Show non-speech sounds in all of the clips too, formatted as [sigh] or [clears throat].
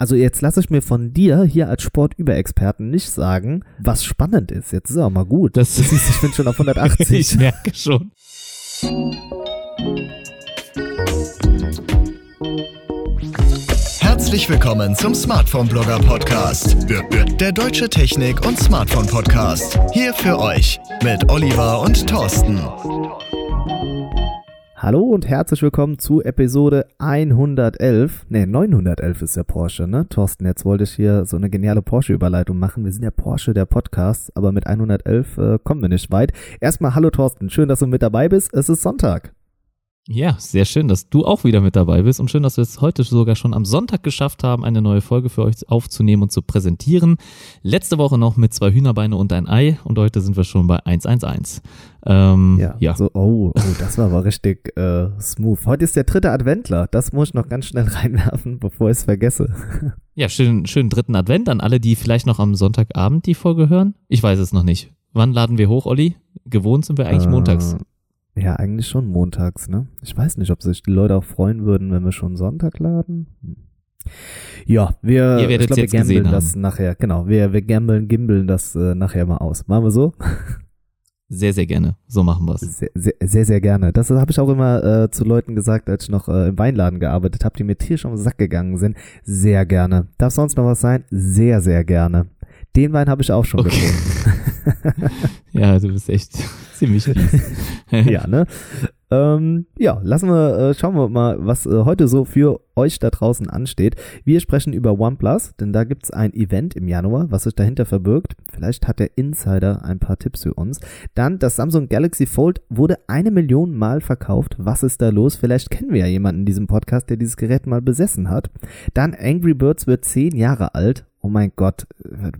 Also jetzt lasse ich mir von dir hier als Sportüberexperten nicht sagen, was spannend ist. Jetzt ist auch mal gut. Das, das ist, ich bin schon auf [laughs] 180. ich merke schon. Herzlich willkommen zum Smartphone Blogger Podcast. Der deutsche Technik- und Smartphone Podcast. Hier für euch mit Oliver und Thorsten. Hallo und herzlich willkommen zu Episode 111. Ne, 911 ist der Porsche, ne? Thorsten, jetzt wollte ich hier so eine geniale Porsche-Überleitung machen. Wir sind ja Porsche der Podcast, aber mit 111 äh, kommen wir nicht weit. Erstmal hallo Thorsten, schön, dass du mit dabei bist. Es ist Sonntag. Ja, sehr schön, dass du auch wieder mit dabei bist und schön, dass wir es heute sogar schon am Sonntag geschafft haben, eine neue Folge für euch aufzunehmen und zu präsentieren. Letzte Woche noch mit zwei Hühnerbeine und ein Ei und heute sind wir schon bei 111. Ähm, ja, ja. So, oh, oh, das war aber richtig äh, smooth. Heute ist der dritte Adventler. Das muss ich noch ganz schnell [laughs] reinwerfen, bevor ich es vergesse. Ja, schönen, schönen dritten Advent an alle, die vielleicht noch am Sonntagabend die Folge hören. Ich weiß es noch nicht. Wann laden wir hoch, Olli? Gewohnt sind wir eigentlich äh, montags. Ja, eigentlich schon montags, ne? Ich weiß nicht, ob sich die Leute auch freuen würden, wenn wir schon Sonntag laden. Hm. Ja, wir, Ihr ich glaube, wir gambeln das haben. nachher. Genau, wir, wir gambeln, gimbeln das äh, nachher mal aus. Machen wir so? [laughs] Sehr, sehr gerne. So machen wir es. Sehr, sehr, sehr, sehr, gerne. Das habe ich auch immer äh, zu Leuten gesagt, als ich noch äh, im Weinladen gearbeitet habe, die mir tierisch den Sack gegangen sind. Sehr gerne. Darf sonst noch was sein? Sehr, sehr gerne. Den Wein habe ich auch schon okay. getrunken. [laughs] ja, du bist echt [laughs] ziemlich fies. [laughs] ja, ne? Ähm, ja, lassen wir, äh, schauen wir mal, was äh, heute so für euch da draußen ansteht. Wir sprechen über OnePlus, denn da gibt's ein Event im Januar, was sich dahinter verbirgt. Vielleicht hat der Insider ein paar Tipps für uns. Dann das Samsung Galaxy Fold wurde eine Million Mal verkauft. Was ist da los? Vielleicht kennen wir ja jemanden in diesem Podcast, der dieses Gerät mal besessen hat. Dann Angry Birds wird zehn Jahre alt Oh mein Gott,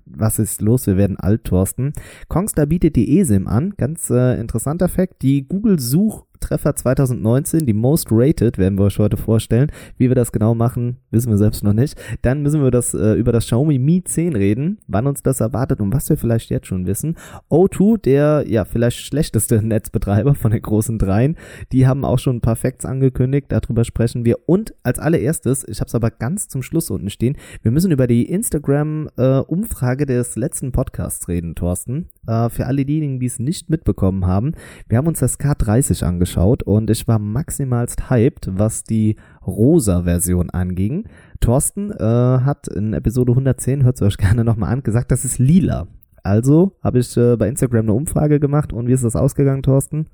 was ist los? Wir werden alt, Thorsten. Kongstar bietet die eSIM an. Ganz äh, interessanter Fakt. Die Google Such Treffer 2019, die Most Rated, werden wir euch heute vorstellen. Wie wir das genau machen, wissen wir selbst noch nicht. Dann müssen wir das äh, über das Xiaomi Mi 10 reden, wann uns das erwartet und was wir vielleicht jetzt schon wissen. O2, der ja vielleicht schlechteste [laughs] Netzbetreiber von den großen dreien, die haben auch schon ein paar Facts angekündigt, darüber sprechen wir. Und als allererstes, ich habe es aber ganz zum Schluss unten stehen, wir müssen über die Instagram-Umfrage äh, des letzten Podcasts reden, Thorsten. Äh, für alle diejenigen, die es nicht mitbekommen haben, wir haben uns das K30 angeschaut und ich war maximalst hyped, was die rosa-Version anging. Thorsten äh, hat in Episode 110, hört es euch [laughs] gerne nochmal an, gesagt, das ist lila. Also habe ich äh, bei Instagram eine Umfrage gemacht und wie ist das ausgegangen, Thorsten?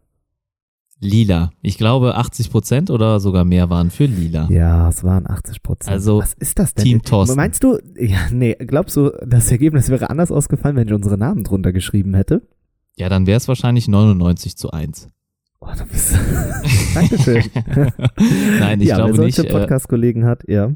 Lila. Ich glaube 80 Prozent oder sogar mehr waren für lila. Ja, es waren 80 Prozent. Also was ist das denn? Team Thorsten. Meinst du, ja, nee, glaubst du, das Ergebnis wäre anders ausgefallen, wenn ich unsere Namen drunter geschrieben hätte? Ja, dann wäre es wahrscheinlich 99 zu 1. Oh, du bist. [laughs] Dankeschön. [laughs] Nein, ich ja, glaube wer nicht. solche äh, Podcast-Kollegen hat, ja.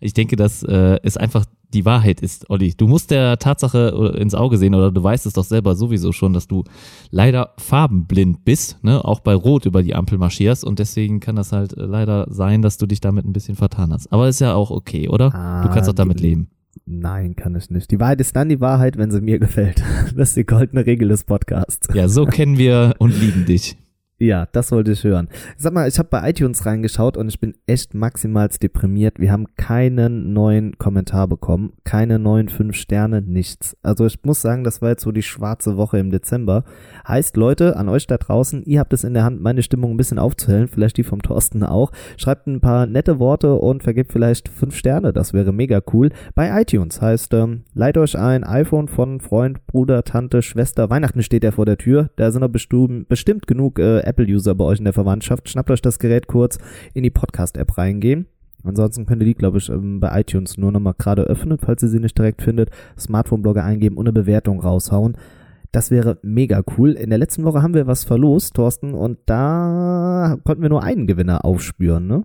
Ich denke, dass äh, es einfach die Wahrheit ist, Olli. Du musst der Tatsache ins Auge sehen oder du weißt es doch selber sowieso schon, dass du leider farbenblind bist, ne? auch bei Rot über die Ampel marschierst und deswegen kann das halt äh, leider sein, dass du dich damit ein bisschen vertan hast. Aber ist ja auch okay, oder? Ah, du kannst doch damit leben. Nein, kann ich nicht. Die Wahrheit ist dann die Wahrheit, wenn sie mir gefällt. [laughs] Das ist die goldene Regel des Podcasts. Ja, so kennen wir und lieben dich. Ja, das wollte ich hören. Sag mal, ich habe bei iTunes reingeschaut und ich bin echt maximal deprimiert. Wir haben keinen neuen Kommentar bekommen, keine neuen fünf Sterne, nichts. Also ich muss sagen, das war jetzt so die schwarze Woche im Dezember. Heißt, Leute, an euch da draußen, ihr habt es in der Hand, meine Stimmung ein bisschen aufzuhellen, vielleicht die vom Thorsten auch. Schreibt ein paar nette Worte und vergebt vielleicht fünf Sterne, das wäre mega cool. Bei iTunes heißt, ähm, leiht euch ein iPhone von Freund, Bruder, Tante, Schwester. Weihnachten steht ja vor der Tür, da sind noch bestimmt, genug äh, Apple-User bei euch in der Verwandtschaft, schnappt euch das Gerät kurz in die Podcast-App reingehen. Ansonsten könnt ihr die, glaube ich, ähm, bei iTunes nur nochmal gerade öffnen, falls ihr sie nicht direkt findet, Smartphone-Blogger eingeben und eine Bewertung raushauen. Das wäre mega cool. In der letzten Woche haben wir was verlost, Thorsten, und da konnten wir nur einen Gewinner aufspüren, ne?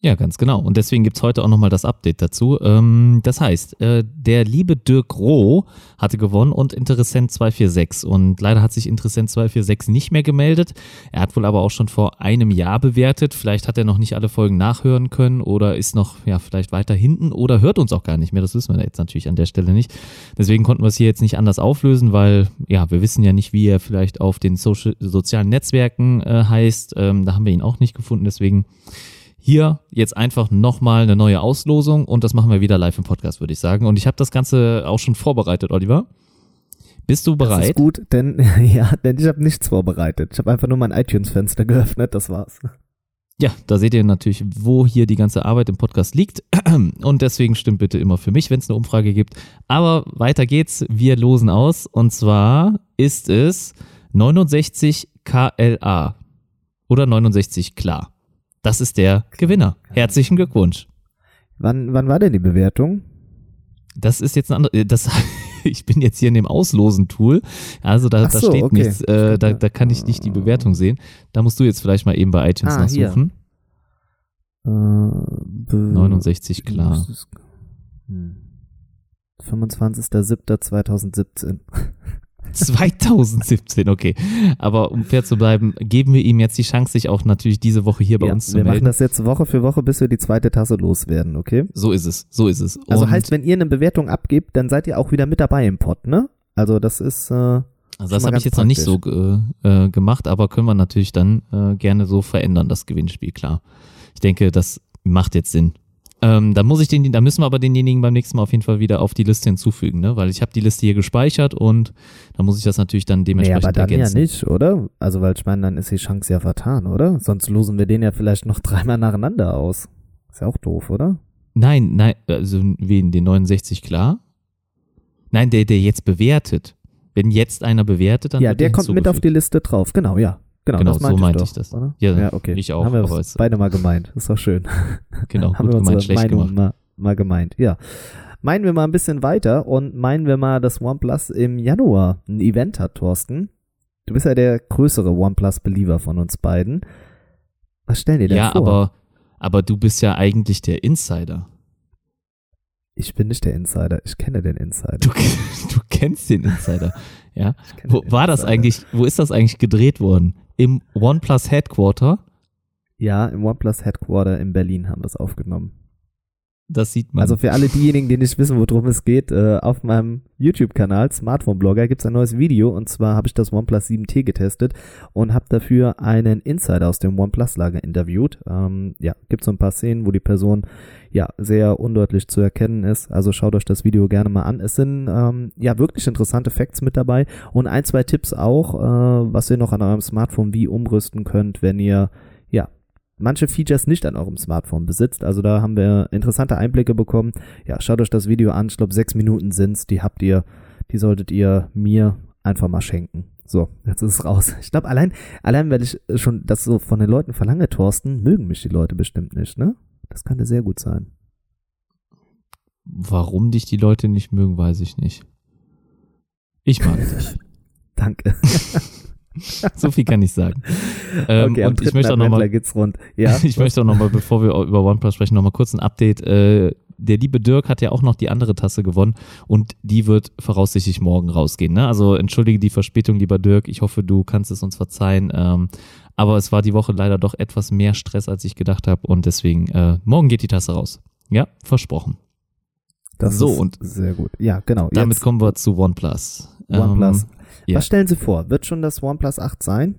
Ja, ganz genau. Und deswegen gibt's heute auch nochmal das Update dazu. Ähm, das heißt, äh, der liebe Dirk Roh hatte gewonnen und Interessent 246. Und leider hat sich Interessent 246 nicht mehr gemeldet. Er hat wohl aber auch schon vor einem Jahr bewertet. Vielleicht hat er noch nicht alle Folgen nachhören können oder ist noch, ja, vielleicht weiter hinten oder hört uns auch gar nicht mehr. Das wissen wir jetzt natürlich an der Stelle nicht. Deswegen konnten wir es hier jetzt nicht anders auflösen, weil, ja, wir wissen ja nicht, wie er vielleicht auf den Social, sozialen Netzwerken äh, heißt. Ähm, da haben wir ihn auch nicht gefunden. Deswegen hier jetzt einfach nochmal eine neue Auslosung und das machen wir wieder live im Podcast, würde ich sagen. Und ich habe das Ganze auch schon vorbereitet, Oliver. Bist du bereit? Das ist gut, denn [laughs] ja, denn ich habe nichts vorbereitet. Ich habe einfach nur mein iTunes-Fenster geöffnet, das war's. Ja, da seht ihr natürlich, wo hier die ganze Arbeit im Podcast liegt. [clears throat] Und deswegen stimmt bitte immer für mich, wenn es eine Umfrage gibt. Aber weiter geht's. Wir losen aus. Und zwar ist es 69 KLA oder 69 klar. Das ist der Gewinner. Herzlichen Glückwunsch. Wann, wann war denn die Bewertung? Das ist jetzt ein anderes. Das, [laughs] ich bin jetzt hier in dem Auslosen-Tool. Also da, so, da steht okay. nichts. Äh, da, da kann ich nicht die Bewertung sehen. Da musst du jetzt vielleicht mal eben bei iTunes ah, nachsuchen. Äh, 69, klar. 25.07.2017. [laughs] 2017, okay. Aber um fair zu bleiben, geben wir ihm jetzt die Chance, sich auch natürlich diese Woche hier bei ja, uns zu wir melden. Wir machen das jetzt Woche für Woche, bis wir die zweite Tasse loswerden, okay? So ist es, so ist es. Also Und also heißt, wenn ihr eine Bewertung abgebt, dann seid ihr auch wieder mit dabei im Pod, ne? Also das ist. Äh, also das habe ich jetzt praktisch. noch nicht so äh, gemacht, aber können wir natürlich dann äh, gerne so verändern, das Gewinnspiel, klar. Ich denke, das macht jetzt Sinn. Ähm, da muss ich den, da müssen wir aber denjenigen beim nächsten Mal auf jeden Fall wieder auf die Liste hinzufügen, ne? Weil ich habe die Liste hier gespeichert und da muss ich das natürlich dann dementsprechend nee, aber dann ergänzen. ja nicht, oder? Also weil ich meine, dann ist die Chance ja vertan, oder? Sonst losen wir den ja vielleicht noch [laughs] dreimal nacheinander aus. Ist ja auch doof, oder? Nein, nein, also wen, den 69 klar? Nein, der, der jetzt bewertet. Wenn jetzt einer bewertet, dann Ja, der kommt mit auf die Liste drauf, genau, ja. Genau, genau so meinte ich, das. Oder? Ja, ja, okay. Ich auch. Haben wir beide mal gemeint. Ist doch schön. [laughs] Genau, [laughs] Haben gut wir gemeint, schlecht Meinung gemacht. Mal, mal gemeint, ja. Meinen wir mal ein bisschen weiter und meinen wir mal, dass OnePlus im Januar ein Event hat, Thorsten. Du bist ja der größere OnePlus-Believer von uns beiden. Was stellen die denn ja, vor? Ja, aber, aber du bist ja eigentlich der Insider. Ich bin nicht der Insider, ich kenne den Insider. Du, [laughs] du kennst den Insider, ja. Wo war das eigentlich, wo ist das eigentlich gedreht worden? Im OnePlus Headquarter? Ja, im OnePlus Headquarter in Berlin haben wir es aufgenommen. Das sieht man. Also für alle diejenigen, die nicht wissen, worum es geht, äh, auf meinem YouTube-Kanal Smartphone Blogger gibt es ein neues Video und zwar habe ich das OnePlus 7T getestet und habe dafür einen Insider aus dem OnePlus-Lager interviewt. Ähm, ja, gibt so ein paar Szenen, wo die Person ja sehr undeutlich zu erkennen ist. Also schaut euch das Video gerne mal an. Es sind ähm, ja wirklich interessante Facts mit dabei und ein, zwei Tipps auch, äh, was ihr noch an eurem Smartphone wie umrüsten könnt, wenn ihr manche Features nicht an eurem Smartphone besitzt. Also da haben wir interessante Einblicke bekommen. Ja, schaut euch das Video an. Ich glaube, sechs Minuten sind's. Die habt ihr, die solltet ihr mir einfach mal schenken. So, jetzt ist es raus. Ich glaube, allein, allein, weil ich schon das so von den Leuten verlange, Thorsten, mögen mich die Leute bestimmt nicht, ne? Das könnte sehr gut sein. Warum dich die Leute nicht mögen, weiß ich nicht. Ich mag dich. [laughs] Danke. [laughs] [laughs] so viel kann ich sagen. Ähm, okay, und ich möchte auch nochmal, geht's rund. Ja, [laughs] ich möchte auch nochmal, bevor wir über OnePlus sprechen, nochmal kurz ein Update. Äh, der liebe Dirk hat ja auch noch die andere Tasse gewonnen und die wird voraussichtlich morgen rausgehen. Ne? Also entschuldige die Verspätung, lieber Dirk. Ich hoffe, du kannst es uns verzeihen. Ähm, aber es war die Woche leider doch etwas mehr Stress, als ich gedacht habe und deswegen äh, morgen geht die Tasse raus. Ja, versprochen. Das so und sehr gut. Ja, genau. Damit Jetzt kommen wir zu OnePlus. OnePlus. Ähm, ja. Was stellen Sie vor? Wird schon das OnePlus 8 sein?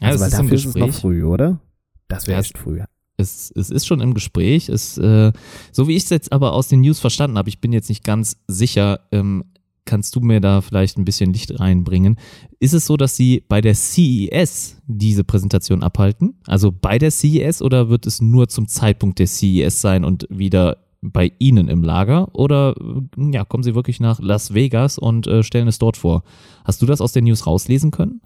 Ja, also, weil ist dafür ist es noch früh, oder? Das wäre echt früh. Es, es ist schon im Gespräch. Es, äh, so wie ich es jetzt aber aus den News verstanden habe, ich bin jetzt nicht ganz sicher, ähm, kannst du mir da vielleicht ein bisschen Licht reinbringen? Ist es so, dass sie bei der CES diese Präsentation abhalten? Also bei der CES oder wird es nur zum Zeitpunkt der CES sein und wieder bei Ihnen im Lager oder ja, kommen Sie wirklich nach Las Vegas und äh, stellen es dort vor? Hast du das aus den News rauslesen können?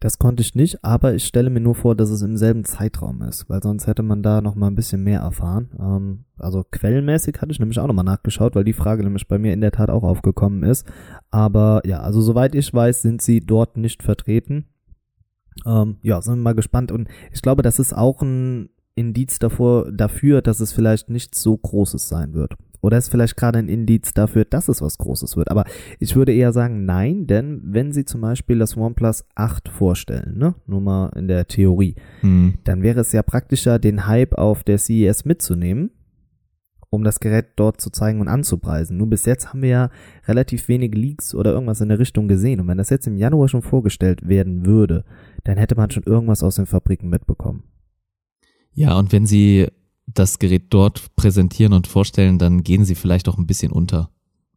Das konnte ich nicht, aber ich stelle mir nur vor, dass es im selben Zeitraum ist, weil sonst hätte man da noch mal ein bisschen mehr erfahren. Ähm, also quellenmäßig hatte ich nämlich auch noch mal nachgeschaut, weil die Frage nämlich bei mir in der Tat auch aufgekommen ist. Aber ja, also soweit ich weiß, sind sie dort nicht vertreten. Ähm, ja, sind wir mal gespannt und ich glaube, das ist auch ein Indiz davor, dafür, dass es vielleicht nichts so Großes sein wird. Oder ist vielleicht gerade ein Indiz dafür, dass es was Großes wird. Aber ich würde eher sagen, nein, denn wenn sie zum Beispiel das OnePlus 8 vorstellen, ne, nur mal in der Theorie, hm. dann wäre es ja praktischer, den Hype auf der CES mitzunehmen, um das Gerät dort zu zeigen und anzupreisen. Nur bis jetzt haben wir ja relativ wenig Leaks oder irgendwas in der Richtung gesehen. Und wenn das jetzt im Januar schon vorgestellt werden würde, dann hätte man schon irgendwas aus den Fabriken mitbekommen. Ja, und wenn sie das Gerät dort präsentieren und vorstellen, dann gehen sie vielleicht auch ein bisschen unter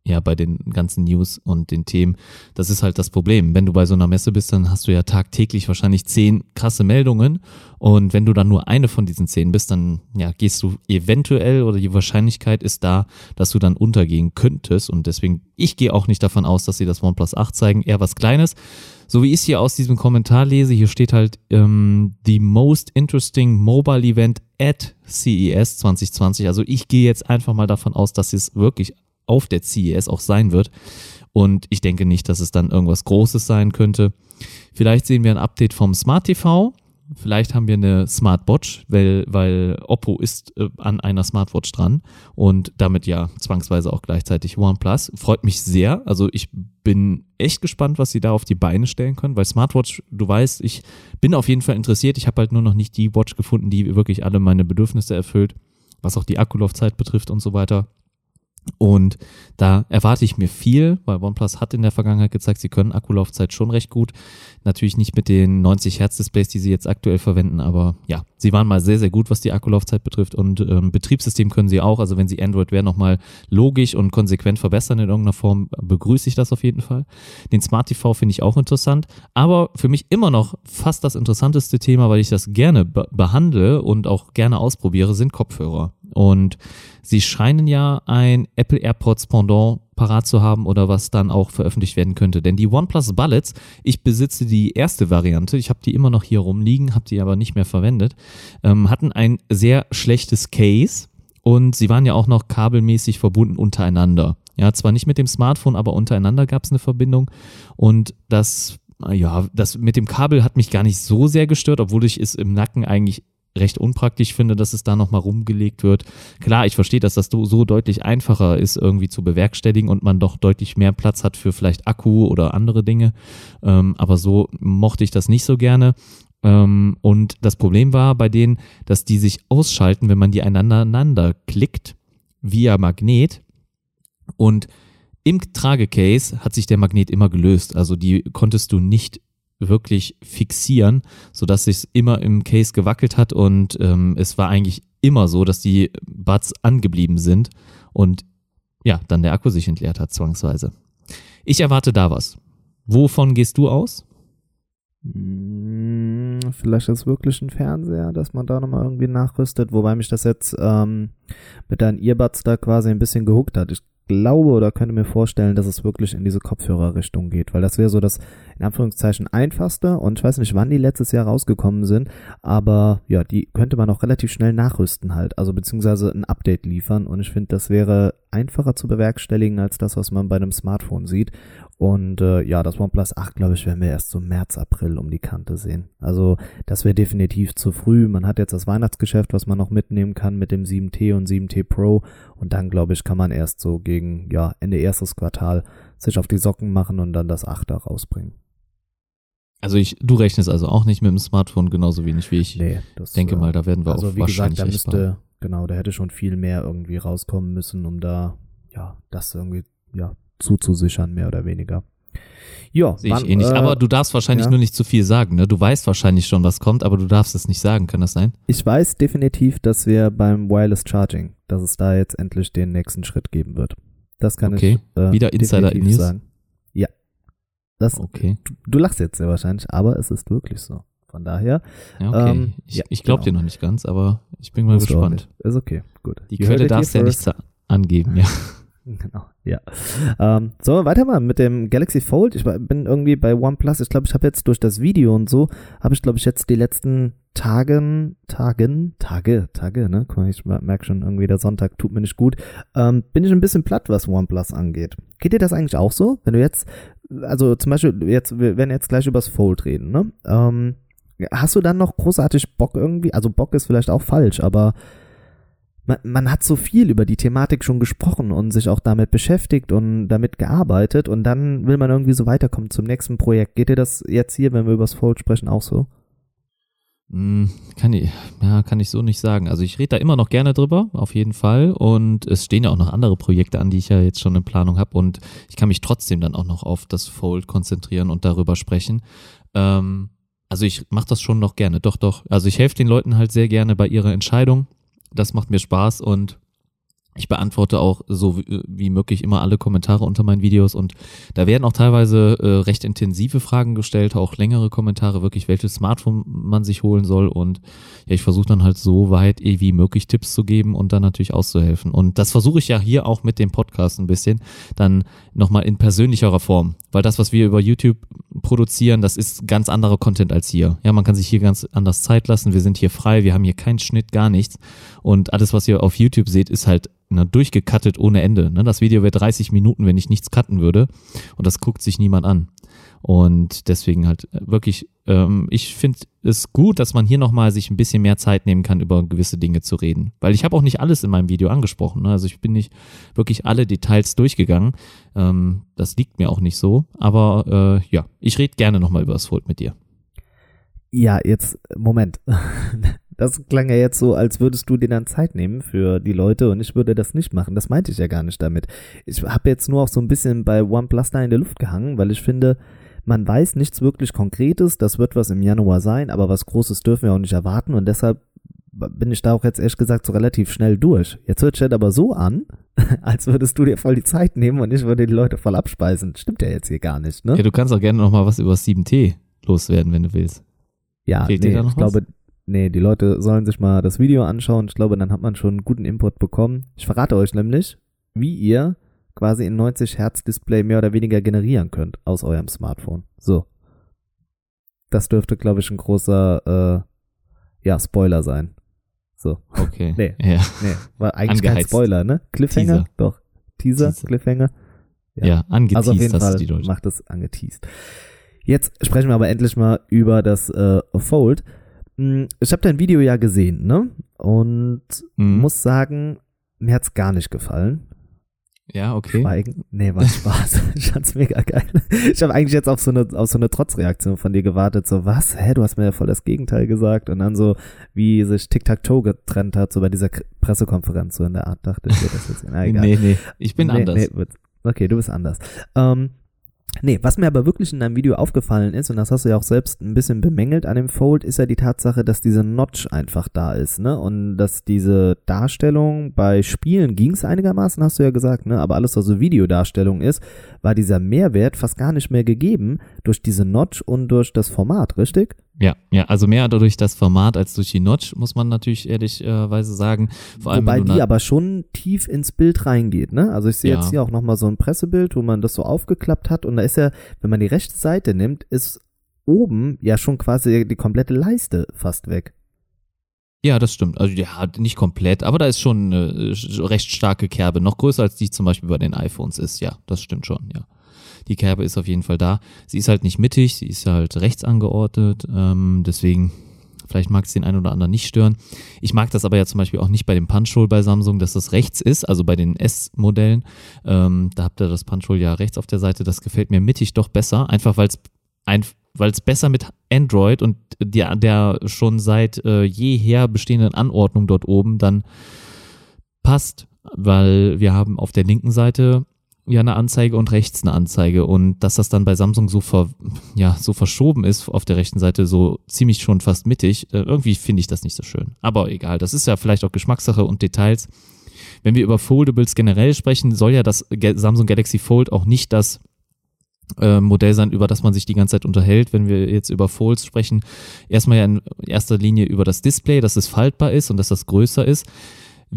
ja, bei den ganzen News und den Themen. Das ist halt das Problem. Wenn du bei so einer Messe bist, dann hast du ja tagtäglich wahrscheinlich zehn krasse Meldungen. Und wenn du dann nur eine von diesen zehn bist, dann ja, gehst du eventuell oder die Wahrscheinlichkeit ist da, dass du dann untergehen könntest. Und deswegen, ich gehe auch nicht davon aus, dass sie das OnePlus 8 zeigen, eher was Kleines. So wie ich es hier aus diesem Kommentar lese, hier steht halt ähm, the most interesting mobile event at CES 2020. Also ich gehe jetzt einfach mal davon aus, dass sie es wirklich auf der CES auch sein wird. Und ich denke nicht, dass es dann irgendwas Großes sein könnte. Vielleicht sehen wir ein Update vom Smart TV. Vielleicht haben wir eine Smartwatch, weil, weil Oppo ist äh, an einer Smartwatch dran und damit ja zwangsweise auch gleichzeitig OnePlus. Freut mich sehr. Also ich bin echt gespannt, was sie da auf die Beine stellen können, weil Smartwatch, du weißt, ich bin auf jeden Fall interessiert. Ich habe halt nur noch nicht die Watch gefunden, die wirklich alle meine Bedürfnisse erfüllt, was auch die Akkulaufzeit betrifft und so weiter. Und da erwarte ich mir viel, weil OnePlus hat in der Vergangenheit gezeigt, sie können Akkulaufzeit schon recht gut. Natürlich nicht mit den 90 Hertz Displays, die sie jetzt aktuell verwenden, aber ja, sie waren mal sehr, sehr gut, was die Akkulaufzeit betrifft und ähm, Betriebssystem können sie auch. Also wenn sie Android Wear nochmal logisch und konsequent verbessern in irgendeiner Form, begrüße ich das auf jeden Fall. Den Smart TV finde ich auch interessant, aber für mich immer noch fast das interessanteste Thema, weil ich das gerne be behandle und auch gerne ausprobiere, sind Kopfhörer. Und sie scheinen ja ein Apple AirPods Pendant parat zu haben oder was dann auch veröffentlicht werden könnte. Denn die OnePlus Bullets, ich besitze die erste Variante, ich habe die immer noch hier rumliegen, habe die aber nicht mehr verwendet, ähm, hatten ein sehr schlechtes Case und sie waren ja auch noch kabelmäßig verbunden untereinander. Ja, zwar nicht mit dem Smartphone, aber untereinander gab es eine Verbindung und das ja, das mit dem Kabel hat mich gar nicht so sehr gestört, obwohl ich es im Nacken eigentlich recht unpraktisch finde, dass es da nochmal rumgelegt wird. Klar, ich verstehe, dass das so deutlich einfacher ist, irgendwie zu bewerkstelligen und man doch deutlich mehr Platz hat für vielleicht Akku oder andere Dinge. Ähm, aber so mochte ich das nicht so gerne. Ähm, und das Problem war bei denen, dass die sich ausschalten, wenn man die einander klickt, via Magnet. Und im Tragecase hat sich der Magnet immer gelöst. Also die konntest du nicht wirklich fixieren, sodass es immer im Case gewackelt hat und ähm, es war eigentlich immer so, dass die Buds angeblieben sind und ja, dann der Akku sich entleert hat, zwangsweise. Ich erwarte da was. Wovon gehst du aus? Hm, vielleicht ist wirklich ein Fernseher, dass man da nochmal irgendwie nachrüstet, wobei mich das jetzt ähm, mit deinen Earbuds da quasi ein bisschen gehuckt hat. Ich glaube oder könnte mir vorstellen, dass es wirklich in diese Kopfhörerrichtung geht, weil das wäre so das in Anführungszeichen einfachste und ich weiß nicht, wann die letztes Jahr rausgekommen sind, aber ja, die könnte man auch relativ schnell nachrüsten halt, also beziehungsweise ein Update liefern und ich finde, das wäre einfacher zu bewerkstelligen als das, was man bei einem Smartphone sieht und äh, ja, das OnePlus 8, glaube ich, werden wir erst so März, April um die Kante sehen. Also das wäre definitiv zu früh. Man hat jetzt das Weihnachtsgeschäft, was man noch mitnehmen kann mit dem 7T und 7T Pro. Und dann, glaube ich, kann man erst so gegen ja, Ende erstes Quartal sich auf die Socken machen und dann das 8er rausbringen. Also ich, du rechnest also auch nicht mit dem Smartphone genauso wenig wie ich. Nee, das, denke äh, mal, da werden wir also auch wie wahrscheinlich gesagt, da müsste, genau, da hätte schon viel mehr irgendwie rauskommen müssen, um da ja das irgendwie ja zuzusichern, mehr oder weniger. Ja, Sehe ich eh nicht. Äh, aber du darfst wahrscheinlich ja. nur nicht zu viel sagen, ne? Du weißt wahrscheinlich schon, was kommt, aber du darfst es nicht sagen. Kann das sein? Ich weiß definitiv, dass wir beim Wireless Charging, dass es da jetzt endlich den nächsten Schritt geben wird. Das kann okay. ich äh, wieder Insider News sagen. Ja. Das, okay. Du, du, lachst jetzt sehr wahrscheinlich, aber es ist wirklich so. Von daher. Ja, okay. Ähm, ich, ja, ich glaube genau. dir noch nicht ganz, aber ich bin mal Musst gespannt. Ist okay, gut. Die Quelle darfst du ja nicht angeben, ja. [laughs] [laughs] Genau, ja. Ähm, sollen wir weitermachen mit dem Galaxy Fold? Ich bin irgendwie bei OnePlus. Ich glaube, ich habe jetzt durch das Video und so, habe ich, glaube ich, jetzt die letzten Tagen, Tagen, Tage, Tage, ne? Guck mal, ich merke schon irgendwie, der Sonntag tut mir nicht gut. Ähm, bin ich ein bisschen platt, was OnePlus angeht. Geht dir das eigentlich auch so? Wenn du jetzt, also zum Beispiel, jetzt, wir werden jetzt gleich übers Fold reden, ne? Ähm, hast du dann noch großartig Bock irgendwie? Also Bock ist vielleicht auch falsch, aber man, man hat so viel über die Thematik schon gesprochen und sich auch damit beschäftigt und damit gearbeitet und dann will man irgendwie so weiterkommen zum nächsten Projekt. Geht dir das jetzt hier, wenn wir über das Fold sprechen, auch so? Hm, kann ich, ja, kann ich so nicht sagen. Also ich rede da immer noch gerne drüber, auf jeden Fall. Und es stehen ja auch noch andere Projekte an, die ich ja jetzt schon in Planung habe. Und ich kann mich trotzdem dann auch noch auf das Fold konzentrieren und darüber sprechen. Ähm, also ich mache das schon noch gerne, doch, doch. Also ich helfe den Leuten halt sehr gerne bei ihrer Entscheidung das macht mir Spaß und ich beantworte auch so wie, möglich immer alle Kommentare unter meinen Videos und da werden auch teilweise äh, recht intensive Fragen gestellt, auch längere Kommentare, wirklich welches Smartphone man sich holen soll und ja, ich versuche dann halt so weit eh wie möglich Tipps zu geben und dann natürlich auszuhelfen. Und das versuche ich ja hier auch mit dem Podcast ein bisschen, dann nochmal in persönlicherer Form, weil das, was wir über YouTube produzieren, das ist ganz anderer Content als hier. Ja, man kann sich hier ganz anders Zeit lassen, wir sind hier frei, wir haben hier keinen Schnitt, gar nichts und alles, was ihr auf YouTube seht, ist halt ne, durchgekattet ohne Ende. Ne? Das Video wäre 30 Minuten, wenn ich nichts cutten würde. Und das guckt sich niemand an. Und deswegen halt äh, wirklich, ähm, ich finde es gut, dass man hier nochmal sich ein bisschen mehr Zeit nehmen kann, über gewisse Dinge zu reden. Weil ich habe auch nicht alles in meinem Video angesprochen. Ne? Also ich bin nicht wirklich alle Details durchgegangen. Ähm, das liegt mir auch nicht so. Aber äh, ja, ich rede gerne nochmal über das Fold mit dir. Ja, jetzt, Moment. [laughs] Das klang ja jetzt so, als würdest du dir dann Zeit nehmen für die Leute und ich würde das nicht machen. Das meinte ich ja gar nicht damit. Ich habe jetzt nur auch so ein bisschen bei OnePlus da in der Luft gehangen, weil ich finde, man weiß nichts wirklich Konkretes. Das wird was im Januar sein, aber was Großes dürfen wir auch nicht erwarten und deshalb bin ich da auch jetzt ehrlich gesagt so relativ schnell durch. Jetzt hört sich aber so an, [laughs] als würdest du dir voll die Zeit nehmen und ich würde die Leute voll abspeisen. Stimmt ja jetzt hier gar nicht, ne? Ja, du kannst auch gerne noch mal was über 7T loswerden, wenn du willst. Ja, Fehlt nee, ich was? glaube, Nee, die Leute sollen sich mal das Video anschauen. Ich glaube, dann hat man schon einen guten Input bekommen. Ich verrate euch nämlich, wie ihr quasi ein 90 Hertz Display mehr oder weniger generieren könnt aus eurem Smartphone. So. Das dürfte, glaube ich, ein großer, äh, ja, Spoiler sein. So. Okay. Nee, ja. nee, war eigentlich Angeheizt. kein Spoiler, ne? Cliffhanger? Teaser. Doch. Teaser, Teaser. Cliffhanger. Ja, ja angeteased also auf jeden Fall macht es angeteased. Jetzt sprechen wir aber endlich mal über das äh, Fold. Hm, ich habe dein Video ja gesehen, ne? Und mhm. muss sagen, mir hat's gar nicht gefallen. Ja, okay. Schweigen. Nee, war Spaß. [laughs] ich fand's mega geil. Ich habe eigentlich jetzt auf so eine auf so eine Trotzreaktion von dir gewartet, so was? Hä, du hast mir ja voll das Gegenteil gesagt und dann so wie sich Tic-Tac-Toe getrennt hat so bei dieser Pressekonferenz so in der Art dachte ich, das jetzt na, egal. Nee, nee, ich bin nee, anders. Nee, okay, du bist anders. Ähm, Nee, was mir aber wirklich in deinem Video aufgefallen ist, und das hast du ja auch selbst ein bisschen bemängelt an dem Fold, ist ja die Tatsache, dass diese Notch einfach da ist, ne? Und dass diese Darstellung bei Spielen ging es einigermaßen, hast du ja gesagt, ne? Aber alles, was so Videodarstellung ist, war dieser Mehrwert fast gar nicht mehr gegeben durch diese Notch und durch das Format, richtig? Ja, ja, also mehr durch das Format als durch die Notch, muss man natürlich ehrlicherweise sagen. Vor allem, Wobei die aber schon tief ins Bild reingeht, ne? Also ich sehe ja. jetzt hier auch nochmal so ein Pressebild, wo man das so aufgeklappt hat und da ist ja, wenn man die rechte Seite nimmt, ist oben ja schon quasi die komplette Leiste fast weg. Ja, das stimmt. Also ja, nicht komplett, aber da ist schon eine recht starke Kerbe, noch größer als die zum Beispiel bei den iPhones ist. Ja, das stimmt schon, ja. Die Kerbe ist auf jeden Fall da. Sie ist halt nicht mittig, sie ist halt rechts angeordnet. Ähm, deswegen, vielleicht mag es den einen oder anderen nicht stören. Ich mag das aber ja zum Beispiel auch nicht bei dem Punch-Hole bei Samsung, dass das rechts ist, also bei den S-Modellen. Ähm, da habt ihr das Punch-Hole ja rechts auf der Seite. Das gefällt mir mittig doch besser, einfach weil es ein weil es besser mit Android und der, der schon seit äh, jeher bestehenden Anordnung dort oben dann passt, weil wir haben auf der linken Seite ja eine Anzeige und rechts eine Anzeige. Und dass das dann bei Samsung so ver, ja so verschoben ist auf der rechten Seite so ziemlich schon fast mittig äh, irgendwie finde ich das nicht so schön. Aber egal das ist ja vielleicht auch Geschmackssache und Details. Wenn wir über Foldables generell sprechen soll ja das Samsung Galaxy Fold auch nicht das äh, Modell sein, über das man sich die ganze Zeit unterhält. Wenn wir jetzt über Folds sprechen, erstmal ja in erster Linie über das Display, dass es faltbar ist und dass das größer ist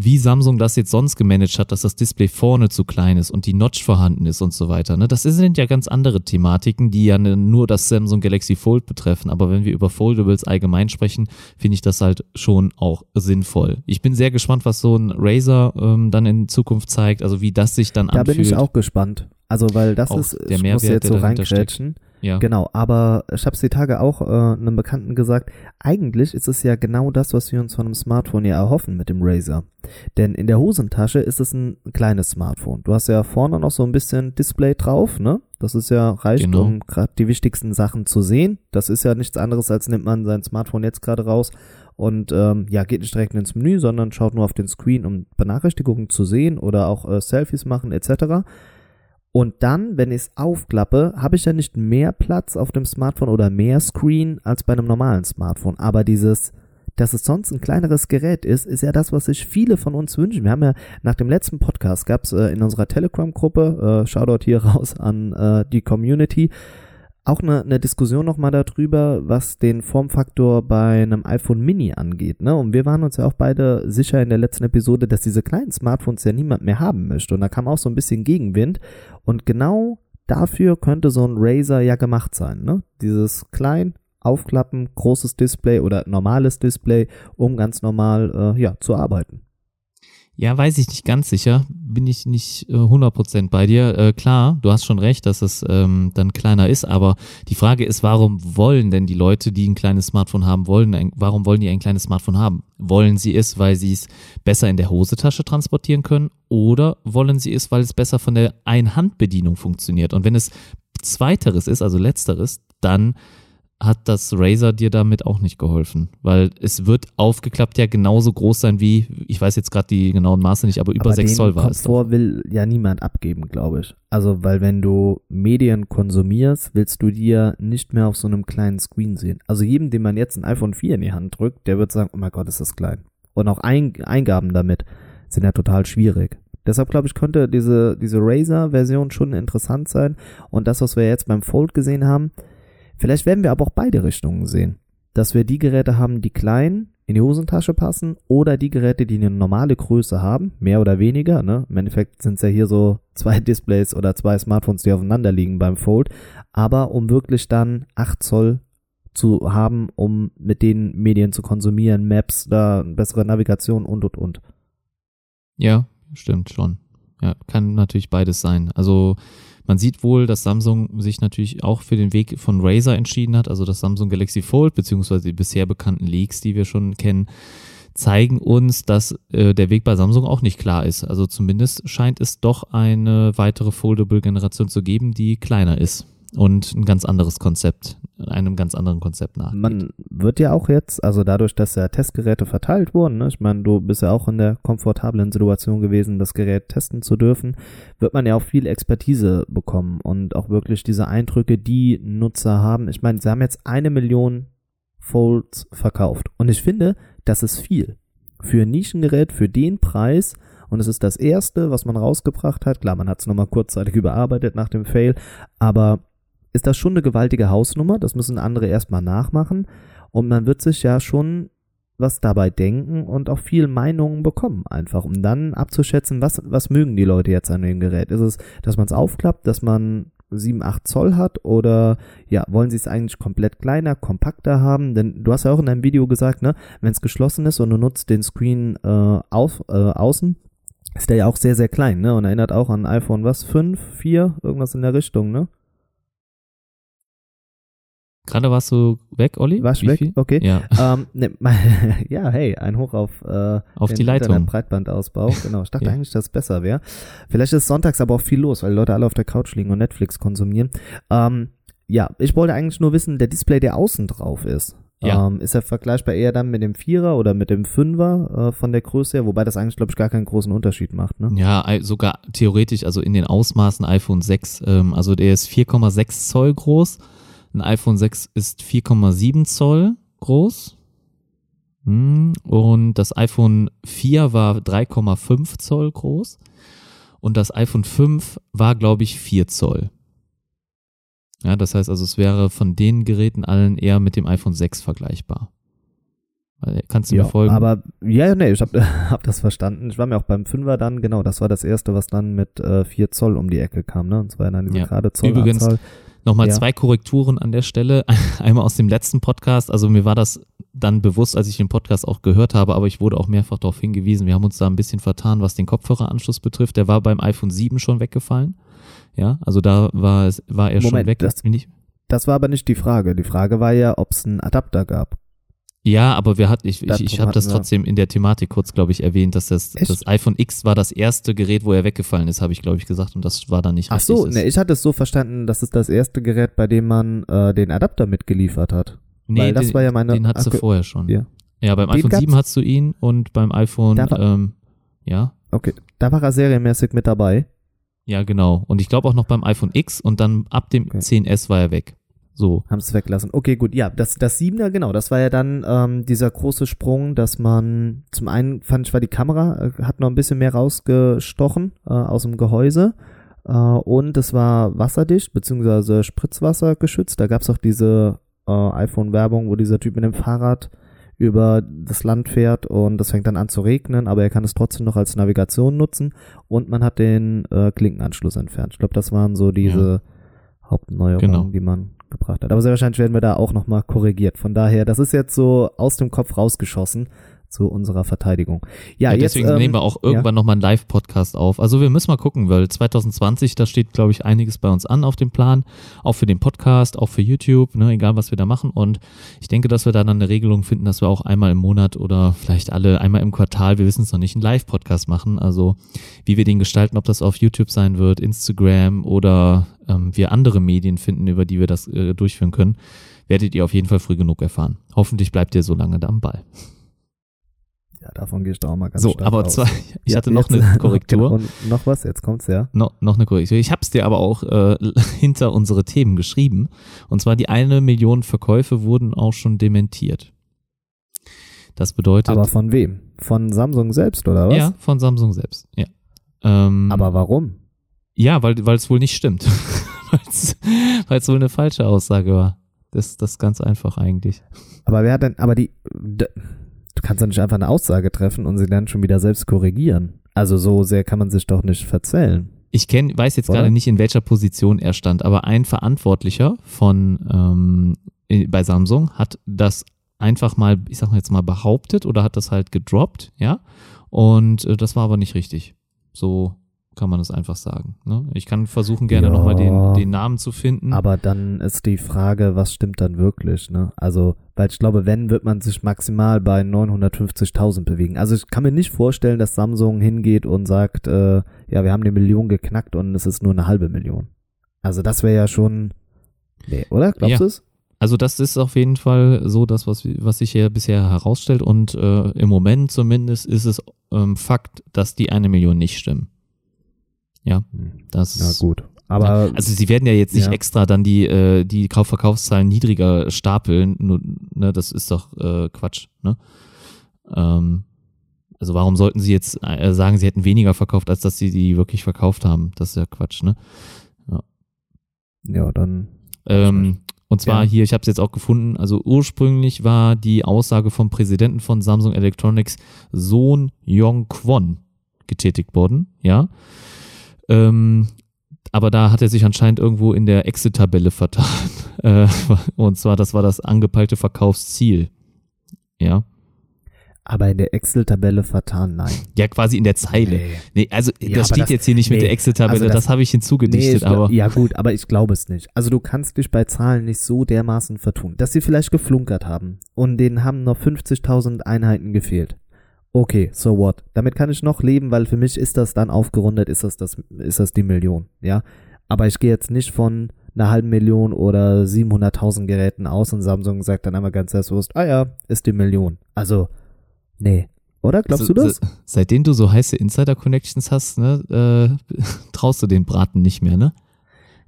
wie Samsung das jetzt sonst gemanagt hat, dass das Display vorne zu klein ist und die Notch vorhanden ist und so weiter. Ne? Das sind ja ganz andere Thematiken, die ja nur das Samsung Galaxy Fold betreffen. Aber wenn wir über Foldables allgemein sprechen, finde ich das halt schon auch sinnvoll. Ich bin sehr gespannt, was so ein Razer ähm, dann in Zukunft zeigt, also wie das sich dann da anfühlt. Da bin ich auch gespannt. Also weil das auch ist, der Mehrwert, muss jetzt so reinkrätschen. Ja. Genau, aber ich habe es die Tage auch äh, einem Bekannten gesagt, eigentlich ist es ja genau das, was wir uns von einem Smartphone ja erhoffen mit dem Razer. Denn in der Hosentasche ist es ein kleines Smartphone. Du hast ja vorne noch so ein bisschen Display drauf, ne? Das ist ja reicht, genau. um gerade die wichtigsten Sachen zu sehen. Das ist ja nichts anderes, als nimmt man sein Smartphone jetzt gerade raus und ähm, ja, geht nicht direkt ins Menü, sondern schaut nur auf den Screen, um Benachrichtigungen zu sehen oder auch äh, Selfies machen etc. Und dann, wenn ich es aufklappe, habe ich ja nicht mehr Platz auf dem Smartphone oder mehr Screen als bei einem normalen Smartphone. Aber dieses dass es sonst ein kleineres Gerät ist, ist ja das, was sich viele von uns wünschen. Wir haben ja nach dem letzten Podcast gab es äh, in unserer Telegram-Gruppe, äh, Shoutout hier raus an äh, die Community, auch eine, eine Diskussion nochmal darüber, was den Formfaktor bei einem iPhone Mini angeht. Ne? Und wir waren uns ja auch beide sicher in der letzten Episode, dass diese kleinen Smartphones ja niemand mehr haben möchte. Und da kam auch so ein bisschen Gegenwind. Und genau dafür könnte so ein Razer ja gemacht sein. Ne? Dieses klein, aufklappen, großes Display oder normales Display, um ganz normal äh, ja, zu arbeiten. Ja, weiß ich nicht ganz sicher. Bin ich nicht äh, 100% bei dir. Äh, klar, du hast schon recht, dass es ähm, dann kleiner ist, aber die Frage ist, warum wollen denn die Leute, die ein kleines Smartphone haben wollen, ein, warum wollen die ein kleines Smartphone haben? Wollen sie es, weil sie es besser in der Hosentasche transportieren können oder wollen sie es, weil es besser von der Einhandbedienung funktioniert? Und wenn es zweiteres ist, also letzteres, dann hat das Razer dir damit auch nicht geholfen, weil es wird aufgeklappt ja genauso groß sein wie, ich weiß jetzt gerade die genauen Maße nicht, aber über aber 6 Zoll war Komfort es. Komfort will ja niemand abgeben, glaube ich. Also, weil wenn du Medien konsumierst, willst du dir nicht mehr auf so einem kleinen Screen sehen. Also jedem, dem man jetzt ein iPhone 4 in die Hand drückt, der wird sagen, oh mein Gott, ist das klein. Und auch Eingaben damit sind ja total schwierig. Deshalb glaube ich, könnte diese, diese Razer-Version schon interessant sein. Und das, was wir jetzt beim Fold gesehen haben, Vielleicht werden wir aber auch beide Richtungen sehen. Dass wir die Geräte haben, die klein in die Hosentasche passen oder die Geräte, die eine normale Größe haben, mehr oder weniger. Ne? Im Endeffekt sind es ja hier so zwei [laughs] Displays oder zwei Smartphones, die aufeinander liegen beim Fold. Aber um wirklich dann 8 Zoll zu haben, um mit den Medien zu konsumieren, Maps, da bessere Navigation und und und. Ja, stimmt schon. Ja, kann natürlich beides sein. Also man sieht wohl, dass Samsung sich natürlich auch für den Weg von Razer entschieden hat, also das Samsung Galaxy Fold, beziehungsweise die bisher bekannten Leaks, die wir schon kennen, zeigen uns, dass äh, der Weg bei Samsung auch nicht klar ist. Also zumindest scheint es doch eine weitere Foldable-Generation zu geben, die kleiner ist und ein ganz anderes Konzept, einem ganz anderen Konzept nach. Man wird ja auch jetzt, also dadurch, dass ja Testgeräte verteilt wurden, ne, ich meine, du bist ja auch in der komfortablen Situation gewesen, das Gerät testen zu dürfen, wird man ja auch viel Expertise bekommen und auch wirklich diese Eindrücke, die Nutzer haben. Ich meine, sie haben jetzt eine Million Folds verkauft und ich finde, das ist viel. Für ein Nischengerät, für den Preis, und es ist das erste, was man rausgebracht hat. Klar, man hat es nochmal kurzzeitig überarbeitet nach dem Fail, aber ist das schon eine gewaltige Hausnummer. Das müssen andere erstmal nachmachen. Und man wird sich ja schon was dabei denken und auch viel Meinungen bekommen, einfach, um dann abzuschätzen, was, was mögen die Leute jetzt an dem Gerät. Ist es, dass man es aufklappt, dass man 7, 8 Zoll hat oder ja, wollen sie es eigentlich komplett kleiner, kompakter haben? Denn du hast ja auch in deinem Video gesagt, ne, wenn es geschlossen ist und du nutzt den Screen äh, auf, äh, außen, ist der ja auch sehr, sehr klein, ne? Und erinnert auch an iPhone was? 5, 4, irgendwas in der Richtung, ne? Gerade warst du weg, Olli? Warst du weg? Viel? Okay. Ja. [laughs] Ähm, ne, [laughs] ja, hey, ein Hoch auf, äh, auf die Leitung. Breitbandausbau. Genau. Ich dachte [laughs] ja. eigentlich, dass es besser wäre. Vielleicht ist sonntags aber auch viel los, weil Leute alle auf der Couch liegen und Netflix konsumieren. Ähm, ja, ich wollte eigentlich nur wissen, der Display, der außen drauf ist. Ja. Ähm, ist er vergleichbar eher dann mit dem Vierer oder mit dem Fünfer äh, von der Größe her, wobei das eigentlich, glaube ich, gar keinen großen Unterschied macht. Ne? Ja, sogar theoretisch, also in den Ausmaßen iPhone 6, ähm, also der ist 4,6 Zoll groß ein iPhone 6 ist 4,7 Zoll groß. Hm, und das iPhone 4 war 3,5 Zoll groß. Und das iPhone 5 war, glaube ich, 4 Zoll. Ja, das heißt also, es wäre von den Geräten allen eher mit dem iPhone 6 vergleichbar. Kannst du ja, mir folgen? Aber ja, nee, ich habe [laughs] hab das verstanden. Ich war mir auch beim Fünfer dann, genau, das war das erste, was dann mit äh, 4 Zoll um die Ecke kam, ne? Und zwar dann diese ja. gerade Zoll. Übrigens, Nochmal ja. zwei Korrekturen an der Stelle. [laughs] Einmal aus dem letzten Podcast. Also mir war das dann bewusst, als ich den Podcast auch gehört habe, aber ich wurde auch mehrfach darauf hingewiesen. Wir haben uns da ein bisschen vertan, was den Kopfhöreranschluss betrifft. Der war beim iPhone 7 schon weggefallen. Ja, also da war, es, war er Moment, schon weg. Das, das war aber nicht die Frage. Die Frage war ja, ob es einen Adapter gab. Ja, aber wir hat, ich, ich, ich habe das trotzdem in der Thematik kurz, glaube ich, erwähnt, dass das, das iPhone X war das erste Gerät, wo er weggefallen ist, habe ich, glaube ich, gesagt, und das war dann nicht Ach richtig. Ach so, ne, ich hatte es so verstanden, dass es das erste Gerät, bei dem man äh, den Adapter mitgeliefert hat. Nee, Weil das den, war ja meine. Den hattest du vorher schon. Ja, ja beim den iPhone 7 hast du ihn und beim iPhone, war, ähm, ja. Okay, da war er serienmäßig mit dabei. Ja, genau. Und ich glaube auch noch beim iPhone X und dann ab dem okay. 10S war er weg. So. Haben es weggelassen. Okay, gut. Ja, das, das Siebener, genau, das war ja dann ähm, dieser große Sprung, dass man, zum einen fand ich, war die Kamera, äh, hat noch ein bisschen mehr rausgestochen äh, aus dem Gehäuse. Äh, und es war wasserdicht, beziehungsweise Spritzwasser geschützt. Da gab es auch diese äh, iPhone-Werbung, wo dieser Typ mit dem Fahrrad über das Land fährt und das fängt dann an zu regnen, aber er kann es trotzdem noch als Navigation nutzen und man hat den äh, Klinkenanschluss entfernt. Ich glaube, das waren so diese Hauptneuerungen, Genau. die man gebracht hat. Aber sehr wahrscheinlich werden wir da auch nochmal korrigiert. Von daher, das ist jetzt so aus dem Kopf rausgeschossen zu unserer Verteidigung. Ja, Ja, jetzt, deswegen ähm, nehmen wir auch irgendwann nochmal einen Live-Podcast auf. Also wir müssen mal gucken, weil 2020, da steht, glaube ich, einiges bei uns an auf dem Plan. Auch für den Podcast, auch für YouTube, ne, egal was wir da machen. Und ich denke, dass wir da dann eine Regelung finden, dass wir auch einmal im Monat oder vielleicht alle einmal im Quartal, wir wissen es noch nicht, einen Live-Podcast machen. Also wie wir den gestalten, ob das auf YouTube sein wird, Instagram oder ähm, wir andere Medien finden, über die wir das äh, durchführen können, werdet ihr auf jeden Fall früh genug erfahren. Hoffentlich bleibt ihr so lange da am Ball. Ja, davon gehe ich da auch mal ganz So, aber aus. zwar, [laughs] ich Ja, hatte noch eine [laughs] Korrektur. Und noch was? Jetzt kommt's ja. No, noch eine Korrektur. Ich habe es dir aber auch äh, [laughs] hinter unsere Themen geschrieben. Und zwar die eine Million Verkäufe wurden auch schon dementiert. Das bedeutet, Aber von wem? Von Samsung selbst oder was? ja, von Samsung selbst. Ja, ähm, Aber warum? Ja, weil weil es wohl nicht stimmt, [laughs] weil es wohl eine falsche Aussage war. Das das ist ganz einfach eigentlich. Aber wer hat denn, aber die, du kannst doch nicht einfach eine Aussage treffen und sie dann schon wieder selbst korrigieren. Also so sehr kann man sich doch nicht verzählen. Ich kenn, weiß jetzt gerade nicht, in welcher Position er stand, aber ein Verantwortlicher von ähm, äh, bei Samsung hat das einfach mal, ich sag mal jetzt mal behauptet oder hat das halt gedroppt, ja. Und äh, das war aber nicht richtig. So kann man es einfach sagen. Ne? Ich kann versuchen, gerne Ja. nochmal den, den Namen zu finden. Aber dann ist die Frage, was stimmt dann wirklich, ne? Also, weil ich glaube, wenn, wird man sich maximal bei 950.000 bewegen. Also ich kann mir nicht vorstellen, dass Samsung hingeht und sagt, äh, ja, wir haben die Million geknackt und es ist nur eine halbe Million. Also das wäre ja schon, nee, oder? Glaubst Ja. du es? Also das ist auf jeden Fall so das, was, was sich hier bisher herausstellt. Und äh, im Moment zumindest ist es ähm, Fakt, dass die eine Million nicht stimmen. Ja, das Ja, gut. Aber Also sie werden ja jetzt nicht Ja. extra dann die, äh, die Kaufverkaufszahlen niedriger stapeln, nur, ne, das ist doch äh, Quatsch, ne? Ähm, also warum sollten sie jetzt äh, sagen, sie hätten weniger verkauft, als dass sie die wirklich verkauft haben? Das ist ja Quatsch, ne? ja, dann Ähm, und zwar Ja. hier, ich habe es jetzt auch gefunden, also ursprünglich war die Aussage vom Präsidenten von Samsung Electronics Sohn Yong Kwon getätigt worden, ja. Ähm, aber da hat er sich anscheinend irgendwo in der Exit-Tabelle vertan. [laughs] Äh, und zwar, das war das angepeilte Verkaufsziel. Ja. aber in der Excel-Tabelle vertan, nein. Ja, quasi in der Zeile. Nee. Nee, also Ja, das steht das- jetzt hier nicht mit nee, der Excel-Tabelle, also das, das- habe ich hinzugedichtet, ich, glaub- aber ja gut, aber ich glaube es nicht. Also du kannst dich bei Zahlen nicht so dermaßen vertun, dass sie vielleicht geflunkert haben und denen haben noch 50.000 Einheiten gefehlt. Okay, so what? Damit kann ich noch leben, weil für mich ist das dann aufgerundet, ist das das, ist das die Million, ja. Aber ich gehe jetzt nicht von einer halben Million oder 700.000 Geräten aus und Samsung sagt dann einmal ganz selbstbewusst, ah ja, ist die Million. Also, nee. Oder? Glaubst Se- du das? se- Seitdem du so heiße Insider-Connections hast, ne, äh, [laughs] traust du den Braten nicht mehr, ne?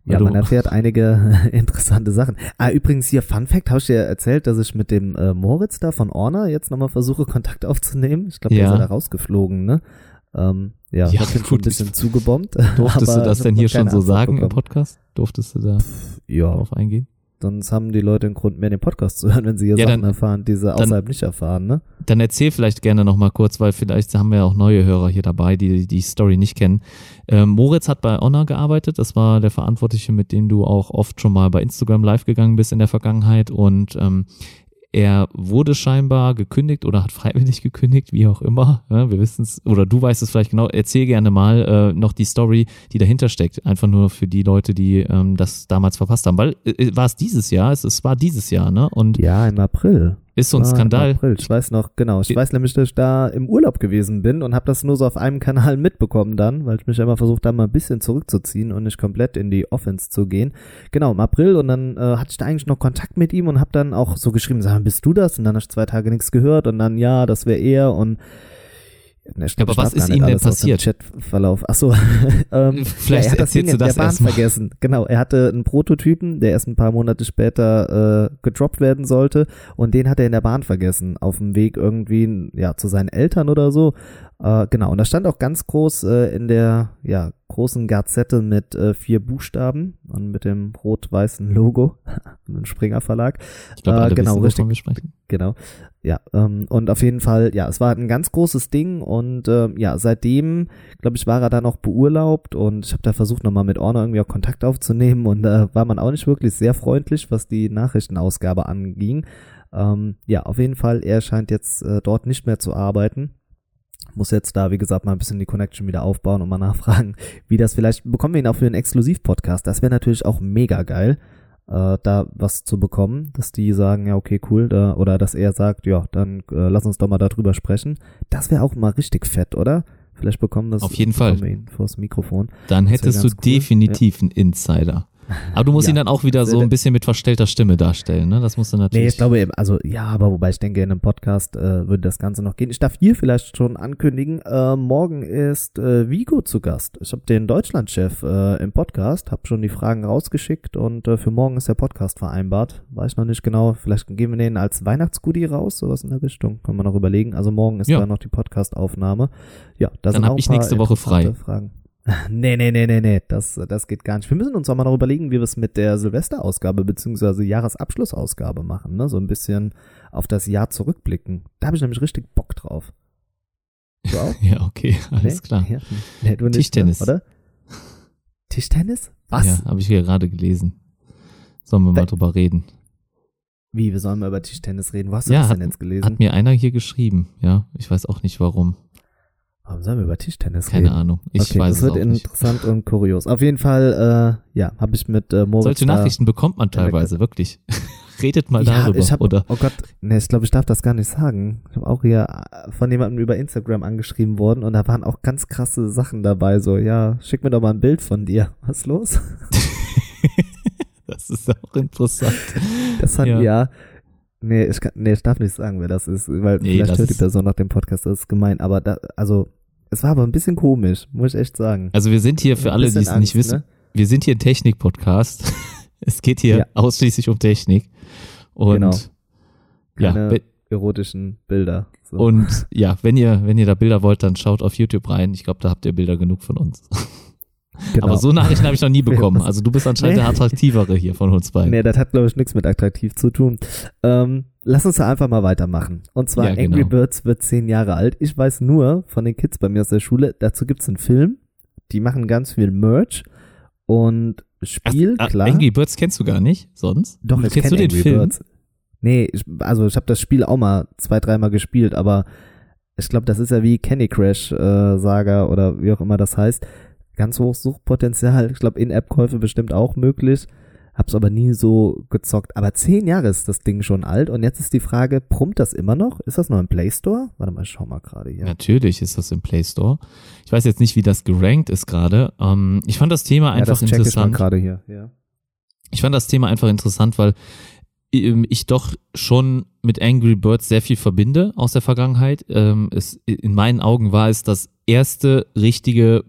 Ja, man erfährt einige [laughs] interessante Sachen. Ah, übrigens hier, Fun Fact, habe ich dir erzählt, dass ich mit dem äh, Moritz da von Orna jetzt nochmal versuche, Kontakt aufzunehmen. Ich glaube, der Ja. ist ja da rausgeflogen, ne? Ähm, ja, Ja, ich hab ihn schon ein gut. bisschen zugebombt. Durftest du [laughs] das denn hier schon so Antwort sagen im bekommen. Podcast? Durftest du da Ja, drauf eingehen? Sonst haben die Leute einen Grund mehr, den Podcast zu [laughs] hören, wenn sie hier Ja, Sachen dann- erfahren, die sie dann- außerhalb nicht erfahren, ne? Dann erzähl vielleicht gerne nochmal kurz, weil vielleicht haben wir ja auch neue Hörer hier dabei, die die Story nicht kennen. Ähm, Moritz hat bei Honor gearbeitet. Das war der Verantwortliche, mit dem du auch oft schon mal bei Instagram live gegangen bist in der Vergangenheit. Und ähm, er wurde scheinbar gekündigt oder hat [laughs] freiwillig gekündigt, wie auch immer. Ja, wir wissen es, oder du weißt es vielleicht genau. Erzähl gerne mal äh, noch die Story, die dahinter steckt. Einfach nur für die Leute, die ähm, das damals verpasst haben. Weil äh, war es dieses Jahr? Es, es war dieses Jahr, ne? Und Ja, im April. Ist so ein im Skandal. April. Ich weiß noch, genau. Ich weiß nämlich, dass ich da im Urlaub gewesen bin und habe das nur so auf einem Kanal [laughs] mitbekommen dann, weil ich mich immer versucht habe, mal ein bisschen zurückzuziehen und nicht komplett in die Offense zu gehen. Genau, im April und dann äh, hatte ich da eigentlich noch Kontakt mit ihm und habe dann auch so geschrieben, sag mal, bist du das? Und dann habe ich zwei Tage nichts gehört und dann, ja, das wäre er und Ne, ja, aber was ist ihm denn passiert? Chatverlauf. Achso. [laughs] ähm, Vielleicht ja, er hat das Ding in der Bahn vergessen. Genau, er hatte einen Prototypen, der erst ein paar Monate später äh, gedroppt werden sollte und den hat er in der Bahn vergessen. Auf dem Weg irgendwie ja zu seinen Eltern oder so. Äh, genau, und da stand auch ganz groß äh, in der ja, großen Gazette mit äh, vier Buchstaben und mit dem rot-weißen Logo [laughs] im Springer Verlag. Ich glaube, alle äh, genau, wissen, richtig. wir sprechen. Genau. Ja, ähm, und auf jeden Fall, ja, es war ein ganz großes Ding und ähm, ja, seitdem, glaube ich, war er da noch beurlaubt und ich habe da versucht, nochmal mit Orner irgendwie auch Kontakt aufzunehmen und da äh, war man auch nicht wirklich sehr freundlich, was die Nachrichtenausgabe anging. Ähm, ja, auf jeden Fall, er scheint jetzt äh, dort nicht mehr zu arbeiten muss jetzt da, wie gesagt, mal ein bisschen die Connection wieder aufbauen und mal nachfragen, wie das vielleicht, bekommen wir ihn auch für einen Exklusiv-Podcast. Das wäre natürlich auch mega geil, äh, da was zu bekommen, dass die sagen, ja, okay, cool, da, oder dass er sagt, ja, dann äh, lass uns doch mal darüber sprechen. Das wäre auch mal richtig fett, oder? Vielleicht bekommen das Auf jeden Fall. vors Mikrofon. Dann hättest du cool. definitiv ja. einen Insider. Aber du musst ja. ihn dann auch wieder so ein bisschen mit verstellter Stimme darstellen, ne? Das musst du natürlich. Nee, ich glaube eben, also ja, aber wobei ich denke, in einem Podcast äh, würde das Ganze noch gehen. Ich darf hier vielleicht schon ankündigen, äh, morgen ist äh, Vigo zu Gast. Ich habe den Deutschlandchef äh, im Podcast, habe schon die Fragen rausgeschickt und äh, für morgen ist der Podcast vereinbart. Weiß noch nicht genau, vielleicht geben wir den als Weihnachtsgoodie raus, sowas in der Richtung. Können wir noch überlegen. Also morgen ist ja. da noch die Podcast-Aufnahme. Ja, da dann auch ich nächste Woche frei. Fragen. Nee, nee, nee, nee, nee, das, das geht gar nicht. Wir müssen uns auch mal noch überlegen, wie wir es mit der Silvesterausgabe beziehungsweise Jahresabschlussausgabe machen, ne? So ein bisschen auf das Jahr zurückblicken. Da habe ich nämlich richtig Bock drauf. Du auch? [laughs] ja, okay, alles nee? klar. Ja, nee, nicht, Tischtennis. Ne, oder? Tischtennis? Was? Ja, habe ich hier gerade gelesen. Sollen wir mal drüber reden? Wie, wir sollen mal über Tischtennis reden? Wo hast du ja, das hat, denn jetzt gelesen? Hat mir einer hier geschrieben, ja. Ich weiß auch nicht warum. Warum sollen wir über Tischtennis Keine reden? Keine Ahnung. Ich okay, weiß das wird interessant und kurios. Auf jeden Fall, äh, ja, habe ich mit äh, Moritz. Solche Nachrichten bekommt man teilweise, wirklich. [laughs] Redet mal ja, darüber, ich hab, oder? Oh Gott, ne, ich glaube, ich darf das gar nicht sagen. Ich habe auch hier äh, von jemandem über Instagram angeschrieben worden und da waren auch ganz krasse Sachen dabei. So, ja, schick mir doch mal ein Bild von dir. [laughs] Was ist los? [laughs] das ist auch interessant. Das hat ja. ja Nee, ich, kann, nee, ich darf nicht sagen, wer das ist, weil nee, vielleicht hört die Person nach dem Podcast, das ist gemein, aber da, also, es war aber ein bisschen komisch, muss ich echt sagen. Also wir sind hier für alle, die es nicht wissen, ne? wir sind hier ein Technik-Podcast. [laughs] es geht hier ja. ausschließlich um Technik. Und genau. Keine ja, erotischen Bilder. So. Und ja, wenn ihr, wenn ihr da Bilder wollt, dann schaut auf YouTube rein. Ich glaube, da habt ihr Bilder genug von uns. [laughs] Genau. Aber so Nachrichten habe ich noch nie bekommen. [laughs] Also du bist anscheinend nee. der attraktivere hier von uns beiden. Nee, das hat glaube ich nichts mit attraktiv zu tun. Ähm, lass uns da einfach mal weitermachen. Und zwar ja, genau. Angry Birds wird zehn Jahre alt. Ich weiß nur von den Kids bei mir aus der Schule, dazu gibt's einen Film. Die machen ganz viel Merch und Spiel, Ach, klar. Angry Birds kennst du gar nicht, sonst? Doch, ich kennst kenn du den Angry Film? Birds. Nee, ich, also ich habe das Spiel auch mal zwei, dreimal gespielt, aber ich glaube, das ist ja wie Candy Crash äh, Saga oder wie auch immer das heißt ganz hohes Suchtpotenzial. Ich glaube, In-App-Käufe bestimmt auch möglich. Hab's aber nie so gezockt. Aber zehn Jahre ist das Ding schon alt. Und jetzt ist die Frage, brummt das immer noch? Ist das noch im Play Store? Warte mal, schau mal gerade hier. Natürlich ist das im Play Store. Ich weiß jetzt nicht, wie das gerankt ist gerade. Ähm, ich fand das Thema einfach ja, das interessant. Ich gerade hier, ja. Ich fand das Thema einfach interessant, weil ähm, ich doch schon mit Angry Birds sehr viel verbinde aus der Vergangenheit. Ähm, es, in meinen Augen war es das erste richtige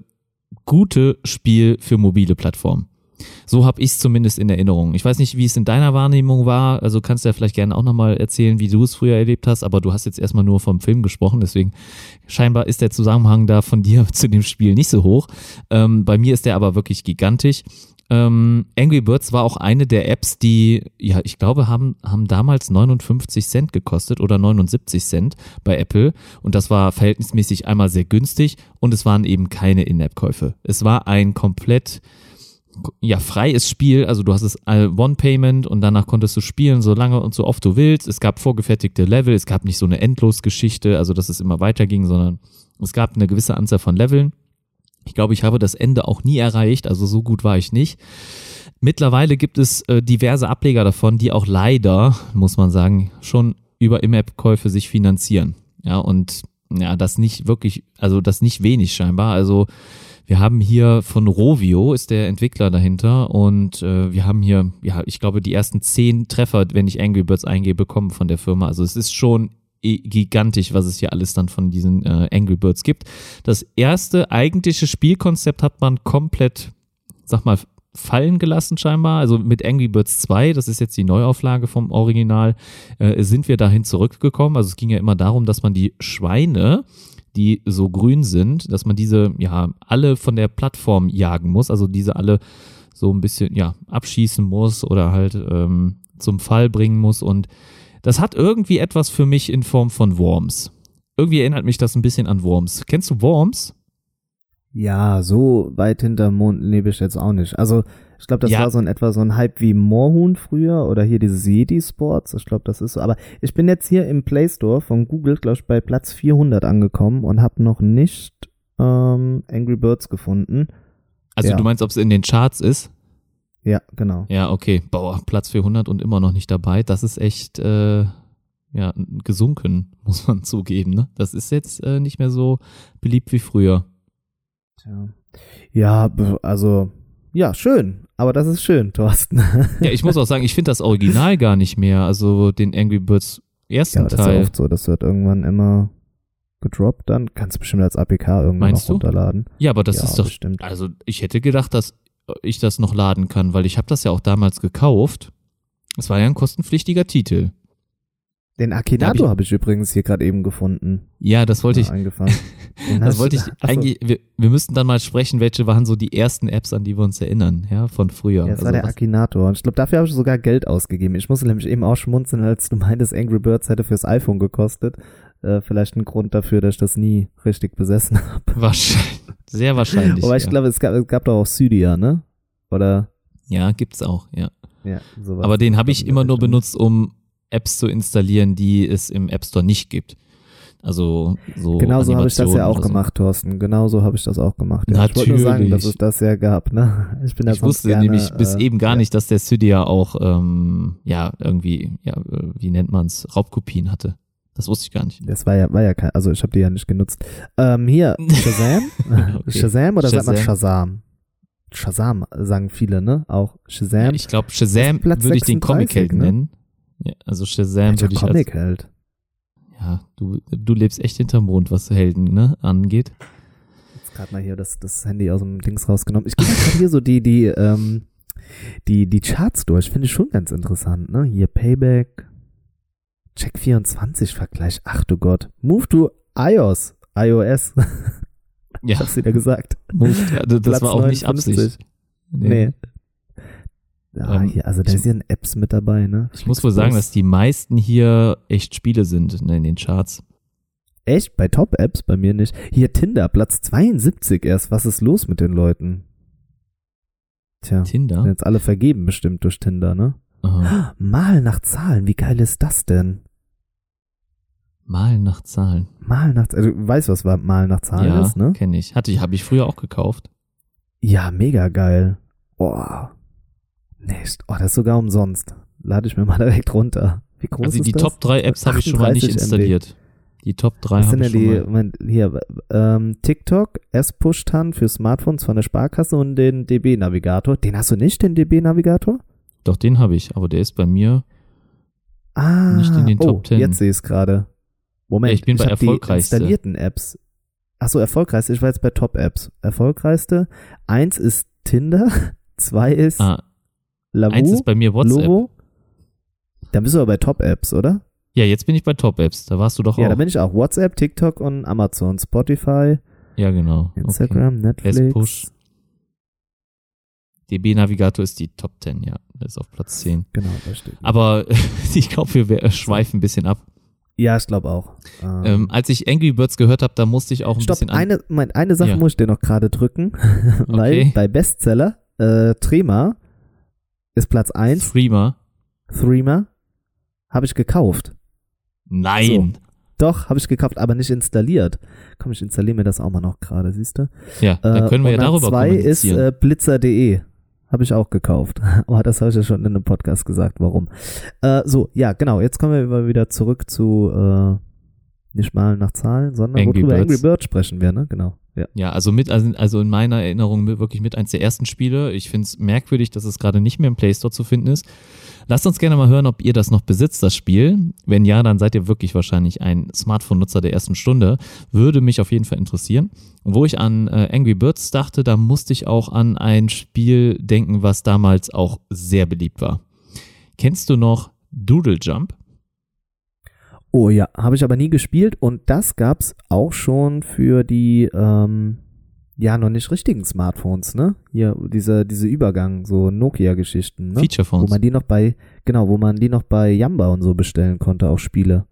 gute Spiel für mobile Plattformen. So habe ich es zumindest in Erinnerung. Ich weiß nicht, wie es in deiner Wahrnehmung war. Also kannst du ja vielleicht gerne auch nochmal erzählen, wie du es früher erlebt hast. Aber du hast jetzt erstmal nur vom Film gesprochen. Deswegen scheinbar ist der Zusammenhang da von [laughs] dir zu dem Spiel nicht so hoch. Ähm, bei mir ist der aber wirklich gigantisch. Ähm, Angry Birds war auch eine der Apps, die, ja, ich glaube, haben, haben damals 59 Cent gekostet oder 79 Cent bei Apple. Und das war verhältnismäßig einmal sehr günstig und es waren eben keine In-App-Käufe. Es war ein komplett ja, freies Spiel, also du hast es One-Payment und danach konntest du spielen, so lange und so oft du willst. Es gab vorgefertigte Level, es gab nicht so eine Endlosgeschichte, also dass es immer weiterging, sondern es gab eine gewisse Anzahl von Leveln ich glaube, ich habe das Ende auch nie erreicht, also so gut war ich nicht. Mittlerweile gibt es äh, diverse Ableger davon, die auch leider, muss man sagen, schon über Im-App-Käufe sich finanzieren. Ja, und ja, das nicht wirklich, also das nicht wenig scheinbar. Also wir haben hier von Rovio ist der Entwickler dahinter und äh, wir haben hier, ja, ich glaube, die ersten zehn Treffer, wenn ich Angry Birds eingebe, bekommen von der Firma. Also es ist schon gigantisch, was es hier alles dann von diesen äh, Angry Birds gibt. Das erste eigentliche Spielkonzept hat man komplett, sag mal, fallen gelassen scheinbar. Also mit Angry Birds 2, das ist jetzt die Neuauflage vom Original, äh, sind wir dahin zurückgekommen. Also es ging ja immer darum, dass man die Schweine, die so grün sind, dass man diese ja alle von der Plattform jagen muss. Also diese alle so ein bisschen ja abschießen muss oder halt ähm, zum Fall bringen muss. Und das hat irgendwie etwas für mich in Form von Worms. Irgendwie erinnert mich das ein bisschen an Worms. Kennst du Worms? Ja, so weit hinterm Mond lebe ich jetzt auch nicht. Also, ich glaube, das Ja. war so in etwa so ein Hype wie Moorhuhn früher oder hier dieses Jedi Sports. Ich glaube, das ist so. Aber ich bin jetzt hier im Play Store von Google, glaube ich, bei Platz 400 angekommen und habe noch nicht ähm, Angry Birds gefunden. Also Ja. du meinst, ob es in den Charts ist? Ja, genau. Ja, okay. Boah, Platz 400 und immer noch nicht dabei. Das ist echt äh, ja, gesunken, [laughs] muss man zugeben. Ne? Das ist jetzt äh, nicht mehr so beliebt wie früher. Tja. Ja, also, ja, schön. Aber das ist schön, Thorsten. Ja, ich muss auch sagen, ich finde das Original gar nicht mehr. Also den Angry Birds ersten ja, das ist ja Teil. oft so. Das wird irgendwann immer gedroppt dann. Kannst du bestimmt als APK irgendwann Meinst noch du? runterladen. Ja, aber das ja, ist doch. bestimmt. Also ich hätte gedacht, dass ich das noch laden kann, weil ich habe das ja auch damals gekauft. Es war ja ein kostenpflichtiger Titel. Den hab Akinator ich- habe ich übrigens hier gerade eben gefunden. Ja, das wollte ich. [laughs] Den Das wollte ich eigentlich, wir, wir müssten dann mal sprechen, welche waren so die ersten Apps, an die wir uns erinnern, ja, von früher. Ja, das Also war der Akinator. Und ich glaube, dafür habe ich sogar Geld ausgegeben. Ich musste nämlich eben auch schmunzeln, als du meintest, Angry Birds hätte fürs iPhone gekostet. Äh, vielleicht ein Grund dafür, dass ich das nie richtig besessen habe. [laughs] wahrscheinlich, sehr wahrscheinlich. Aber ich ja. glaube, es gab, es gab doch auch Cydia, ne? Oder? ja, gibt's auch, ja. Ja, sowas. Aber den habe ich immer nur benutzt, um Apps zu installieren, die es im App Store nicht gibt. Also so. Genau so habe ich das ja auch so. gemacht, Thorsten. Genau so habe ich das auch gemacht. Ja. Ich wollte nur sagen, dass Natürlich. es das ja gab, ne? Ich bin da Ich wusste gerne, nämlich bis äh, eben gar ja. nicht, dass der Cydia auch, ähm, ja, irgendwie, ja, äh, wie nennt man's, Raubkopien hatte. Das wusste ich gar nicht. Das war ja, war ja kein, also ich habe die ja nicht genutzt. Ähm, hier, [laughs] Shazam? Okay. Shazam oder sagt man Shazam. Shazam? Shazam sagen viele, ne? Auch Shazam. Ich glaube, Shazam würde ich den 36, Comic-Held ne? nennen. Ja, also Shazam würde ich als, Comic halt. ja, du, du lebst echt hinterm Mond, was Helden, ne, angeht. Jetzt gerade mal hier das, das Handy aus dem Dings rausgenommen. Ich gehe mal hier so die, die, ähm, die, die Charts durch. Finde ich schon ganz interessant, ne? Hier Payback, Check 24 Vergleich. Ach du Gott. Move to iOS. iOS. [laughs] Ja, Hab's wieder gesagt. Move, also das Platz war auch nicht 59. Absicht. Nee. Ja, Ähm, hier, also da ich- sind Apps mit dabei, ne? Ich muss wohl sagen, dass die meisten hier echt Spiele sind ne, in den Charts. Echt? Bei Top-Apps? Bei mir nicht. Hier Tinder, Platz 72 erst. Was ist los mit den Leuten? Tja, sind Tinder. jetzt alle vergeben bestimmt durch Tinder, ne? Aha. [gasps] Mal nach Zahlen, wie geil ist das denn? Malen nach Zahlen. Mal nach, also du weißt, was Mal nach Zahlen ja, ist, ne? kenne ich. Hatte ich, habe ich früher auch gekauft. Ja, mega geil. Boah. Nicht. Oh, das ist sogar umsonst. Lade ich mir mal [laughs] direkt runter. Wie groß also ist die das? Top 3 Apps habe ich schon mal nicht 38 MB. installiert. Die Top 3 Was habe ich denn schon mal. Hier, ähm, TikTok, S-Push-Tan für Smartphones von der Sparkasse und den DB-Navigator. Den hast du nicht, den DB-Navigator? Doch, den habe ich, aber der ist bei mir. Ah, Nicht in den oh, Top 10. jetzt sehe ich es gerade. Moment, Ja, ich bin bei hab die erfolgreichste. installierten Apps. Ach so, erfolgreichste. Ich war jetzt bei Top-Apps. Erfolgreichste. Eins ist Tinder, [laughs] zwei ist Ah, Lavu, eins ist bei mir WhatsApp. Lovo. Dann bist du aber bei Top-Apps, oder? Ja, jetzt bin ich bei Top Apps. Da warst du doch Ja, auch. da bin ich auch. WhatsApp, TikTok und Amazon, Spotify, ja, genau. Instagram, Netflix. S-Push. DB Navigator ist die Top 10, ja. Das ist auf Platz 10. Genau, da steht. Aber [laughs] ich glaube, wir schweifen ein bisschen ab. Ja, ich glaube auch. Ähm, Ähm, als ich Angry Birds gehört habe, da musste ich auch ein Stopp, bisschen an. eine, eine Sache Ja. muss ich dir noch gerade drücken, [laughs] weil Okay. bei Bestseller, äh, Trema ist Platz 1, Threema. Threema, habe ich gekauft. Nein. Doch, habe ich gekauft, aber nicht installiert. Komm, ich installiere mir das auch mal noch gerade, siehst du? Ja, dann können wir ja darüber zwei ist äh, blitzer.de. Habe ich auch gekauft. [laughs] Oh, das habe ich ja schon in einem Podcast gesagt, warum. Äh, so, ja, genau. Jetzt kommen wir wieder zurück zu äh, nicht mal nach Zahlen, sondern Angry worüber Birds. Angry Bird sprechen wir, ne? Genau. Ja. Ja, also mit, also, also in meiner Erinnerung wirklich mit eins der ersten Spiele. Ich finde es merkwürdig, dass es gerade nicht mehr im Play Store zu finden ist. Lasst uns gerne mal hören, ob ihr das noch besitzt, das Spiel. Wenn ja, dann seid ihr wirklich wahrscheinlich ein Smartphone-Nutzer der ersten Stunde. Würde mich auf jeden Fall interessieren. Und wo ich an äh, Angry Birds dachte, da musste ich auch an ein Spiel denken, was damals auch sehr beliebt war. Kennst du noch Doodle Jump? Oh ja, habe ich aber nie gespielt und das gab's auch schon für die ähm, ja noch nicht richtigen Smartphones, ne? Hier diese diese Übergang, so Nokia-Geschichten, ne? Feature Phones. Wo man die noch bei genau, wo man die noch bei Yamba und so bestellen konnte, auch Spiele.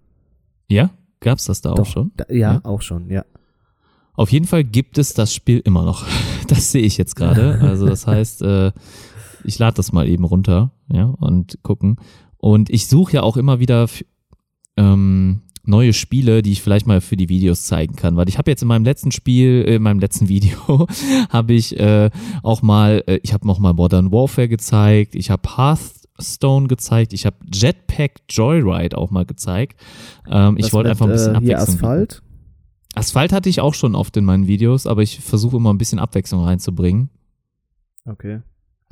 Ja, gab's das da auch Doch, schon? Da, ja, ja, auch schon, ja. Auf jeden Fall gibt es das Spiel immer noch. [laughs] Das sehe ich jetzt gerade. [laughs] Also das heißt, äh, ich lade das mal eben runter, ja, und gucken. Und ich suche ja auch immer wieder ähm, neue Spiele, die ich vielleicht mal für die Videos zeigen kann, weil ich habe jetzt in meinem letzten Spiel, äh, in meinem letzten [laughs] Video, habe ich äh, auch mal, äh, ich habe noch mal Modern Warfare gezeigt, ich habe Hearthstone gezeigt, ich habe Jetpack Joyride auch mal gezeigt. Ähm, ich wollte einfach ein bisschen äh, Abwechslung. Asphalt? Bieten. Asphalt hatte ich auch schon oft in meinen Videos, aber ich versuche immer ein bisschen Abwechslung reinzubringen. Okay.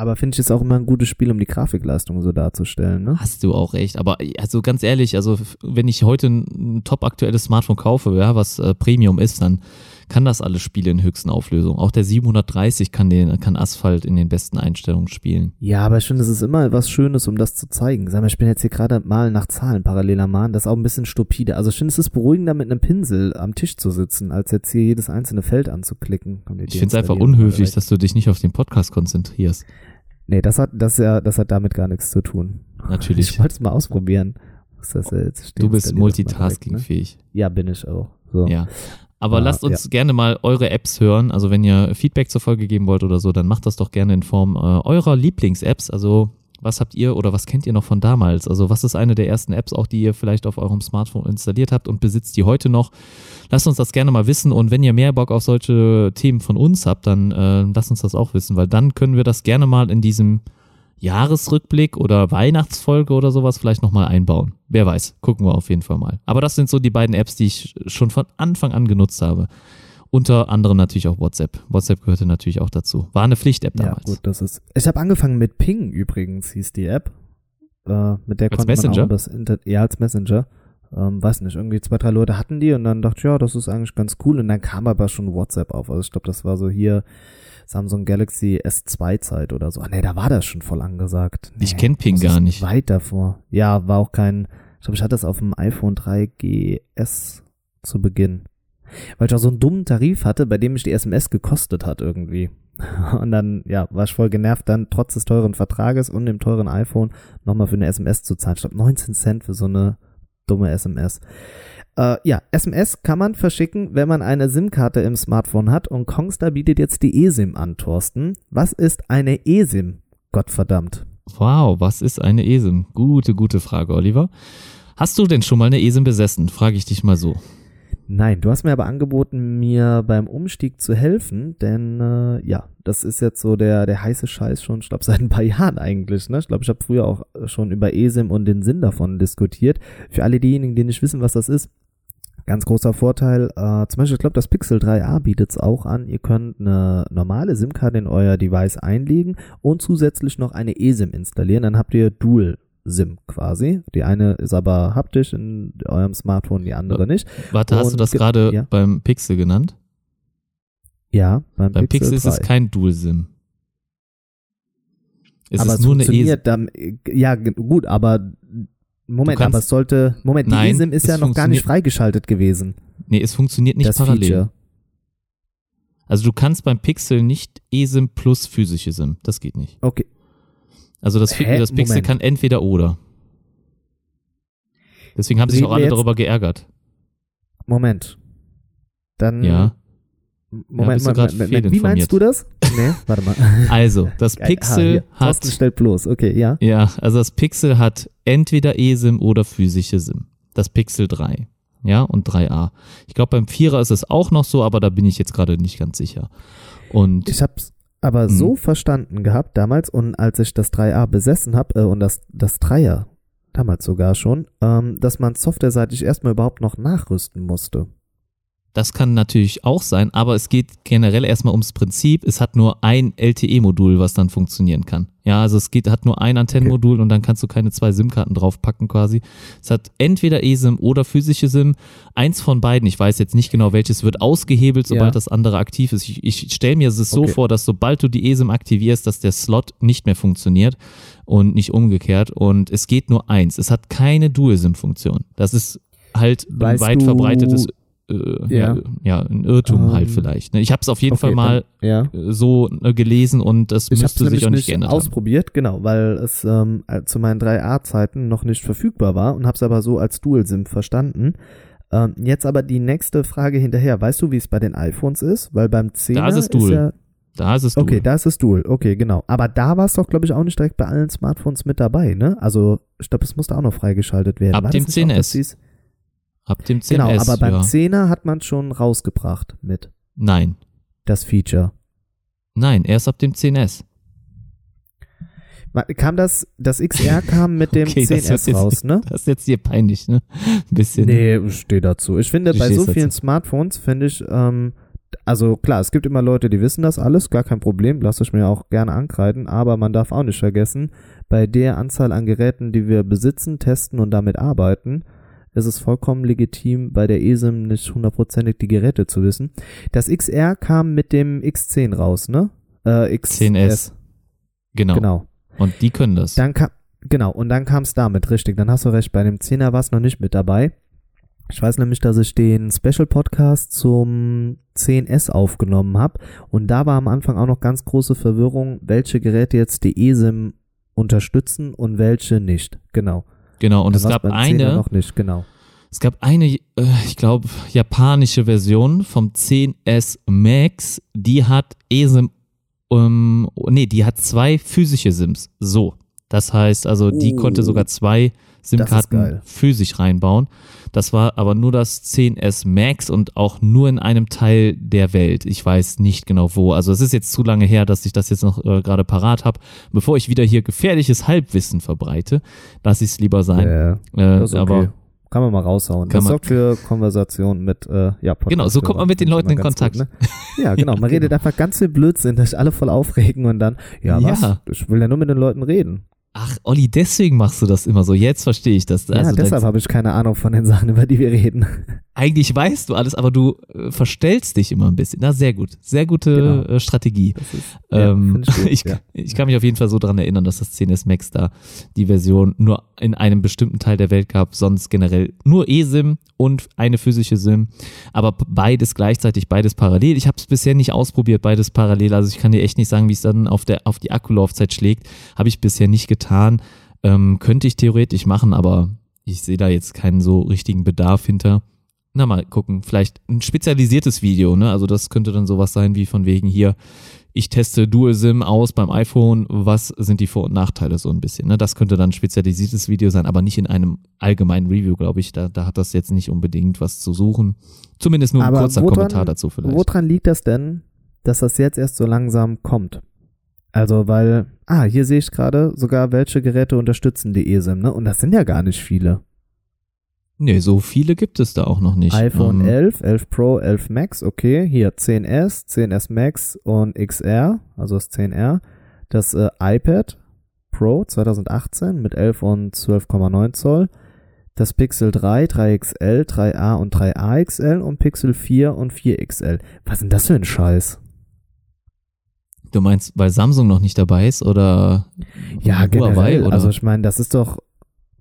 Aber finde ich es auch immer ein gutes Spiel, um die Grafikleistung so darzustellen, ne? Hast du auch recht. Aber also ganz ehrlich, also wenn ich heute ein top aktuelles Smartphone kaufe, ja, was äh, Premium ist, dann kann das alle Spiele in höchsten Auflösungen. Auch der 730 kann den, kann Asphalt in den besten Einstellungen spielen. Ja, aber ich finde, es ist immer was Schönes, um das zu zeigen. Sag mal, ich bin jetzt hier gerade mal nach Zahlen parallel am Malen. Das ist auch ein bisschen stupide. Also ich finde, es ist beruhigender, mit einem Pinsel am Tisch zu sitzen, als jetzt hier jedes einzelne Feld anzuklicken. Ich finde es einfach unhöflich, dass du dich nicht auf den Podcast konzentrierst. Nee, das hat, das ja, das hat damit gar nichts zu tun. Natürlich. [laughs] Ich wollte es mal ausprobieren. Was das jetzt steht, du bist multitaskingfähig. Ne? Ja, bin ich auch. So. Ja. Aber ah, lasst uns ja. gerne mal eure Apps hören. Also wenn ihr Feedback zur Folge geben wollt oder so, dann macht das doch gerne in Form äh, eurer Lieblings-Apps. Also was habt ihr oder was kennt ihr noch von damals? Also was ist eine der ersten Apps auch, die ihr vielleicht auf eurem Smartphone installiert habt und besitzt die heute noch? Lasst uns das gerne mal wissen und wenn ihr mehr Bock auf solche Themen von uns habt, dann äh, lasst uns das auch wissen, weil dann können wir das gerne mal in diesem Jahresrückblick oder Weihnachtsfolge oder sowas vielleicht nochmal einbauen. Wer weiß, gucken wir auf jeden Fall mal. Aber das sind so die beiden Apps, die ich schon von Anfang an genutzt habe. Unter anderem natürlich auch WhatsApp. WhatsApp gehörte natürlich auch dazu. War eine Pflicht-App damals. Ja, gut, das ist. Ich habe angefangen mit Ping übrigens, hieß die App. Äh, mit der als konnte Messenger? man auch das ja, als Messenger. Ähm, weiß nicht, irgendwie zwei, drei Leute hatten die und dann dachte ich, ja, das ist eigentlich ganz cool. Und dann kam aber schon WhatsApp auf. Also ich glaube, das war so hier Samsung Galaxy S2 Zeit oder so. Ah, nee, da war das schon voll angesagt. Nee, ich kenne Ping gar nicht. Weit davor. Ja, war auch kein, ich glaube, ich hatte das auf dem iPhone 3GS zu Beginn. Weil ich auch so einen dummen Tarif hatte, bei dem mich die SMS gekostet hat irgendwie. [laughs] Und dann, ja, war ich voll genervt, dann trotz des teuren Vertrages und dem teuren iPhone nochmal für eine SMS zu zahlen. Ich glaube 19 Cent für so eine dumme SMS. Äh, ja, SMS kann man verschicken, wenn man eine SIM-Karte im Smartphone hat und Kongstar bietet jetzt die eSIM an, Thorsten. Was ist eine eSIM? Gottverdammt. Wow, was ist eine eSIM? Gute, gute Frage, Oliver. Hast du denn schon mal eine eSIM besessen? Frage ich dich mal so. Nein, du hast mir aber angeboten, mir beim Umstieg zu helfen, denn äh, ja, das ist jetzt so der der heiße Scheiß schon, ich glaube [laughs] seit ein paar Jahren eigentlich. Ne? Ich glaube, ich habe früher auch schon über eSIM und den Sinn davon diskutiert. Für alle diejenigen, die nicht wissen, was das ist, ganz großer Vorteil. Äh, zum Beispiel, ich glaube, das Pixel 3a bietet es auch an. Ihr könnt eine normale SIM-Karte in euer Device einlegen und zusätzlich noch eine eSIM installieren. Dann habt ihr Dual SIM quasi. Die eine ist aber haptisch in eurem Smartphone, die andere nicht. Warte, Und hast du das ge- gerade ja. beim Pixel genannt? Ja, beim, Beim Pixel, ist es 3. kein Dual-SIM. Es aber ist nur eine eSIM. funktioniert dann, ja, gut, aber Moment, aber es sollte, Moment, Nein, die eSIM ist es ja noch gar nicht funktioniert- freigeschaltet gewesen. Nee, es funktioniert nicht das parallel. Feature. Also du kannst beim Pixel nicht eSIM plus physische SIM. Das geht nicht. Okay. Also das, Hä? das Pixel Moment. kann entweder oder. Deswegen haben sich auch alle darüber geärgert. Moment. Dann, Ja. Moment, du Moment, Moment, wie meinst du das? Nee, [laughs] warte mal. Also, das. Ah, Pixel hier. hat stellt bloß, okay, ja. Ja, also das Pixel hat entweder eSIM oder physische SIM. Das Pixel 3. Ja, und 3a. Ich glaube, beim Vierer ist es auch noch so, aber da bin ich jetzt gerade nicht ganz sicher. Und Ich hab's aber Mhm. so verstanden gehabt damals und als ich das 3a besessen habe äh, und das, das 3er damals sogar schon, ähm, dass man softwareseitig erstmal überhaupt noch nachrüsten musste. Das kann natürlich auch sein, aber es geht generell erstmal ums Prinzip. Es hat nur ein LTE-Modul, was dann funktionieren kann. Ja, also es geht, hat nur ein Antennenmodul okay. und dann kannst du keine zwei SIM-Karten draufpacken quasi. Es hat entweder eSIM oder physische SIM. Eins von beiden, ich weiß jetzt nicht genau welches, wird ausgehebelt, sobald ja. das andere aktiv ist. Ich, ich stelle mir es so okay. vor, dass sobald du die eSIM aktivierst, dass der Slot nicht mehr funktioniert und nicht umgekehrt. Und es geht nur eins. Es hat keine Dual-SIM-Funktion. Das ist halt weißt ein weit verbreitetes äh, ja. ja. ein Irrtum um, halt ähm, vielleicht. Ne? Ich habe es auf jeden okay, Fall mal dann, ja. Äh, so äh, gelesen und das ich müsste sich auch nicht geändert ausprobiert, haben. genau, weil es ähm, zu meinen 3A-Zeiten noch nicht verfügbar war und habe es aber so als Dual-SIM verstanden. Ähm, jetzt aber die nächste Frage hinterher. Weißt du, wie es bei den iPhones ist? Weil beim 10 da ist es Dual. Ist ja, da ist es Dual. Okay, da ist es Dual. Okay, genau. Aber da war es doch, glaube ich, auch nicht direkt bei allen Smartphones mit dabei, ne? Also, ich glaube, es musste auch noch freigeschaltet werden. Ab war dem 10S. Ab dem 10S. Genau, aber beim ja. 10er hat man schon rausgebracht mit. Nein. Das Feature. Nein, erst ab dem 10S. Kam das, das XR kam mit dem [laughs] okay, 10S raus, ne? [laughs] Das ist jetzt hier peinlich, ne? Ein bisschen. Nee, steh dazu. Ich finde, bei so vielen dazu. Smartphones finde ich, ähm, also klar, es gibt immer Leute, die wissen das alles, gar kein Problem, lasse ich mir auch gerne ankreiden, aber man darf auch nicht vergessen, bei der Anzahl an Geräten, die wir besitzen, testen und damit arbeiten, ist es vollkommen legitim, bei der ESIM nicht hundertprozentig die Geräte zu wissen. Das XR kam mit dem X10 raus, ne? Äh, X 10S. Genau. Genau. Und die können das. Dann kam, genau, und dann kam es damit, richtig. Dann hast du recht, bei dem 10er war es noch nicht mit dabei. Ich weiß nämlich, dass ich den Special Podcast zum 10S aufgenommen habe und da war am Anfang auch noch ganz große Verwirrung, welche Geräte jetzt die eSIM unterstützen und welche nicht. Genau. Genau, und es gab eine. Noch nicht, genau. Es gab eine, äh, ich glaube, japanische Version vom 10S Max, die hat eSIM, ähm, nee, die hat zwei physische SIMs. So. Das heißt, also die uh, konnte sogar zwei SIM-Karten physisch reinbauen. Das war aber nur das 10S Max und auch nur in einem Teil der Welt. Ich weiß nicht genau wo. Also es ist jetzt zu lange her, dass ich das jetzt noch äh, gerade parat habe. Bevor ich wieder hier gefährliches Halbwissen verbreite, lass ich es lieber sein. Ja, äh, okay. Aber kann man mal raushauen. Kann das sorgt für Konversation mit, äh, ja, Podcast Genau, so kommt man mit den Leuten in Kontakt. Gut, ne? Ja, genau. Man [laughs] redet einfach ganz viel Blödsinn, dass alle voll aufregen und dann, ja, was? Ja. Ich will ja nur mit den Leuten reden. Ach, Olli, deswegen machst du das immer so. Jetzt verstehe ich das. Also ja, deshalb habe ich keine Ahnung von den Sachen, über die wir reden. [laughs] Eigentlich weißt du alles, aber du äh, verstellst dich immer ein bisschen. Na, sehr gut. Sehr gute genau. äh, Strategie. Ist, ähm, ja, [laughs] ich, ja. ich, kann mich auf jeden Fall so daran erinnern, dass das 10S Max da die Version nur in einem bestimmten Teil der Welt gab, sonst generell nur eSIM und eine physische SIM. Aber beides gleichzeitig, beides parallel. Ich habe es bisher nicht ausprobiert, beides parallel. Also ich kann dir echt nicht sagen, wie es dann auf, der, auf die Akkulaufzeit schlägt. Habe ich bisher nicht getan. Ähm, könnte ich theoretisch machen, aber ich sehe da jetzt keinen so richtigen Bedarf hinter na mal gucken, vielleicht ein spezialisiertes Video, ne? Also das könnte dann sowas sein wie von wegen hier, ich teste Dual SIM aus beim iPhone, was sind die Vor- und Nachteile so ein bisschen, ne? Das könnte dann ein spezialisiertes Video sein, aber nicht in einem allgemeinen Review, glaube ich. Da, da hat das jetzt nicht unbedingt was zu suchen. Zumindest nur ein aber kurzer woran, Kommentar dazu vielleicht. Woran liegt das denn, dass das jetzt erst so langsam kommt? Also, weil, ah, hier sehe ich gerade sogar, welche Geräte unterstützen die eSIM, ne? Und das sind ja gar nicht viele. Nee, so viele gibt es da auch noch nicht. iPhone ähm, 11, 11 Pro, 11 Max, okay. Hier 10S, 10S Max und XR, also das 10R. Das äh, iPad Pro 2018 mit 11 und 12,9 Zoll. Das Pixel 3, 3XL, 3A und 3AXL und Pixel 4 und 4XL. Was ist denn das für ein Scheiß? Du meinst, weil Samsung noch nicht dabei ist oder ja, Huawei? Generell. Oder? Also ich meine, das ist doch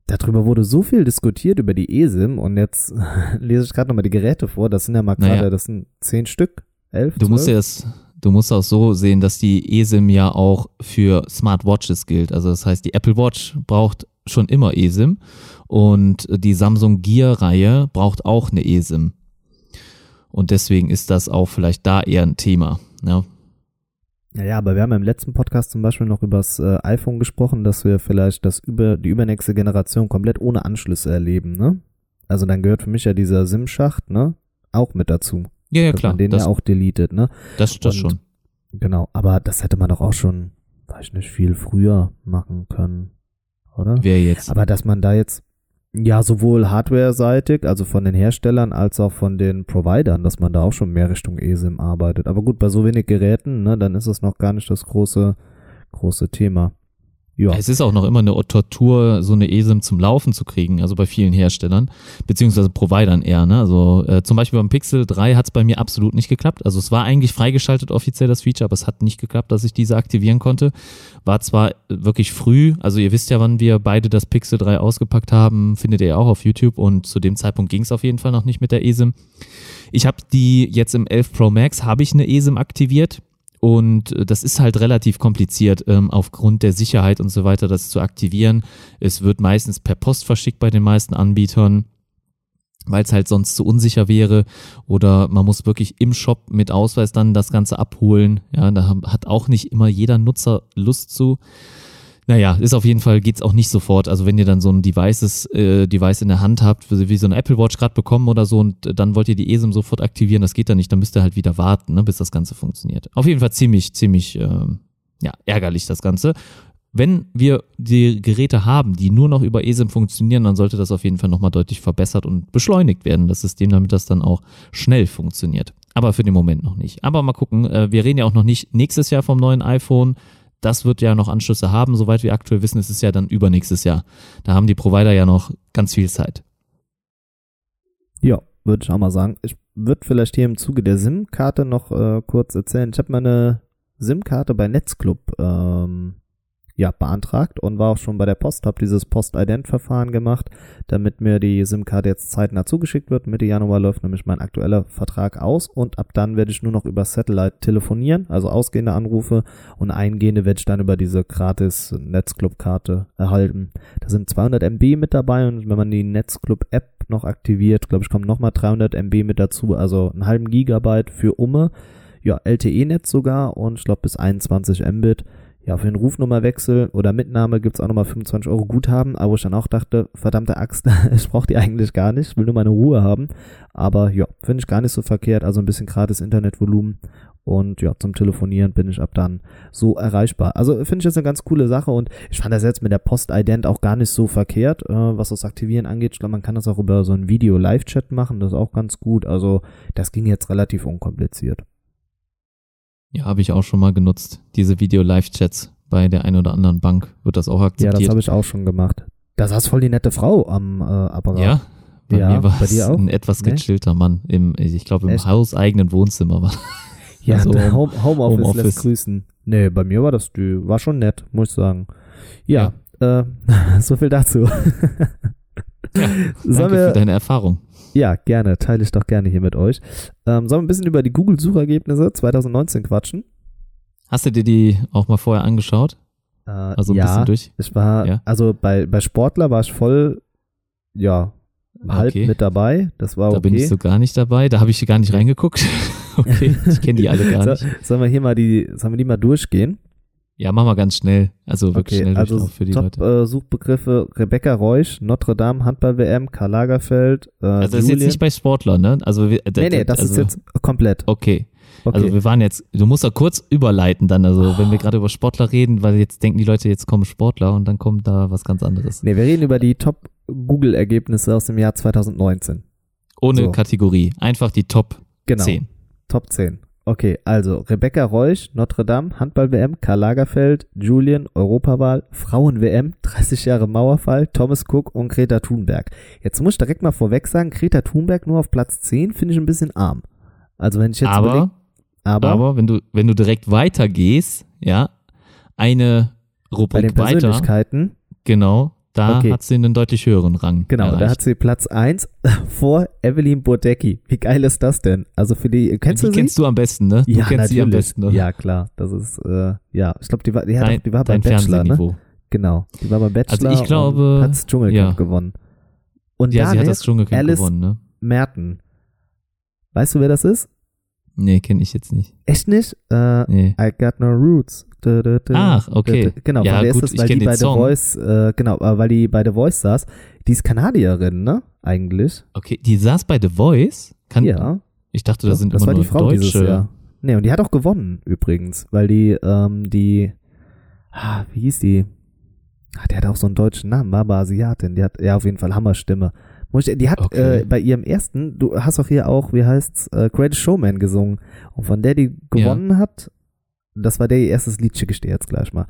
darüber wurde so viel diskutiert über die ESIM und jetzt [laughs] lese ich gerade nochmal die Geräte vor. Das sind ja mal gerade, naja. das sind zehn Stück, elf. Du 12? musst ja das, du musst auch so sehen, dass die ESIM ja auch für Smartwatches gilt. Also das heißt, die Apple Watch braucht schon immer ESIM und die Samsung Gear Reihe braucht auch eine ESIM. Und deswegen ist das auch vielleicht da eher ein Thema. Ja, ja, ja, aber wir haben im letzten Podcast zum Beispiel noch über das äh, iPhone gesprochen, dass wir vielleicht das über die übernächste Generation komplett ohne Anschlüsse erleben, ne? Also dann gehört für mich ja dieser SIM-Schacht, ne? Auch mit dazu. Ja, ja, klar. Man den das, ja auch deletet, ne? Das, das Und, schon. Genau, aber das hätte man doch auch schon, weiß ich nicht, viel früher machen können, oder? Wer jetzt? Aber dass man da jetzt, Ja, sowohl hardware-seitig, also von den Herstellern, als auch von den Providern, dass man da auch schon mehr Richtung eSIM arbeitet. Aber gut, bei so wenig Geräten, ne, dann ist es noch gar nicht das große, große Thema. Ja. Es ist auch noch immer eine Tortur, so eine ESIM zum Laufen zu kriegen, also bei vielen Herstellern, beziehungsweise Providern eher. Ne? Also äh, zum Beispiel beim Pixel 3 hat es bei mir absolut nicht geklappt. Also es war eigentlich freigeschaltet offiziell das Feature, aber es hat nicht geklappt, dass ich diese aktivieren konnte. War zwar wirklich früh, also ihr wisst ja, wann wir beide das Pixel 3 ausgepackt haben, findet ihr auch auf YouTube und zu dem Zeitpunkt ging es auf jeden Fall noch nicht mit der ESIM. Ich habe die jetzt im 11 Pro Max, habe ich eine ESIM aktiviert und äh, das ist halt relativ kompliziert, ähm, aufgrund der Sicherheit und so weiter, das zu aktivieren. Es wird meistens per Post verschickt bei den meisten Anbietern, weil es halt sonst zu unsicher wäre. Oder man muss wirklich im Shop mit Ausweis dann das Ganze abholen. Ja, da hat auch nicht immer jeder Nutzer Lust zu. Naja, ist auf jeden Fall, geht's auch nicht sofort. Also wenn ihr dann so ein Devices, äh, Device in der Hand habt, wie so ein Apple Watch gerade bekommen oder so, und dann wollt ihr die ESIM sofort aktivieren, das geht dann nicht, dann müsst ihr halt wieder warten, ne, bis das Ganze funktioniert. Auf jeden Fall ziemlich, ziemlich, äh, ja, ärgerlich das Ganze. Wenn wir die Geräte haben, die nur noch über ESIM funktionieren, dann sollte das auf jeden Fall nochmal deutlich verbessert und beschleunigt werden, das System, damit das dann auch schnell funktioniert. Aber für den Moment noch nicht. Aber mal gucken, äh, wir reden ja auch noch nicht nächstes Jahr vom neuen iPhone das wird ja noch Anschlüsse haben. Soweit wir aktuell wissen, ist es ja dann übernächstes Jahr. Da haben die Provider ja noch ganz viel Zeit. Ja, würde ich auch mal sagen. Ich würde vielleicht hier im Zuge der SIM-Karte noch äh, kurz erzählen. Ich habe meine SIM-Karte bei Netzclub ähm, ja, beantragt und war auch schon bei der Post, habe dieses Post-Ident-Verfahren gemacht, damit mir die SIM-Karte jetzt zeitnah zugeschickt wird. Mitte Januar läuft nämlich mein aktueller Vertrag aus und ab dann werde ich nur noch über Satellite telefonieren, also ausgehende Anrufe und eingehende werde ich dann über diese gratis Netzclub-Karte erhalten. Da sind 200 MB mit dabei und wenn man die Netzclub-App noch aktiviert, glaube ich, kommen nochmal 300 MB mit dazu, also einen halben Gigabyte für Umme, ja, LTE-Netz sogar und ich glaube bis 21 Mbit. Ja, für den Rufnummerwechsel oder Mitnahme gibt's auch nochmal 25 Euro Guthaben, aber wo ich dann auch dachte, verdammte Axt, [laughs] ich brauche die eigentlich gar nicht, ich will nur meine Ruhe haben. Aber ja, finde ich gar nicht so verkehrt, also ein bisschen gratis Internetvolumen und ja, zum Telefonieren bin ich ab dann so erreichbar. Also finde ich das eine ganz coole Sache und ich fand das jetzt mit der Post-Ident auch gar nicht so verkehrt, äh, was das Aktivieren angeht. Ich glaube, man kann das auch über so ein Video-Live-Chat machen, das ist auch ganz gut. Also das ging jetzt relativ unkompliziert. Ja, habe ich auch schon mal genutzt. Diese Video-Live-Chats bei der einen oder anderen Bank wird das auch akzeptiert. Ja, das habe ich auch schon gemacht. Da saß voll die nette Frau am äh, Apparat. Ja, bei ja, mir war es ein etwas gechillter nee? Mann. Im, ich glaube, im Echt? hauseigenen Wohnzimmer war. [laughs] Ja, also, Home, Homeoffice, Homeoffice lässt grüßen. Nee, bei mir war das, die war schon nett, muss ich sagen. Ja, ja. Äh, [laughs] so viel dazu. [laughs] ja, danke wir, für deine Erfahrung. Ja, gerne. Teile ich doch gerne hier mit euch. Ähm, sollen wir ein bisschen über die Google-Suchergebnisse 2019 quatschen? Hast du dir die auch mal vorher angeschaut? Äh, also ein ja, bisschen durch? Ich war, ja. also bei, bei Sportler war ich voll, ja, halb okay. mit dabei. Das war okay. Da bin ich so gar nicht dabei. Da habe ich gar nicht reingeguckt. [laughs] okay, ich kenne die alle [laughs] gar nicht. sollen wir hier mal die, sollen wir die mal durchgehen? Ja, mach mal ganz schnell. Also wirklich okay, schnell also für die Top, Leute. Äh, Suchbegriffe Rebecca Reusch, Notre Dame, Handball-WM, Karl Lagerfeld. Äh, also das ist jetzt nicht bei Sportler, ne? Also, wir, nee, nee, das also, ist jetzt komplett. Okay. okay. Also wir waren jetzt, du musst da kurz überleiten dann, also oh. wenn wir gerade über Sportler reden, weil jetzt denken die Leute, jetzt kommen Sportler und dann kommt da was ganz anderes. Nee, wir reden über die Top-Google-Ergebnisse aus dem Jahr 2019. Ohne so. Kategorie, einfach die Top genau. 10. Top 10. Okay, also Rebecca Reusch, Notre Dame, Handball-WM, Karl Lagerfeld, Julian, Europawahl, Frauen-WM, 30 Jahre Mauerfall, Thomas Cook und Greta Thunberg. Jetzt muss ich direkt mal vorweg sagen, Greta Thunberg nur auf Platz 10 finde ich ein bisschen arm. Also wenn ich jetzt aber, überleg, aber, aber wenn du wenn du direkt weitergehst, ja, eine Rubrik bei den Persönlichkeiten, weiter, genau, da okay. hat sie einen deutlich höheren Rang. Genau, erreicht. da hat sie Platz 1 [laughs] vor Evelyn Bodecki. Wie geil ist das denn? Also für die, kennst die du sie? kennst du am besten, ne? Du ja, kennst natürlich. sie am besten, oder? Ja, klar. Das ist, äh, ja, ich glaube, die war, die, hat dein, die war beim Bachelor, ne? Genau. Die war beim Bachelor also ich glaube, und hat das Dschungelcamp ja. gewonnen. Und ja, sie hat das Dschungelcamp Alice gewonnen, ne? Merten. Weißt du, wer das ist? Nee, kenne ich jetzt nicht. Echt nicht? Äh, nee. I got no roots. Ach, okay. Genau, ja, von gut, ist das, weil die bei The Voice, äh, genau, weil die bei The Voice saß. Die ist Kanadierin, ne? Eigentlich. Okay, die saß bei The Voice? Kann, ja. Ich dachte, da sind das immer war nur die Frau Deutsche. Dieses Jahr. Nee, und die hat auch gewonnen, übrigens, weil die, ähm, die, ah, wie hieß die? Ach, der hat auch so einen deutschen Namen, war aber Asiatin. Die hat ja auf jeden Fall Hammerstimme. Die hat Okay. äh, bei ihrem ersten, du hast auch hier auch, wie heißt's, äh, Greatest Showman gesungen. Und von der die gewonnen hat, das war der ihr erstes Lied, schicke ich dir jetzt gleich mal.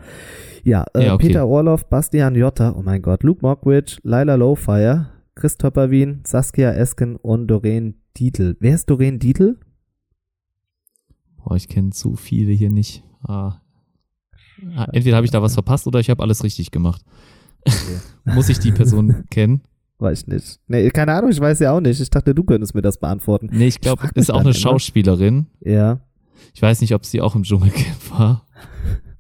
Ja, äh, Ja, okay. Peter Orloff, Bastian Jotta, oh mein Gott, Luke Mockridge, Lila Lowfire, Christopher Wien, Saskia Esken und Doreen Dietl. Wer ist Doreen Dietl? Boah, ich kenne zu viele hier nicht. Ah. Ah, Entweder habe ich da was verpasst oder ich habe alles richtig gemacht. [laughs] Muss ich die Person [laughs] kennen? Weiß ich nicht. Nee, keine Ahnung, ich weiß ja auch nicht. Ich dachte, du könntest mir das beantworten. Nee, ich glaube, ist auch eine. Schauspielerin. Ja. Ich weiß nicht, ob sie auch im Dschungelcamp [laughs] war.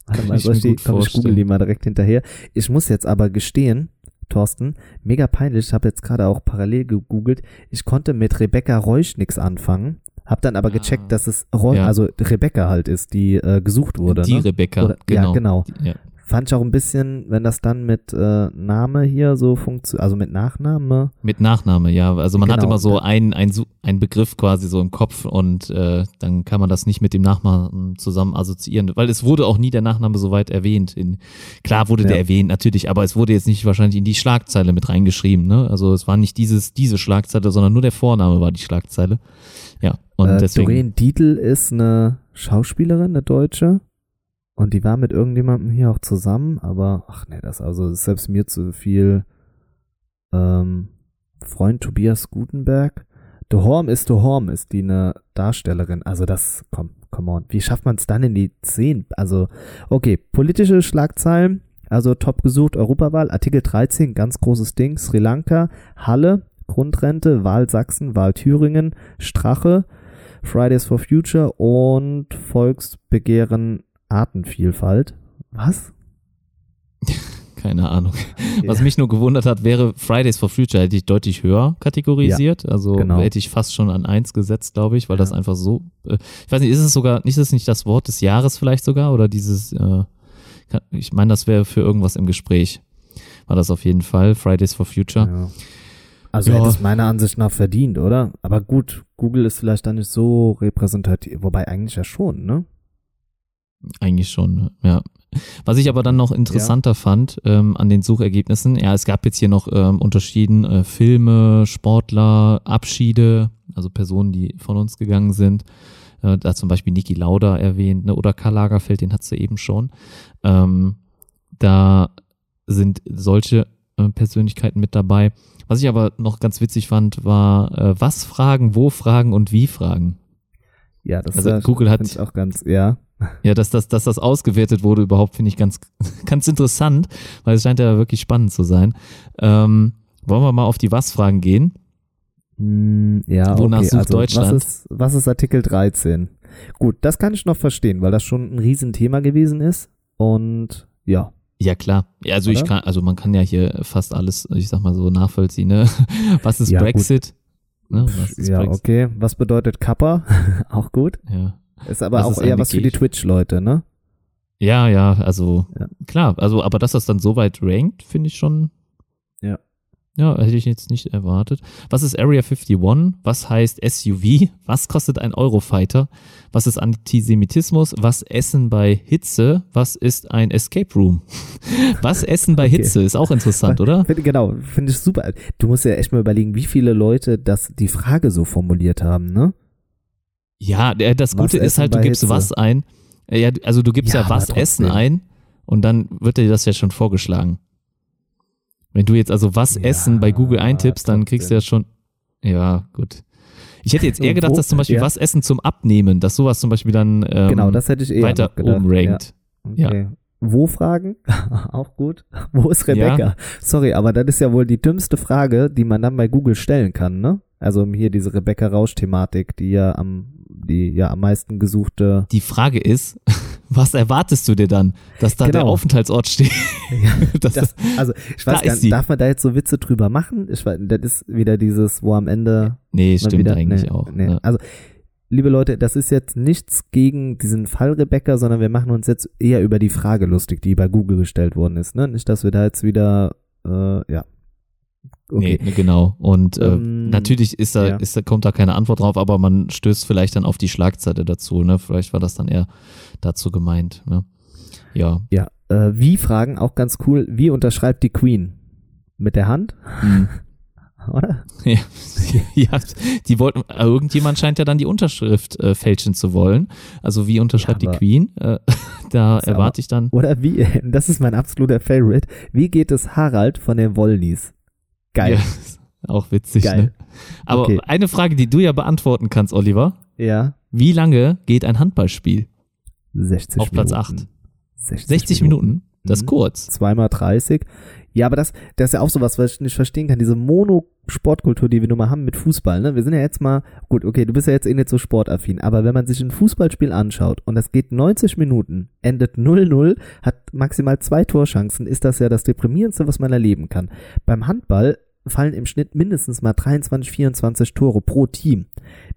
Warte mal, ich gut komm, ich google die mal direkt hinterher. Ich muss jetzt aber gestehen, Thorsten, mega peinlich, ich habe jetzt gerade auch parallel gegoogelt, ich konnte mit Rebecca Reusch nix anfangen, hab dann aber Ah. gecheckt, dass es Reu Ja. also Rebecca halt ist, die äh, gesucht wurde. die ne? Rebecca, Oder- genau. Ja, genau. Die, ja. Fand ich auch ein bisschen, wenn das dann mit äh, Name hier so funktioniert, also mit Nachname. Mit Nachname, ja. Also man hat Genau. immer so einen ein, ein Begriff quasi so im Kopf und äh, dann kann man das nicht mit dem Nachnamen zusammen assoziieren, weil es wurde auch nie der Nachname soweit erwähnt. In, klar wurde Ja. der erwähnt, natürlich, aber es wurde jetzt nicht wahrscheinlich in die Schlagzeile mit reingeschrieben. Ne? Also es war nicht dieses diese Schlagzeile, sondern nur der Vorname war die Schlagzeile. Ja, und äh, deswegen. Doreen Dietl ist eine Schauspielerin, eine Deutsche. Und die war mit irgendjemandem hier auch zusammen, aber ach nee, das also ist selbst mir zu viel. Ähm, Freund Tobias Gutenberg. De Horm ist De Horm, ist die eine Darstellerin. Also das, komm, come on. Wie schafft man es dann in die 10? Also, okay, politische Schlagzeilen. Also top gesucht, Europawahl, Artikel 13, ganz großes Ding, Sri Lanka, Halle, Grundrente, Wahl Sachsen, Wahl Thüringen, Strache, Fridays for Future und Volksbegehren Artenvielfalt. Was? [laughs] Keine Ahnung. Was mich nur gewundert hat, wäre Fridays for Future hätte ich deutlich höher kategorisiert. also genau. hätte ich fast schon an eins gesetzt, glaube ich, weil das Ja. einfach so. Äh, ich weiß nicht, ist es sogar, nicht ist es nicht das Wort des Jahres vielleicht sogar oder dieses? Äh, ich meine, das wäre für irgendwas im Gespräch. War das auf jeden Fall Fridays for Future? Ja. Also Ja. hätte es meiner Ansicht nach verdient, oder? Aber gut, Google ist vielleicht dann nicht so repräsentativ, wobei eigentlich ja schon, ne? Eigentlich schon, ja. Was ich aber dann noch interessanter fand ähm, an den Suchergebnissen, ja, es gab jetzt hier noch ähm, Unterschieden, äh, Filme, Sportler, Abschiede, also Personen, die von uns gegangen sind. Äh, da zum Beispiel Niki Lauda erwähnt, ne, oder Karl Lagerfeld, den hat du eben schon. Ähm, da sind solche äh, Persönlichkeiten mit dabei. Was ich aber noch ganz witzig fand, war äh, was fragen, wo fragen und wie fragen. Ja, das Also Google hat- ich auch ganz, ja. Ja, dass, dass, dass das ausgewertet wurde überhaupt, finde ich ganz, [laughs] ganz interessant, weil es scheint ja wirklich spannend zu sein. Ähm, wollen wir mal auf die Was-Fragen gehen? Hm, ja, Wonach okay. sucht also, Deutschland? Was ist, was ist Artikel 13? Gut, das kann ich noch verstehen, weil das schon ein Riesenthema gewesen ist. Und ja, Ja, klar. Ja, also ich kann, also man kann ja hier fast alles, ich sag mal so, nachvollziehen, ne? [laughs] Was ist Ja. Brexit? Ne? Ja, Brexit? okay. Was bedeutet Kappa? [laughs] auch gut. Ja. Ist aber Was auch ist eher was für die? Twitch-Leute, ne? Ja, ja, also Ja. klar, also aber dass das dann so weit rankt, finde ich schon. Ja. Ja, hätte ich jetzt nicht erwartet. Was ist Area 51? Was heißt SUV? Was kostet ein Eurofighter? Was ist Antisemitismus? Was Essen bei Hitze? Was ist ein Escape Room? [laughs] Was Essen bei Okay. Hitze? Ist auch interessant, oder? Genau, finde ich super. Du musst ja echt mal überlegen, wie viele Leute das die Frage so formuliert haben, ne? Ja, der- das Was Gute ist halt, du gibst Hitze? was ein. Äh, Ja, also du gibst Ja, ja, was Essen ein und dann wird dir das ja schon vorgeschlagen. Wenn du jetzt also was Ja, Essen bei Google eintippst, dann kriegst du ja schon. Ja, gut. Ich hätte jetzt eher gedacht, dass zum Beispiel ja. was Essen zum Abnehmen, dass sowas zum Beispiel dann ähm, genau, das hätte ich eher weiter gedacht. oben rankt. Ja. Okay. Wo fragen? [laughs] auch gut. Wo ist Rebecca? Sorry, aber das ist ja wohl die dümmste Frage, die man dann bei Google stellen kann, ne? Also hier diese Rebecca Rausch-Thematik, die ja am, die ja am meisten gesuchte. Die Frage ist, was erwartest du dir dann, dass da der Genau. Aufenthaltsort steht? [laughs] das, Das, also ich weiß gar nicht, darf man da jetzt so Witze drüber machen? Ich weiß, das ist wieder dieses, wo am Ende nee, stimmt wieder, eigentlich nee, auch. Nee. Ne? Also, liebe Leute, das ist jetzt nichts gegen diesen Fall Rebecca, sondern wir machen uns jetzt eher über die Frage lustig, die bei Google gestellt worden ist. Ne? Nicht, dass wir da jetzt wieder, äh, ja. Okay. Nee, nee, genau. Und äh, Ähm, natürlich ist da, ja. ist da, kommt da keine Antwort drauf, aber man stößt vielleicht dann auf die Schlagzeile dazu, ne? Vielleicht war das dann eher dazu gemeint, ne? Ja. Äh, wie fragen, auch ganz cool, wie unterschreibt die Queen? Mit der Hand? Hm. [laughs] Oder? [laughs] Ja, [laughs] ja, die wollten, irgendjemand scheint ja dann die Unterschrift äh, fälschen zu wollen. Also wie unterschreibt Ja, die aber- Queen? Äh, da aber- erwarte ich dann. Oder wie, das ist mein absoluter Favorite, wie geht es Harald von den Wollnies? Geil. Ja, auch witzig, Geil. ne? Aber Okay. eine Frage, die du ja beantworten kannst, Oliver. Ja. Wie lange geht ein Handballspiel? 60 Auf Platz Minuten. 8. 60, 60 Minuten? Das ist Mhm. kurz. Zweimal 30. Ja, aber das, das ist ja auch sowas, was ich nicht verstehen kann. Diese Mono-Sportkultur, die wir nun mal haben mit Fußball, ne? Wir sind ja jetzt mal, gut, okay, du bist ja jetzt eh nicht so sportaffin, aber wenn man sich ein Fußballspiel anschaut und das geht 90 Minuten, endet 0-0, hat maximal zwei Torchancen, ist das ja das deprimierendste, was man erleben kann. Beim Handball fallen im Schnitt mindestens mal 23, 24 Tore pro Team.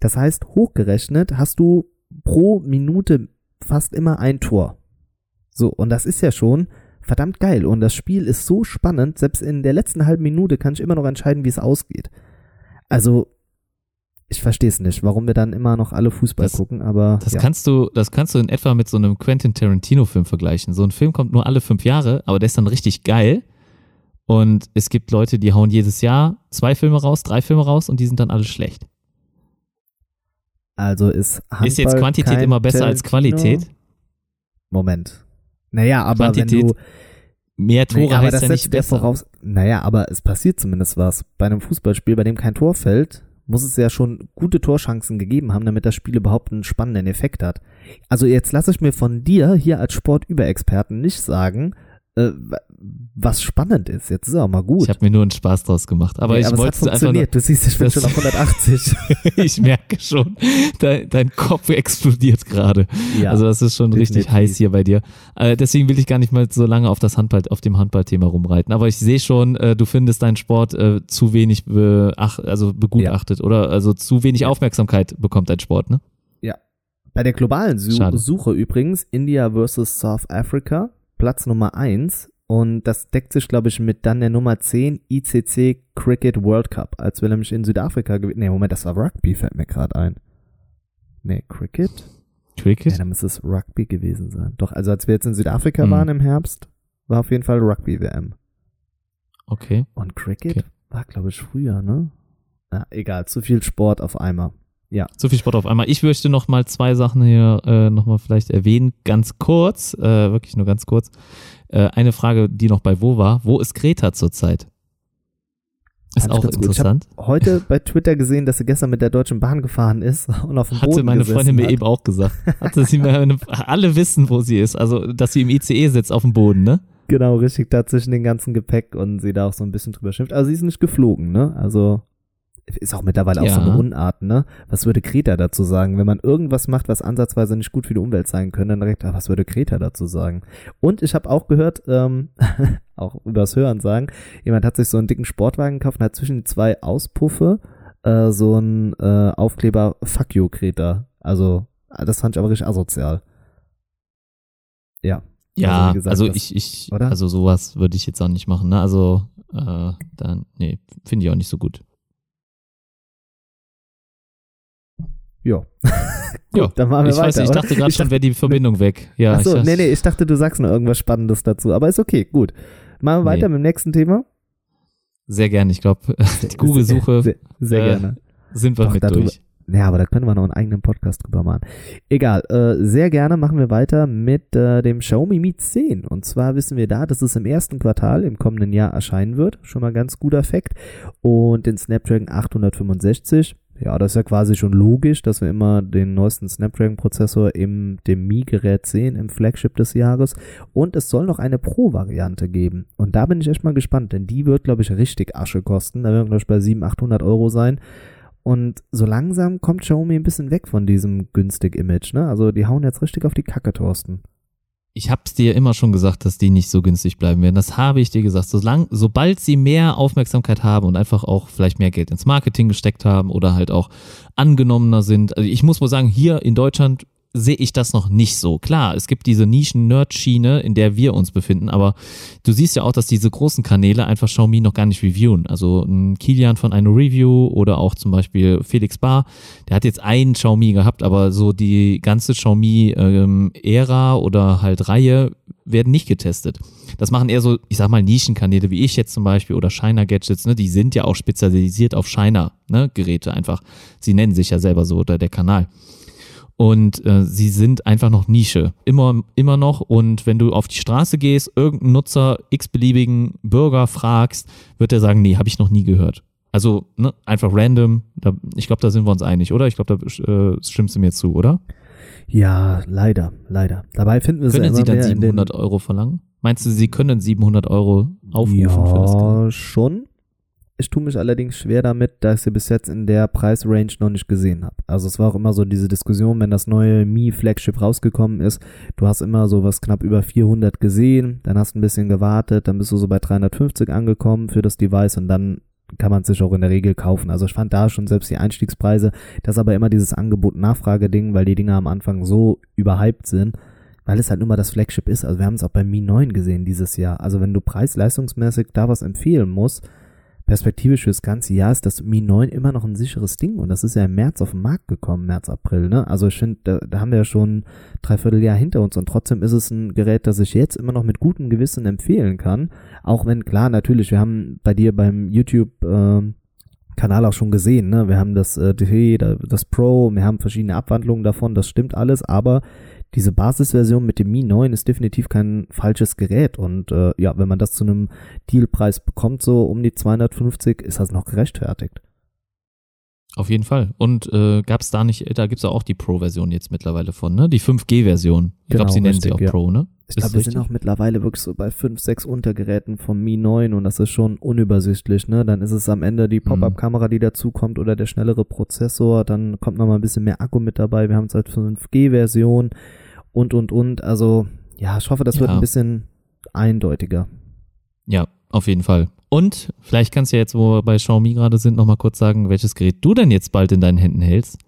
Das heißt, hochgerechnet hast du pro Minute fast immer ein Tor. So, und das ist ja schon verdammt geil. Und das Spiel ist so spannend, selbst in der letzten halben Minute kann ich immer noch entscheiden, wie es ausgeht. Also, ich verstehe es nicht, warum wir dann immer noch alle Fußball Das- gucken, aber Das ja. kannst du, das kannst du in etwa mit so einem Quentin Tarantino-Film vergleichen. So ein Film kommt nur alle fünf Jahre, aber der ist dann richtig geil. Und es gibt Leute, die hauen jedes Jahr zwei Filme raus, drei Filme raus und die sind dann alle schlecht. Also ist Handball ist jetzt Quantität immer besser als? Qualität? Moment. Naja, aber wenn Quantität du Mehr Tore aber heißt das ja nicht besser. voraus. Naja, aber es passiert zumindest was. Bei einem Fußballspiel, bei dem kein Tor fällt, muss es ja schon gute Torchancen gegeben haben, damit das Spiel überhaupt einen spannenden Effekt hat. Also jetzt lasse ich mir von dir hier als Sportüberexperten nicht sagen, äh, wa- was spannend ist. Jetzt ist auch mal gut. Ich habe mir nur einen Spaß draus gemacht. Aber Nee, ich es wollte hat es einfach nur, funktioniert. Du siehst, ich bin schon auf [laughs] 180. [laughs] ich merke schon, dein, dein Kopf explodiert gerade. ja. also das ist schon richtig definitiv. heiß hier bei dir. Äh, deswegen will ich gar nicht mal so lange auf das Handball, auf dem Handballthema rumreiten. Aber ich sehe schon, äh, du findest deinen Sport äh, zu wenig beach, also begutachtet oder also zu wenig Aufmerksamkeit bekommt dein Sport, ne? Bei der globalen Su Schade. Suche übrigens, India versus South Africa, Platz Nummer 1. Und das deckt sich, glaube ich, mit dann der Nummer 10 ICC Cricket World Cup, als wir nämlich in Südafrika gewinnen. Nee, Moment, das war Rugby, fällt mir gerade ein. Nee, Cricket? Ja, Cricket? dann muss es Rugby gewesen sein. Doch, also als wir jetzt in Südafrika Hm. waren im Herbst, war auf jeden Fall Rugby-WM. Okay. Und Cricket Okay. war, glaube ich, früher, ne? Na, egal, zu viel Sport auf einmal. Zu viel Sport auf einmal. Ich möchte noch mal zwei Sachen hier äh, noch mal vielleicht erwähnen, ganz kurz, äh, wirklich nur ganz kurz. Äh, eine Frage, die noch bei Wo war. Wo ist Greta zurzeit? Ist Fand auch gut. Ich hab interessant. Heute [laughs] bei Twitter gesehen, dass sie gestern mit der Deutschen Bahn gefahren ist [laughs] und auf dem Boden Hatte meine gesessen Freundin mir hat. eben auch gesagt. Hatte sie mir alle wissen, wo sie ist. Also, dass sie im ICE sitzt auf dem Boden, ne? Genau, richtig, da zwischen den ganzen Gepäck und sie da auch so ein bisschen drüber schimpft. Also sie ist nicht geflogen, ne? Also ist auch mittlerweile auch so Ja. eine Unart, ne? Was würde Greta dazu sagen? Wenn man irgendwas macht, was ansatzweise nicht gut für die Umwelt sein könnte, dann direkt, ah, was würde Greta dazu sagen? Und ich habe auch gehört, ähm, [laughs] auch übers Hören sagen, jemand hat sich so einen dicken Sportwagen gekauft und hat zwischen die zwei Auspuffe äh, so einen äh, Aufkleber Fuck you, Greta. Also, das fand ich aber richtig asozial. Ja. Ja, wie gesagt, also ich, ich, oder? also sowas würde ich jetzt auch nicht machen, ne? Also, äh, dann, nee, finde ich auch nicht so gut. Ja. [laughs] Ja, dann machen wir ich weiter. weiß ich dachte gerade schon, wäre die Verbindung weg. Ja, Achso, nee, nee, ich dachte, du sagst noch irgendwas Spannendes dazu, aber ist okay, gut. Machen wir Nee. weiter mit dem nächsten Thema. Sehr gerne. Ich glaube, [laughs] die Google-Suche Sehr, sehr äh, gerne. sind wir Doch, mit darüber- durch. Ja, aber da können wir noch einen eigenen Podcast drüber machen. Egal, äh, sehr gerne machen wir weiter mit äh, dem Xiaomi Mi 10. Und zwar wissen wir da, dass es im ersten Quartal im kommenden Jahr erscheinen wird. Schon mal ganz guter Effekt. Und den Snapdragon 865. Ja, das ist ja quasi schon logisch, dass wir immer den neuesten Snapdragon-Prozessor im dem Mi-Gerät sehen, im Flagship des Jahres. Und es soll noch eine Pro-Variante geben. Und da bin ich echt mal gespannt, denn die wird, glaube ich, richtig Asche kosten. Da werden wir, glaube ich, bei 700, 800 Euro sein. Und so langsam kommt Xiaomi ein bisschen weg von diesem günstig Image, ne? Also die hauen jetzt richtig auf die Kacke, Thorsten. Ich hab's dir immer schon gesagt, dass die nicht so günstig bleiben werden. Das habe ich dir gesagt. Solang, sobald sie mehr Aufmerksamkeit haben und einfach auch vielleicht mehr Geld ins Marketing gesteckt haben oder halt auch angenommener sind. Also ich muss mal sagen, hier in Deutschland sehe ich das noch nicht so. Klar, es gibt diese Nischen-Nerd-Schiene, in der wir uns befinden, aber du siehst ja auch, dass diese großen Kanäle einfach Xiaomi noch gar nicht reviewen. Also ein Kilian von einer Review oder auch zum Beispiel Felix Bar, der hat jetzt ein Xiaomi gehabt, aber so die ganze Xiaomi-Ära ähm, oder halt Reihe werden nicht getestet. Das machen eher so, ich sag mal, Nischenkanäle wie ich jetzt zum Beispiel oder Shiner Gadgets, ne, die sind ja auch spezialisiert auf Shiner, ne, einfach. Sie nennen sich ja selber so oder der Kanal. Und äh, sie sind einfach noch Nische. Immer, immer noch. Und wenn du auf die Straße gehst, irgendeinen Nutzer, x-beliebigen Bürger fragst, wird er sagen, nee, habe ich noch nie gehört. Also ne, einfach random. Da, ich glaube, da sind wir uns einig, oder? Ich glaube, da äh, stimmst du mir zu, oder? Ja, leider, leider. Dabei finden wir können es ja Können Sie dann 700 Euro verlangen? Meinst du, Sie können 700 Euro aufrufen ja, für das Gerät? schon. Ich tue mich allerdings schwer damit, da ich sie bis jetzt in der Preisrange noch nicht gesehen habe. Also es war auch immer so diese Diskussion, wenn das neue Mi Flagship rausgekommen ist, du hast immer so was knapp über 400 gesehen, dann hast ein bisschen gewartet, dann bist du so bei 350 angekommen für das Device und dann kann man sich auch in der Regel kaufen. Also ich fand da schon selbst die Einstiegspreise, das aber immer dieses Angebot-Nachfrage-Ding, weil die Dinger am Anfang so überhyped sind, weil es halt nur mal das Flagship ist. Also wir haben es auch beim Mi 9 gesehen dieses Jahr. Also wenn du preis-leistungsmäßig da was empfehlen musst, perspektivisch fürs ganze Jahr ist das Mi 9 immer noch ein sicheres Ding und das ist ja im März auf den Markt gekommen, März, April, ne? Also ich finde, da, da haben wir ja schon dreiviertel Jahr hinter uns und trotzdem ist es ein Gerät, das ich jetzt immer noch mit gutem Gewissen empfehlen kann. Auch wenn, klar, natürlich, wir haben bei dir beim YouTube, äh, Kanal auch schon gesehen, ne? Wir haben das äh, das Pro, wir haben verschiedene Abwandlungen davon, das stimmt alles, aber diese Basisversion mit dem Mi 9 ist definitiv kein falsches Gerät und äh, ja, wenn man das zu einem Dealpreis bekommt, so um die 250, ist das noch gerechtfertigt. Auf jeden Fall. Und äh, gab es da nicht, da gibt es auch die Pro-Version jetzt mittlerweile von, ne? Die 5G-Version. Ich genau, glaube, sie nennen sie auch ja. Pro, ne? Ich glaube, wir sind auch mittlerweile wirklich so bei 5, 6 Untergeräten vom Mi 9 und das ist schon unübersichtlich, ne? Dann ist es am Ende die Pop-Up-Kamera, die dazukommt oder der schnellere Prozessor, dann kommt nochmal ein bisschen mehr Akku mit dabei. Wir haben es als 5G-Version und, und, und. Also, ja, ich hoffe, das ja. wird ein bisschen eindeutiger. Ja, auf jeden Fall. Und vielleicht kannst du jetzt, wo wir bei Xiaomi gerade sind, nochmal kurz sagen, welches Gerät du denn jetzt bald in deinen Händen hältst.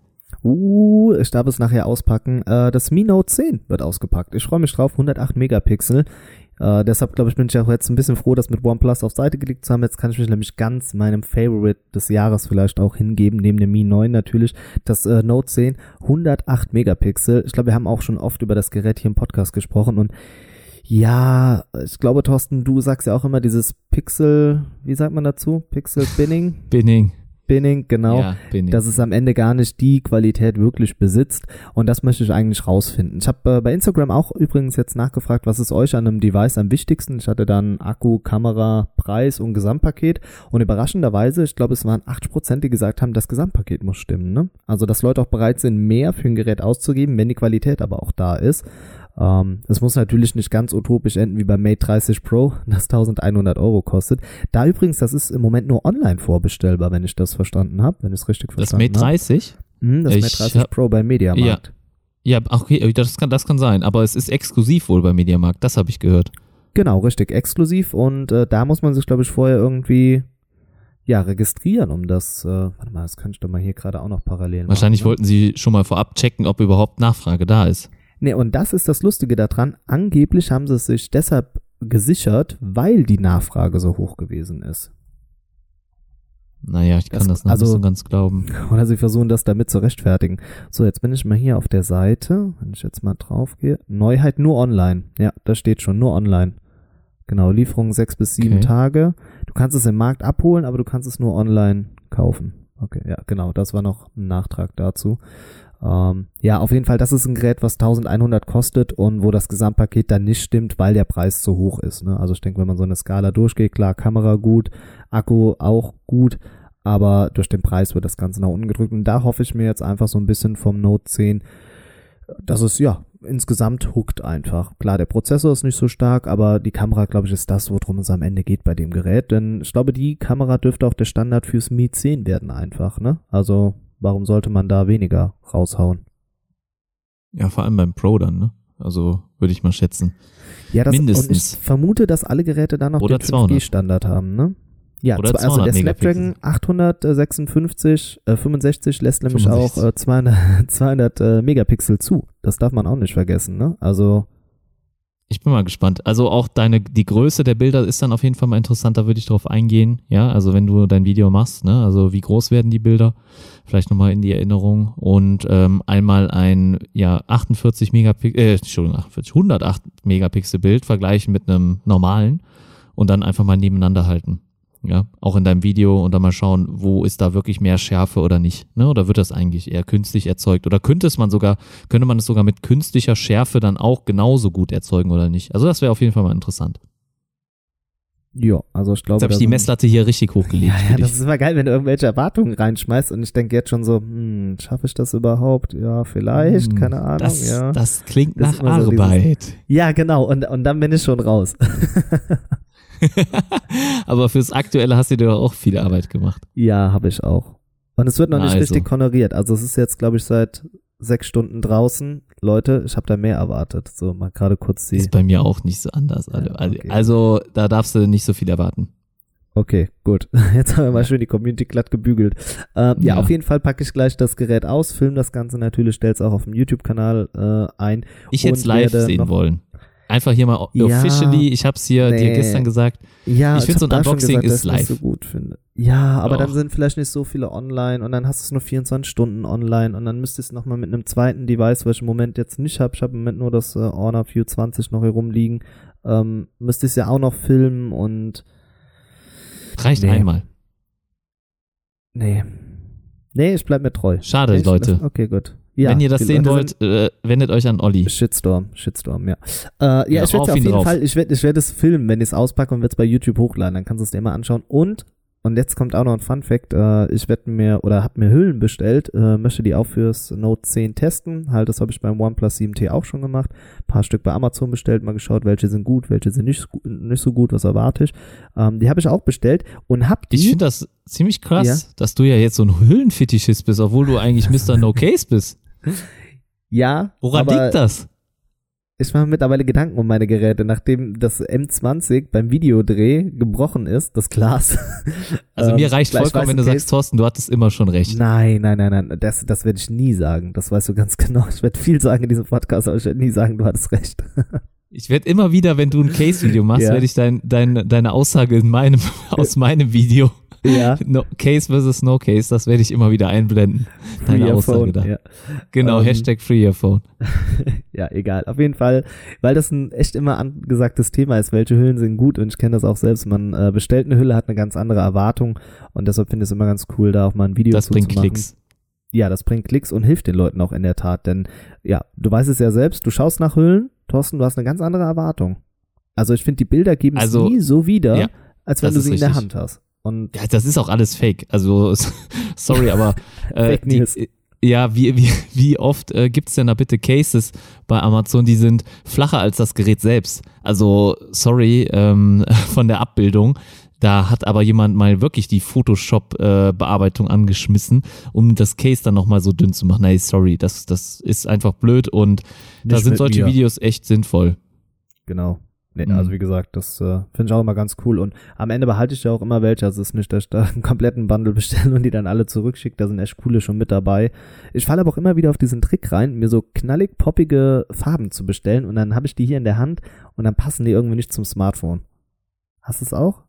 Uh, ich darf es nachher auspacken. Äh, das Mi Note 10 wird ausgepackt. Ich freue mich drauf, 108 Megapixel. Äh, deshalb glaube ich, bin ich auch jetzt ein bisschen froh, das mit OnePlus auf Seite gelegt zu haben. Jetzt kann ich mich nämlich ganz meinem Favorite des Jahres vielleicht auch hingeben, neben dem Mi 9 natürlich. Das äh, Note 10, 108 Megapixel. Ich glaube, wir haben auch schon oft über das Gerät hier im Podcast gesprochen und ja, ich glaube, Thorsten, du sagst ja auch immer dieses Pixel, wie sagt man dazu? Pixel [laughs] Binning? Binning. Binning, genau, ja, Binning. dass es am Ende gar nicht die Qualität wirklich besitzt und das möchte ich eigentlich rausfinden. Ich habe äh, bei Instagram auch übrigens jetzt nachgefragt, was ist euch an einem Device am wichtigsten? Ich hatte dann Akku, Kamera, Preis und Gesamtpaket und überraschenderweise, ich glaube es waren 80%, die gesagt haben, das Gesamtpaket muss stimmen. Ne? Also dass Leute auch bereit sind, mehr für ein Gerät auszugeben, wenn die Qualität aber auch da ist. Ähm, es muss natürlich nicht ganz utopisch enden wie beim Mate 30 Pro, [laughs] das 1100 Euro kostet. Da übrigens, das ist im Moment nur online vorbestellbar, wenn ich das verstanden habe, wenn ich es richtig verstanden habe. Das Mate 30? Hab. Hm, das ich Mate 30 hab, Pro beim Mediamarkt. Ja. Ja, okay, das kann, das kann sein, aber es ist exklusiv wohl beim Mediamarkt, das habe ich gehört. Genau, richtig, exklusiv und äh, da muss man sich, glaube ich, vorher irgendwie ja, registrieren, um das, äh, warte mal, das könnte ich doch mal hier gerade auch noch parallel Wahrscheinlich machen, ne? wollten sie schon mal vorab checken, ob überhaupt Nachfrage da ist. Nee, und das ist das Lustige daran. Angeblich haben sie es sich deshalb gesichert, weil die Nachfrage so hoch gewesen ist. Naja, ich kann das, das noch also, nicht so ganz glauben. Oder sie versuchen das damit zu rechtfertigen. So, jetzt bin ich mal hier auf der Seite. Wenn ich jetzt mal drauf gehe. Neuheit nur online. Ja, da steht schon, nur online. Genau, Lieferung sechs bis sieben okay. Tage. Du kannst es im Markt abholen, aber du kannst es nur online kaufen. Okay, ja, genau, das war noch ein Nachtrag dazu. Ähm, ja, auf jeden Fall, das ist ein Gerät, was 1100 kostet und wo das Gesamtpaket dann nicht stimmt, weil der Preis zu hoch ist. Ne? Also ich denke, wenn man so eine Skala durchgeht, klar, Kamera gut, Akku auch gut, aber durch den Preis wird das Ganze nach unten gedrückt. Und da hoffe ich mir jetzt einfach so ein bisschen vom Note 10, dass es ja insgesamt huckt einfach. Klar, der Prozessor ist nicht so stark, aber die Kamera, glaube ich, ist das, worum es am Ende geht bei dem Gerät. Denn ich glaube, die Kamera dürfte auch der Standard fürs Mi 10 werden einfach, ne? Also warum sollte man da weniger raushauen? Ja, vor allem beim Pro dann, ne? Also würde ich mal schätzen. Ja, das, Mindestens. Und ich vermute, dass alle Geräte dann noch Oder den 5G-Standard haben, ne? Ja, Oder also 200 der. Snapdragon 856, äh, 65 lässt nämlich 65. auch äh, 200, 200 [laughs] äh, Megapixel zu. Das darf man auch nicht vergessen, ne? Also, Ich bin mal gespannt. Also auch deine, die Größe der Bilder ist dann auf jeden Fall mal interessant, da würde ich drauf eingehen. Ja, also wenn du dein Video machst, ne, also wie groß werden die Bilder? Vielleicht nochmal in die Erinnerung. Und ähm, einmal ein, ja, 48 Megapixel, äh, Entschuldigung, 48, 108 Megapixel Bild vergleichen mit einem normalen und dann einfach mal nebeneinander halten. Ja, auch in deinem Video und dann mal schauen, wo ist da wirklich mehr Schärfe oder nicht. Ne? Oder wird das eigentlich eher künstlich erzeugt? Oder könnte es man sogar, könnte man es sogar mit künstlicher Schärfe dann auch genauso gut erzeugen oder nicht? Also das wäre auf jeden Fall mal interessant. ja, also ich glaube. Jetzt habe ich die Messlatte hier richtig hochgelegt. Ja, ja, das ist immer geil, wenn du irgendwelche Erwartungen reinschmeißt und ich denke jetzt schon so, hm, schaffe ich das überhaupt? Ja, vielleicht, Hm, keine Ahnung, das, ja. Das klingt Das nach immer so dieses- Arbeit. Ja, genau, und, und dann bin ich schon raus. [laughs] [laughs] Aber fürs Aktuelle hast du dir doch auch viel Arbeit gemacht. ja, habe ich auch. Und es wird noch nicht Also. richtig honoriert. Also es ist jetzt, glaube ich, seit sechs Stunden draußen. Leute, ich habe da mehr erwartet. So, mal gerade kurz die. Ist bei mir auch nicht so anders. Also, Ja, also- okay. also da darfst du nicht so viel erwarten. Okay, gut. [laughs] Jetzt haben wir mal schön die Community glatt gebügelt. Ähm, ja, Ja. auf jeden Fall packe ich gleich das Gerät aus, film das Ganze natürlich, stell's auch auf dem YouTube-Kanal äh, ein. Ich hätte es live sehen wollen. Einfach hier mal Ja. officially, ich habe es hier dir Nee. gestern gesagt, Ja, Ich find, so ein Unboxing gesagt, ist live. so gut finde. Ja, aber dann Och. sind vielleicht nicht so viele online und dann hast du es nur 24 Stunden online und dann müsstest du nochmal mit einem zweiten Device, was ich im Moment jetzt nicht habe, ich habe im Moment nur das äh, Honor View 20 noch hier rumliegen, ähm, müsste ich es ja auch noch filmen und reicht Nee. einmal. nee. Nee, ich bleib mir treu. Schade, ich- Leute. Okay, gut. Ja, Wenn ihr das sehen wollt, äh, wendet euch an Olli. Shitstorm, Shitstorm, ja. Äh, ja, Ja, ich werde auf jeden drauf. Fall, ich werde ich werd es filmen, wenn ich es auspacke und werde es bei YouTube hochladen, dann kannst du es dir immer anschauen. Und, und jetzt kommt auch noch ein Fun Fact, äh, ich werde mir, oder habe mir Hüllen bestellt, äh, möchte die auch fürs Note 10 testen. Halt, das habe ich beim OnePlus 7T auch schon gemacht. paar Stück bei Amazon bestellt, mal geschaut, welche sind gut, welche sind nicht, nicht so gut, was erwarte ich. Ähm, die habe ich auch bestellt und hab die. Ich finde das ziemlich krass, dass du ja jetzt so ein Hüllenfetischist bist, obwohl du eigentlich Mr. No Case bist. Ja, Woran liegt das? Ich mache mittlerweile Gedanken um meine Geräte, nachdem das M20 beim Videodreh gebrochen ist, das Glas. [laughs] Also Ähm, mir reicht gleich vollkommen, wenn du sagst, Thorsten, du hattest immer schon recht. Nein, nein, nein, nein, das, das werde ich nie sagen. Das weißt du ganz [laughs] genau. Ich werde viel sagen in diesem Podcast, aber ich werde nie sagen, du hattest recht. [laughs] Ich werde immer wieder, wenn du ein Case-Video machst, Ja. werde ich dein, dein, deine Aussage in meinem, aus meinem Video, ja. [laughs] no, Case versus No Case, das werde ich immer wieder einblenden. Deine Free Aussage phone, da. Ja. Genau, Ähm, Hashtag Free Your Phone. [laughs] ja, egal. Auf jeden Fall, weil das ein echt immer angesagtes Thema ist, welche Hüllen sind gut und ich kenne das auch selbst. Man äh, bestellt eine Hülle, hat eine ganz andere Erwartung und deshalb finde ich es immer ganz cool, da auch mal ein Video Das zu bringt zu machen. Klicks. Ja, das bringt Klicks und hilft den Leuten auch in der Tat, denn ja, du weißt es ja selbst, du schaust nach Hüllen, Thorsten, du hast eine ganz andere Erwartung. Also ich finde, die Bilder geben es Also, nie so wieder, ja, als wenn das du sie in der richtig. Hand hast. Und Ja, das ist auch alles Fake. Also, [laughs] sorry, aber [laughs] äh, Fake News. Die, ja, wie, wie, wie oft äh, gibt's denn da bitte Cases bei Amazon, die sind flacher als das Gerät selbst? Also, sorry, ähm, [laughs] von der Abbildung. Da hat aber jemand mal wirklich die Photoshop-Bearbeitung angeschmissen, um das Case dann nochmal so dünn zu machen. Hey, sorry, das, das ist einfach blöd und da Nicht sind mit solche mir. Videos echt sinnvoll. Genau. Nee, Mhm. Also wie gesagt, das äh, finde ich auch immer ganz cool. Und am Ende behalte ich ja auch immer welche. Also es ist nicht, dass ich da [laughs] einen kompletten Bundle bestelle und die dann alle zurückschicke. Da sind echt coole schon mit dabei. Ich falle aber auch immer wieder auf diesen Trick rein, mir so knallig poppige Farben zu bestellen und dann habe ich die hier in der Hand und dann passen die irgendwie nicht zum Smartphone. Hast du es auch?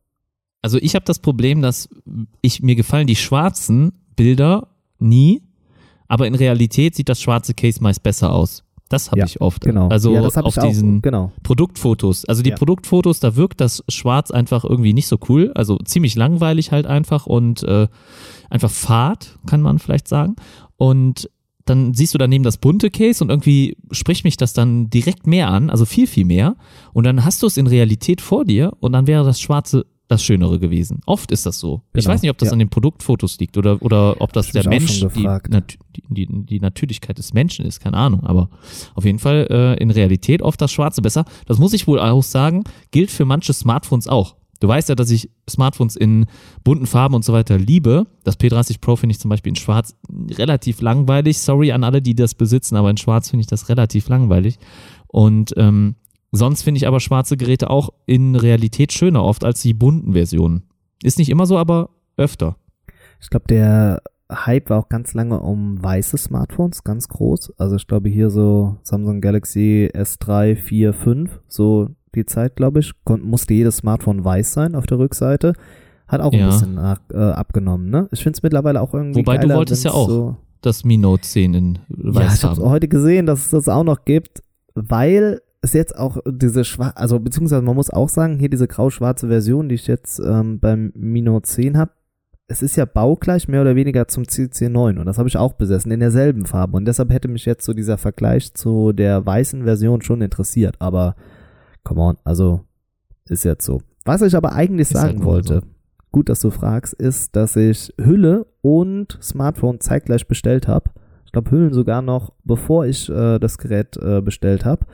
Also ich habe das Problem, dass ich mir gefallen die schwarzen Bilder nie, aber in Realität sieht das schwarze Case meist besser aus. Das habe Ja, ich oft. Genau. Also ja, auf diesen Genau. Produktfotos. Also die Ja. Produktfotos, da wirkt das Schwarz einfach irgendwie nicht so cool. Also ziemlich langweilig halt einfach und äh, einfach fad, kann man vielleicht sagen. Und dann siehst du daneben das bunte Case und irgendwie spricht mich das dann direkt mehr an, also viel, viel mehr. Und dann hast du es in Realität vor dir und dann wäre das Schwarze das Schönere gewesen. Oft ist das so. Ich Genau, weiß nicht, ob das ja. an den Produktfotos liegt oder, oder ob das ich der Mensch, die, die, die Natürlichkeit des Menschen ist, keine Ahnung. Aber auf jeden Fall äh, in Realität oft das Schwarze besser. Das muss ich wohl auch sagen, gilt für manche Smartphones auch. Du weißt ja, dass ich Smartphones in bunten Farben und so weiter liebe. Das P30 Pro finde ich zum Beispiel in Schwarz relativ langweilig. Sorry an alle, die das besitzen, aber in Schwarz finde ich das relativ langweilig. Und ähm, sonst finde ich aber schwarze Geräte auch in Realität schöner oft als die bunten Versionen. Ist nicht immer so, aber öfter. Ich glaube, der Hype war auch ganz lange um weiße Smartphones, ganz groß. Also ich glaube hier so Samsung Galaxy S3, 4, 5, so die Zeit, glaube ich, kon- musste jedes Smartphone weiß sein auf der Rückseite. Hat auch Ja. ein bisschen nach, äh, abgenommen, ne? Ich finde es mittlerweile auch irgendwie Wobei du geiler, wolltest ja auch So, Das Mi Note 10 in ja, weiß ich habe heute gesehen, dass es das auch noch gibt, weil es jetzt auch diese schwarze, also beziehungsweise man muss auch sagen, hier diese grau-schwarze Version, die ich jetzt ähm, beim Mi Note 10 habe, es ist ja baugleich mehr oder weniger zum CC9 und das habe ich auch besessen in derselben Farbe und deshalb hätte mich jetzt so dieser Vergleich zu der weißen Version schon interessiert, aber come on, also ist jetzt so. Was ich aber eigentlich Ist halt sagen nun wollte, so. gut, dass du fragst, ist, dass ich Hülle und Smartphone zeitgleich bestellt habe. Ich glaube, Hüllen sogar noch, bevor ich äh, das Gerät äh, bestellt habe.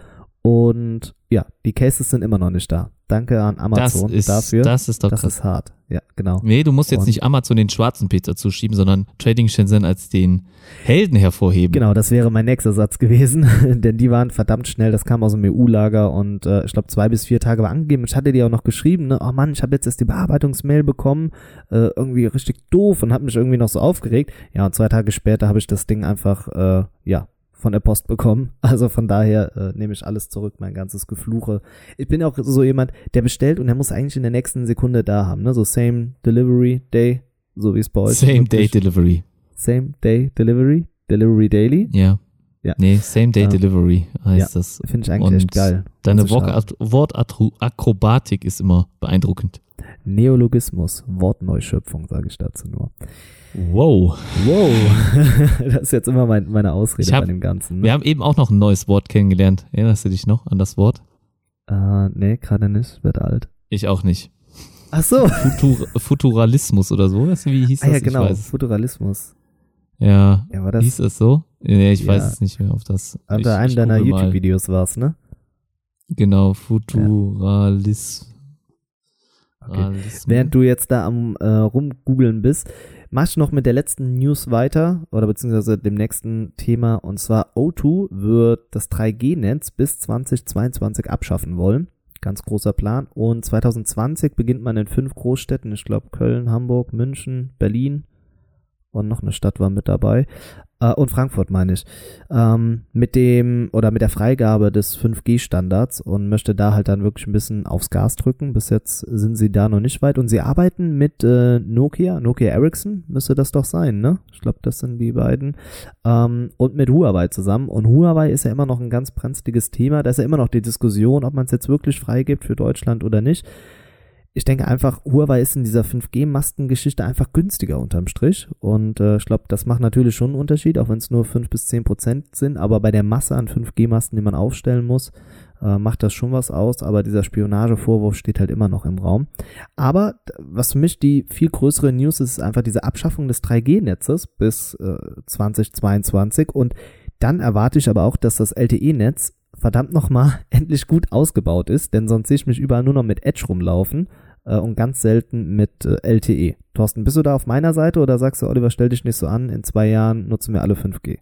Und ja, die Cases sind immer noch nicht da. Danke an Das Amazon ist, dafür. das ist doch das krass. ist hart. Ja, genau. Nee, du musst jetzt Und- nicht Amazon den schwarzen Peter zuschieben, sondern Trading Shenzhen als den Helden hervorheben. Genau, das wäre mein nächster Satz gewesen, [laughs] denn die waren verdammt schnell. Das kam aus dem EU-Lager und äh, ich glaube zwei bis vier Tage war angegeben. Ich hatte dir auch noch geschrieben, ne, oh Mann, ich habe jetzt erst die Bearbeitungsmail bekommen, äh, irgendwie richtig doof und habe mich irgendwie noch so aufgeregt. Ja, und zwei Tage später habe ich das Ding einfach, äh, ja, von der Post bekommen. [laughs] Also von daher äh, nehme ich alles zurück, mein ganzes Gefluche. Ich bin auch so jemand, der bestellt und der muss eigentlich in der nächsten Sekunde da haben, ne? So same delivery day, so wie es bei euch Same Day Delivery. Same day delivery, delivery daily. Ja. Ja. Nee, Same Day Ja. Delivery heißt das. Finde ich eigentlich Und echt geil. Deine. Wort- Wortakrobatik ist immer beeindruckend. Neologismus, Wortneuschöpfung, sage ich dazu nur. Wow. Wow, [laughs] das ist jetzt immer mein, meine Ausrede hab- bei dem Ganzen. Wir Ne? haben eben auch noch ein neues Wort kennengelernt. Erinnerst du dich noch an das Wort? Äh, nee, gerade nicht, wird alt. Ich auch nicht. Ach so, Futur Futuralismus oder so. Weißt du, wie hieß ah, das? ja genau. Futuralismus. Ja. Ja, war das hieß es so? Nee, ich Ja. weiß es nicht mehr auf das. unter einem deiner. YouTube-Videos war's, ne? Genau, Futuralis. Okay. Ralismus. Während du jetzt da am äh, rumgoogeln bist, mach ich noch mit der letzten News weiter oder beziehungsweise dem nächsten Thema und zwar O2 wird das 3G-Netz bis 2022 abschaffen wollen. Ganz großer Plan. Und 2020 beginnt man in fünf Großstädten, ich glaube Köln, Hamburg, München, Berlin und noch eine Stadt war mit dabei. Äh, und Frankfurt meine ich. Ähm, mit dem oder mit der Freigabe des 5G-Standards und möchte da halt dann wirklich ein bisschen aufs Gas drücken. Bis jetzt sind sie da noch nicht weit und sie arbeiten mit äh, Nokia, Nokia Ericsson müsste das doch sein, ne? Ich glaube, das sind die beiden. Ähm, und mit Huawei zusammen. Und Huawei ist ja immer noch ein ganz brenzliges Thema. Da ist ja immer noch die Diskussion, ob man es jetzt wirklich freigibt für Deutschland oder nicht. Ich denke einfach, Huawei ist in dieser 5G-Mastengeschichte einfach günstiger unterm Strich. Und äh, ich glaube, das macht natürlich schon einen Unterschied, auch wenn es nur 5 bis 10 Prozent sind. Aber bei der Masse an 5G-Masten, die man aufstellen muss, äh, macht das schon was aus. Aber dieser Spionagevorwurf steht halt immer noch im Raum. Aber was für mich die viel größere News ist, ist einfach diese Abschaffung des 3G-Netzes bis äh, 2022. Und dann erwarte ich aber auch, dass das LTE-Netz verdammt nochmal [laughs] endlich gut ausgebaut ist, denn sonst sehe ich mich überall nur noch mit Edge rumlaufen äh, und ganz selten mit äh, LTE. Thorsten, bist du da auf meiner Seite oder sagst du, Oliver, stell dich nicht so an, in zwei Jahren nutzen wir alle 5G?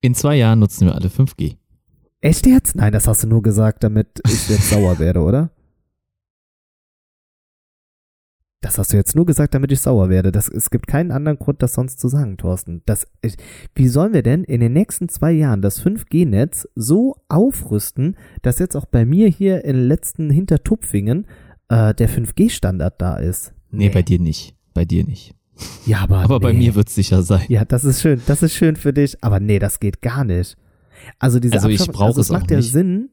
In zwei Jahren nutzen wir alle 5G. Echt jetzt? Nein, das hast du nur gesagt, damit ich jetzt [laughs] sauer werde, oder? Das hast du jetzt nur gesagt, damit ich sauer werde. Das, es gibt keinen anderen Grund, das sonst zu sagen, Thorsten. Das, ich, wie sollen wir denn in den nächsten zwei Jahren das 5G-Netz so aufrüsten, dass jetzt auch bei mir hier in den letzten Hintertupfingen äh, der 5G-Standard da ist? Nee, bei dir nicht. Bei dir nicht. Ja, aber, Aber bei nee. mir wird es sicher sein. Ja, das ist schön. Das ist schön für dich. Aber nee, das geht gar nicht. Also diese Also ich Abschaffung- brauche also es es macht ja nicht. Sinn,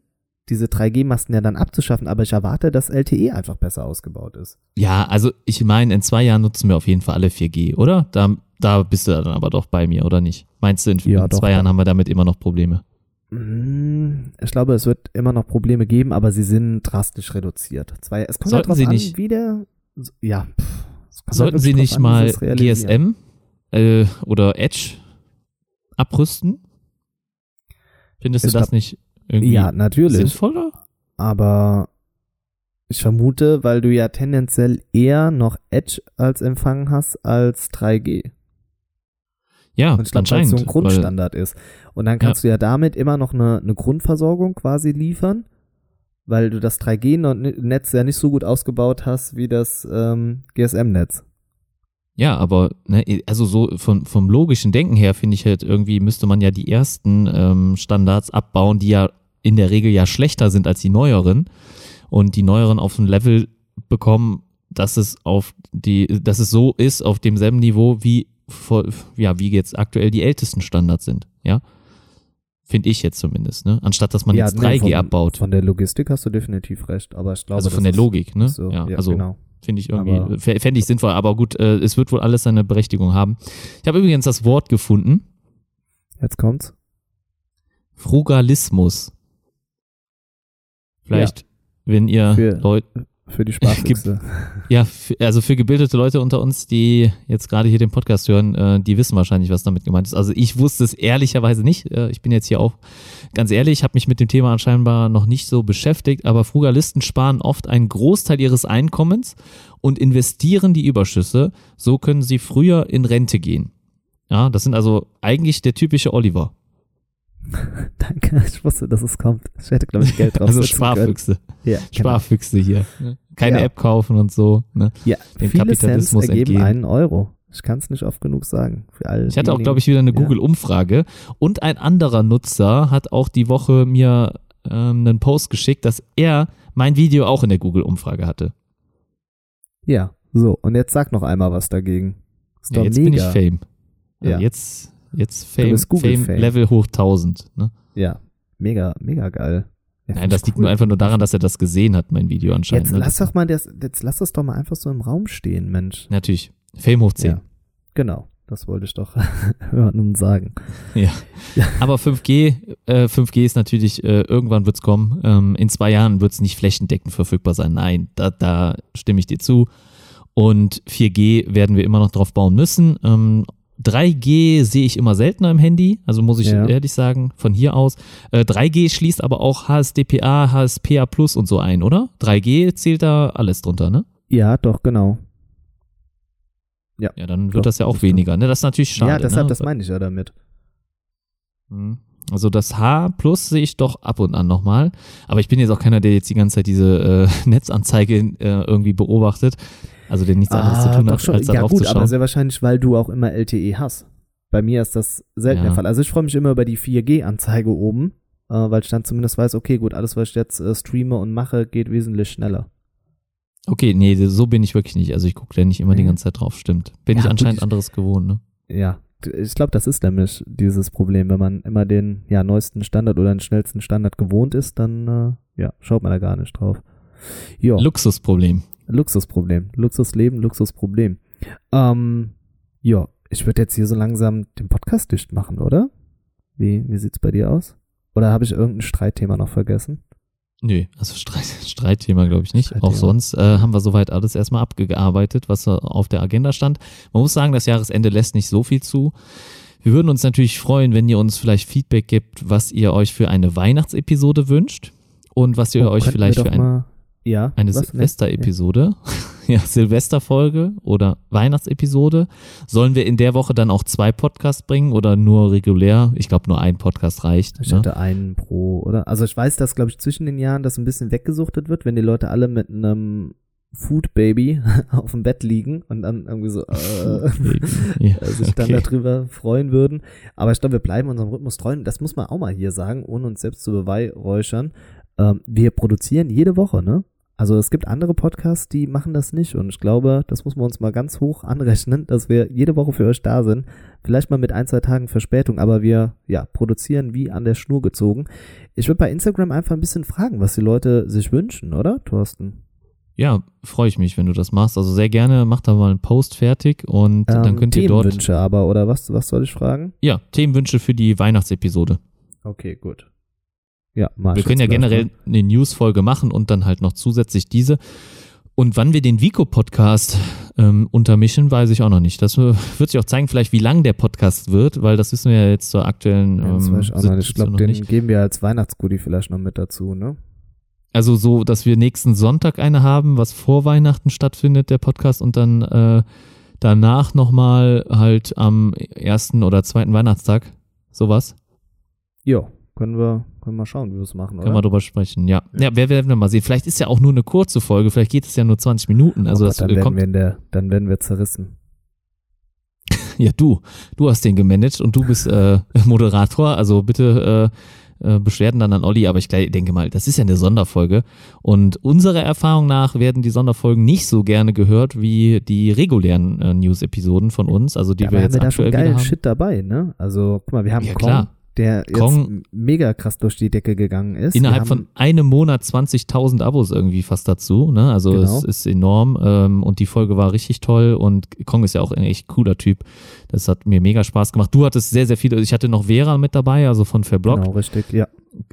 diese 3G-Masten ja dann abzuschaffen, aber ich erwarte, dass LTE einfach besser ausgebaut ist. Ja, also ich meine, in zwei Jahren nutzen wir auf jeden Fall alle 4G, oder? Da, da bist du dann aber doch bei mir, oder nicht? Meinst du, in, Ja, in doch, zwei Jahren doch. haben wir damit immer noch Probleme? Mm, Ich glaube, es wird immer noch Probleme geben, aber sie sind drastisch reduziert. Zwei, es kommt Sollten halt sie an, nicht- wie der, ja. Sollten halt sie nicht an, mal. GSM äh, oder Edge abrüsten? Findest Ich du das glaub- nicht irgendwie Ja, natürlich. sinnvoller? aber ich vermute, weil du ja tendenziell eher noch Edge als Empfang hast als 3G. Ja, Und ich glaube, weil es so ein Grundstandard ist. Und dann kannst du ja damit immer noch eine, eine Grundversorgung quasi liefern, weil du das 3G-Netz ja nicht so gut ausgebaut hast wie das ähm, GSM-Netz. Ja, aber ne, also so vom, vom logischen Denken her finde ich halt irgendwie müsste man ja die ersten ähm, Standards abbauen, die ja in der Regel ja schlechter sind als die neueren und die neueren auf ein Level bekommen, dass es auf die, dass es so ist auf demselben Niveau wie vor, ja wie jetzt aktuell die ältesten Standards sind, ja. Finde ich jetzt zumindest, ne? Anstatt dass man Ja, jetzt nee, 3G von- abbaut. Von der Logistik hast du definitiv recht, aber ich glaube, also von der Logik, ne? So, ja, ja, also genau. Finde ich irgendwie, fä- fände ich sinnvoll, aber gut, äh, es wird wohl alles seine Berechtigung haben. Ich habe übrigens das Wort gefunden, Jetzt kommt's. Frugalismus. Vielleicht, wenn ihr Leute, Für die [laughs] Sparfüchse. ja, also für gebildete Leute unter uns, die jetzt gerade hier den Podcast hören, äh, die wissen wahrscheinlich, was damit gemeint ist. Also ich wusste es ehrlicherweise nicht. Äh, ich bin jetzt hier auch ganz ehrlich, habe mich mit dem Thema anscheinend noch nicht so beschäftigt, aber Frugalisten sparen oft einen Großteil ihres Einkommens und investieren die Überschüsse. So können sie früher in Rente gehen. Ja, das sind also eigentlich der typische Oliver. [laughs] Danke, ich wusste, dass es kommt. Ich hätte, glaube ich, Geld [laughs] drauf Also. Sparfüchse. Ja, [laughs] genau. Sparfüchse hier. ne? Keine Ja. App kaufen und so. Ne? Ja, dem viele Cents Kapitalismus ergeben entgehen. einen Euro. Ich kann es nicht oft genug sagen. Für all Ich hatte auch, glaube ich, wieder eine Ja. Google-Umfrage. Und ein anderer Nutzer hat auch die Woche mir ähm, einen Post geschickt, dass er mein Video auch in der Google-Umfrage hatte. Ja, so. Und jetzt sag noch einmal was dagegen. Ist Ja, jetzt mega. bin ich Fame. Ja. Jetzt, jetzt Fame, Fame, Fame. Level hoch 1000. Ne? Ja, mega, mega geil. Ja, Nein, das liegt cool. nur einfach nur daran, dass er das gesehen hat, mein Video anscheinend. Jetzt ne? lass Das- doch mal das, jetzt lass das doch mal einfach so im Raum stehen, Mensch. Natürlich. Fame hoch 10. Ja, genau. Das wollte ich doch [laughs] und sagen. [laughs] Aber 5G, äh, 5G ist natürlich, äh, irgendwann wird's kommen. Ähm, in zwei Jahren wird's nicht flächendeckend verfügbar sein. Nein, da, da stimme ich dir zu. Und 4G werden wir immer noch drauf bauen müssen. Ähm, 3G sehe ich immer seltener im Handy, also muss ich Ja. ehrlich sagen, von hier aus. Äh, 3G schließt aber auch HSDPA, HSPA Plus und so ein, oder? 3G zählt da alles drunter, ne? Ja, doch, genau. Ja, dann Doch, wird das ja auch das weniger, ne? Das ist natürlich schade. ja, deshalb, ne? das meine ich ja damit. Mhm. Also das H plus sehe ich doch ab und an nochmal. Aber ich bin jetzt auch keiner, der jetzt die ganze Zeit diese äh, [laughs] Netzanzeige äh, irgendwie beobachtet. Also der nichts anderes zu tun Ah, hat, schon. als Ja drauf gut, zu aber schauen. sehr wahrscheinlich, weil du auch immer LTE hast. Bei mir ist das selten Ja. der Fall. Also ich freue mich immer über die 4G-Anzeige oben, äh, weil ich dann zumindest weiß, okay, gut, alles, was ich jetzt äh, streame und mache, geht wesentlich schneller. Okay, nee, so bin ich wirklich nicht. Also ich gucke da nicht immer die Nee. ganze Zeit drauf, stimmt. Bin Ja, ich gut, anscheinend ich- anderes gewohnt, ne? Ja, ich glaube, das ist nämlich dieses Problem. Wenn man immer den ja, neuesten Standard oder den schnellsten Standard gewohnt ist, dann äh, ja, schaut man da gar nicht drauf. Ja, Luxusproblem. Luxusproblem. Luxusleben, Luxusproblem. Ähm, ja, ich würde jetzt hier so langsam den Podcast dicht machen, oder? Wie, wie sieht's bei dir aus? Oder habe ich irgendein Streitthema noch vergessen? Nö, also Streit, [laughs] Streitthema glaube ich nicht. Streitthema. Auch sonst äh, haben wir soweit alles erstmal abgearbeitet, was auf der Agenda stand. Man muss sagen, das Jahresende lässt nicht so viel zu. Wir würden uns natürlich freuen, wenn ihr uns vielleicht Feedback gibt, was ihr euch für eine Weihnachtsepisode wünscht und was ihr Oh, euch vielleicht für ein, ja, eine? Silvester-Episode, [laughs] ja, Silvesterfolge oder Weihnachtsepisode. Sollen wir in der Woche dann auch zwei Podcasts bringen oder nur regulär? Ich glaube, nur ein Podcast reicht. Ich ne? hatte einen pro, oder? Also ich weiß, dass, glaube ich, zwischen den Jahren das ein bisschen weggesuchtet wird, wenn die Leute alle mit einem Food Baby [laughs] auf dem Bett liegen und dann irgendwie so äh, [laughs] Ja, sich dann okay. darüber freuen würden. Aber ich glaube, wir bleiben unserem Rhythmus treu. Das muss man auch mal hier sagen, ohne uns selbst zu beweihräuchern. Ähm, wir produzieren jede Woche, ne? Also es gibt andere Podcasts, die machen das nicht. Und ich glaube, das muss man uns mal ganz hoch anrechnen, dass wir jede Woche für euch da sind. Vielleicht mal mit ein, zwei Tagen Verspätung, aber wir ja, produzieren wie an der Schnur gezogen. Ich würde bei Instagram einfach ein bisschen fragen, was die Leute sich wünschen, oder, Thorsten? Ja, freue ich mich, wenn du das machst. Also sehr gerne, mach da mal einen Post fertig und dann Ähm, könnt ihr dort. Themenwünsche aber, oder was, was soll ich fragen? Ja, Themenwünsche für die Weihnachtsepisode. Okay, gut. Ja, mach Wir können ja generell eine News-Folge machen und dann halt noch zusätzlich diese. Und wann wir den Vico-Podcast ähm, untermischen, weiß ich auch noch nicht. Das wird sich auch zeigen, vielleicht wie lang der Podcast wird, weil das wissen wir ja jetzt zur aktuellen Ja, ähm, weiß ich nicht. Glaube, den geben wir als Weihnachtsgoodie vielleicht noch mit dazu, ne? Also so, dass wir nächsten Sonntag eine haben, was vor Weihnachten stattfindet, der Podcast, und dann äh, danach nochmal halt am ersten oder zweiten Weihnachtstag. Sowas. Jo, können wir, können wir mal schauen, wie wir es machen, Können wir oder? drüber sprechen, ja. Ja, wer werden wir mal sehen. Vielleicht ist ja auch nur eine kurze Folge, vielleicht geht es ja nur 20 Minuten. Also oh das dann, äh, werden kommt. wir in der, dann werden wir zerrissen. [laughs] Ja, du. Du hast den gemanagt und du bist äh, [laughs] Moderator. Also bitte äh, äh, Beschwerden dann an Olli, aber ich denke mal, das ist ja eine Sonderfolge. Und unserer Erfahrung nach werden die Sonderfolgen nicht so gerne gehört wie die regulären äh, News-Episoden von uns, also die ja, wir aber jetzt haben wir da schon geilen haben. Shit dabei, ne? Also, guck mal, wir haben Ja, Kong, klar. Der jetzt Kong- mega krass durch die Decke gegangen ist. Innerhalb von einem Monat 20.000 Abos irgendwie fast dazu, ne? Also Genau. es ist enorm ähm, und die Folge war richtig toll und Kong ist ja auch ein echt cooler Typ. Das hat mir mega Spaß gemacht. Du hattest sehr, sehr viele, ich hatte noch Vera mit dabei, also von Verblog. Genau, richtig, ja.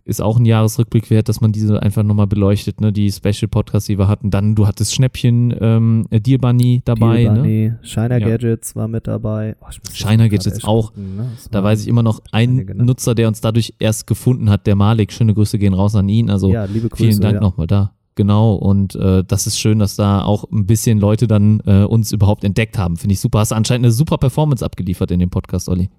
Ist auch ein Jahresrückblick wert, dass man diese einfach nochmal beleuchtet, ne? Die Special Podcasts, die wir hatten. Dann, du hattest Schnäppchen, ähm, Deal Bunny dabei, Deal ne? Bunny, Shiner Ja. Gadgets war mit dabei. Oh, Shiner Gadgets auch. gucken, ne? Da weiß ich immer noch, ein einige, ne? Nutzer, der uns dadurch erst gefunden hat, der Malik. Schöne Grüße gehen raus an ihn. Also ja, liebe Grüße. Vielen Dank ja. nochmal da. Genau, und äh, das ist schön, dass da auch ein bisschen Leute dann äh, uns überhaupt entdeckt haben. Finde ich super. Hast anscheinend eine super Performance abgeliefert in dem Podcast, Olli.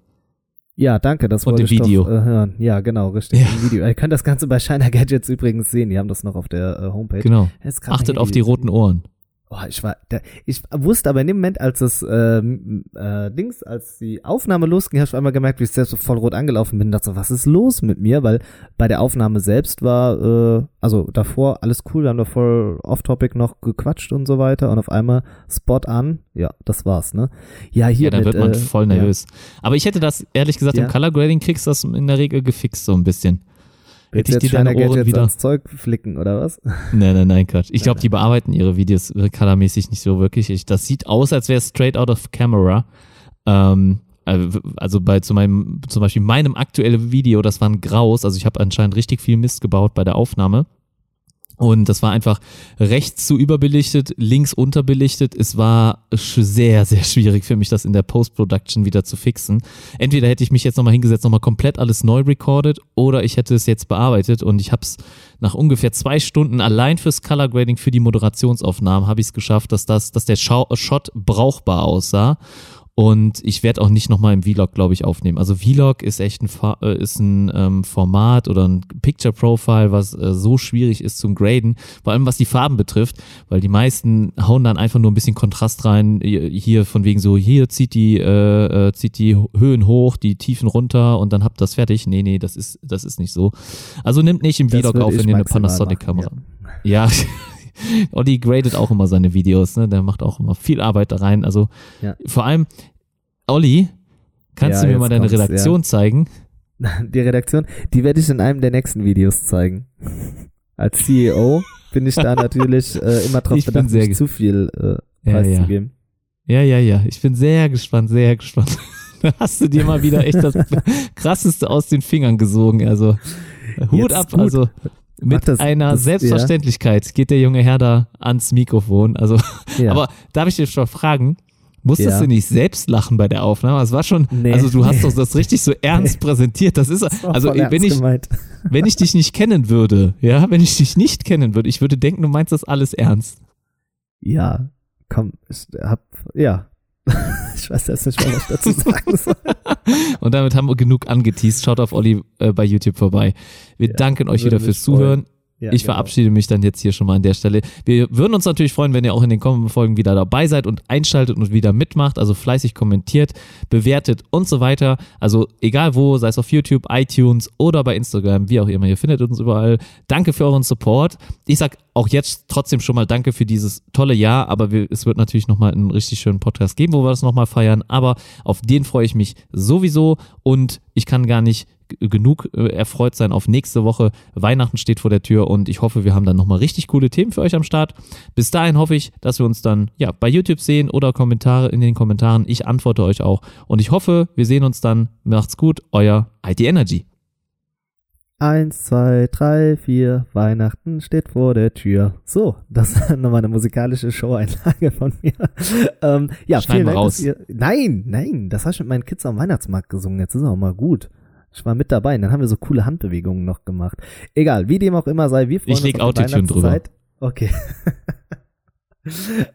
Ja, danke, das wollte ich Video. Doch, äh, hören. Ja, genau, richtig. Ja. Video. Ihr könnt das Ganze bei Shiner Gadgets übrigens sehen. Die haben das noch auf der äh, Homepage. Genau. Achtet auf die roten Ohren. Oh, ich war, der, ich wusste aber in dem Moment, als das ähm, äh, Dings, als die Aufnahme losging, habe ich einmal gemerkt, wie ich selbst so voll rot angelaufen bin. Und dachte so, was ist los mit mir? Weil bei der Aufnahme selbst war, äh, also davor alles cool, wir haben da voll off-topic noch gequatscht und so weiter. Und auf einmal Spot an, ja, das war's, ne? Ja, hier Ja, da mit, wird man äh, voll nervös. Aber ich hätte das, ehrlich gesagt, Ja. im Color Grading kriegst du das in der Regel gefixt so ein bisschen. Ja, Hätte ich dir jetzt deine Ohren wieder. ans Zeug flicken, oder was? [laughs] Nein, nein, nein, Quatsch. Ich glaube, die bearbeiten ihre Videos colormäßig nicht so wirklich. Ich, das sieht aus, als wäre es straight out of camera. Ähm, äh, also bei zu meinem, zum Beispiel meinem aktuellen Video, das war ein Graus. Also ich habe anscheinend richtig viel Mist gebaut bei der Aufnahme. Und das war einfach rechts zu überbelichtet, links unterbelichtet. Es war sehr, sehr schwierig für mich, das in der Post-Production wieder zu fixen. Entweder hätte ich mich jetzt nochmal hingesetzt, nochmal komplett alles neu recorded oder ich hätte es jetzt bearbeitet und ich habe es nach ungefähr zwei Stunden allein fürs Color Grading, für die Moderationsaufnahmen, habe ich es geschafft, dass, das, dass der Shot brauchbar aussah. Und ich werde auch nicht nochmal im Vlog, glaube ich, aufnehmen. Also Vlog ist echt ein, äh, ist ein ähm, Format oder ein Picture Profile, was äh, so schwierig ist zum Graden, vor allem was die Farben betrifft, weil die meisten hauen dann einfach nur ein bisschen Kontrast rein, hier von wegen so, hier zieht die, äh, äh, zieht die Höhen hoch, die Tiefen runter und dann habt das fertig. Nee, nee, das ist, das ist nicht so. Also nimmt nicht im Das Vlog auf, wenn ihr eine Panasonic-Kamera machen, ja. [laughs] [laughs] Olli gradet auch immer seine Videos, ne? Der macht auch immer viel Arbeit da rein. Also Ja. vor allem, Olli, kannst Ja, du mir mal deine Redaktion zeigen? [laughs] Die Redaktion, die werde ich in einem der nächsten Videos zeigen. Als CEO bin ich da natürlich äh, [laughs] immer drauf Ich bin bedacht, sehr nicht zu viel äh, Ja, ja. preiszugeben. Ja, ja, ja. Ich bin sehr gespannt, sehr gespannt. Da hast du dir mal wieder echt das Krasseste aus den Fingern gesogen. Also Hut Jetzt ab, gut. also mit das- einer das- Selbstverständlichkeit geht der junge Herr da ans Mikrofon. Also, Ja. [laughs] aber darf ich dich schon fragen? Musstest Ja. du nicht selbst lachen bei der Aufnahme? Es war schon, Nee, also du hast nee. doch [laughs] das richtig so ernst präsentiert. Das ist, Das also wenn ich, gemeint. [laughs] wenn ich dich nicht kennen würde, ja, wenn ich dich nicht kennen würde, ich würde denken, du meinst das alles ernst. Ja, komm, ich hab, ja. [laughs] ich weiß jetzt nicht mehr, was ich dazu sagen soll. [laughs] Und damit haben wir genug angeteased. Schaut auf Olli äh, bei YouTube vorbei. Wir Ja, danken euch wieder fürs Zuhören. Ja, ich genau. verabschiede mich dann jetzt hier schon mal an der Stelle. Wir würden uns natürlich freuen, wenn ihr auch in den kommenden Folgen wieder dabei seid und einschaltet und wieder mitmacht, also fleißig kommentiert, bewertet und so weiter. Also egal wo, sei es auf YouTube, iTunes oder bei Instagram, wie auch immer, ihr findet uns überall. Danke für euren Support. Ich sag auch jetzt trotzdem schon mal Danke für dieses tolle Jahr, aber wir, es wird natürlich nochmal einen richtig schönen Podcast geben, wo wir das nochmal feiern, aber auf den freue ich mich sowieso und ich kann gar nicht genug äh, erfreut sein auf nächste Woche. Weihnachten steht vor der Tür und ich hoffe, wir haben dann nochmal richtig coole Themen für euch am Start. Bis dahin hoffe ich, dass wir uns dann ja bei YouTube sehen oder Kommentare in den Kommentaren. Ich antworte euch auch und ich hoffe, wir sehen uns dann. Macht's gut, euer IT Energy. Eins, zwei, drei, vier, Weihnachten steht vor der Tür. So, das war [laughs] nochmal eine musikalische Show-Einlage von mir. [laughs] ähm, ja, Schneiden vielen wir Dank, raus. ihr, nein, nein, das habe ich mit meinen Kids am Weihnachtsmarkt gesungen. Jetzt ist auch mal gut. Ich war mit dabei und dann haben wir so coole Handbewegungen noch gemacht. Egal, wie dem auch immer sei, wir freuen Ich leg uns auf die Autotune drüber. Weihnachtszeit. Okay. [laughs]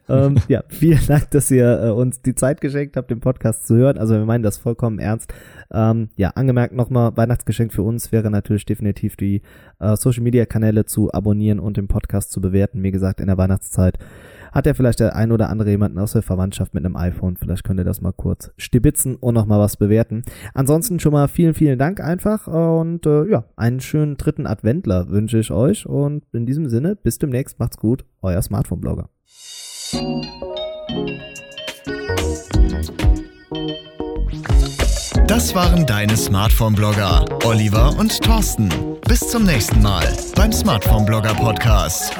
ähm, ja, vielen Dank, dass ihr äh, uns die Zeit geschenkt habt, den Podcast zu hören. Also wir meinen das vollkommen ernst. Ähm, ja, angemerkt nochmal, Weihnachtsgeschenk für uns wäre natürlich definitiv die äh, Social Media Kanäle zu abonnieren und den Podcast zu bewerten. Wie gesagt, in der Weihnachtszeit hat ja vielleicht der ein oder andere jemanden aus der Verwandtschaft mit einem iPhone. Vielleicht könnt ihr das mal kurz stibitzen und nochmal was bewerten. Ansonsten schon mal vielen, vielen Dank einfach und äh, ja, einen schönen dritten Adventler wünsche ich euch und in diesem Sinne, bis demnächst, macht's gut, euer Smartphone-Blogger. Das waren deine Smartphone-Blogger, Oliver und Thorsten. Bis zum nächsten Mal beim Smartphone-Blogger Podcast.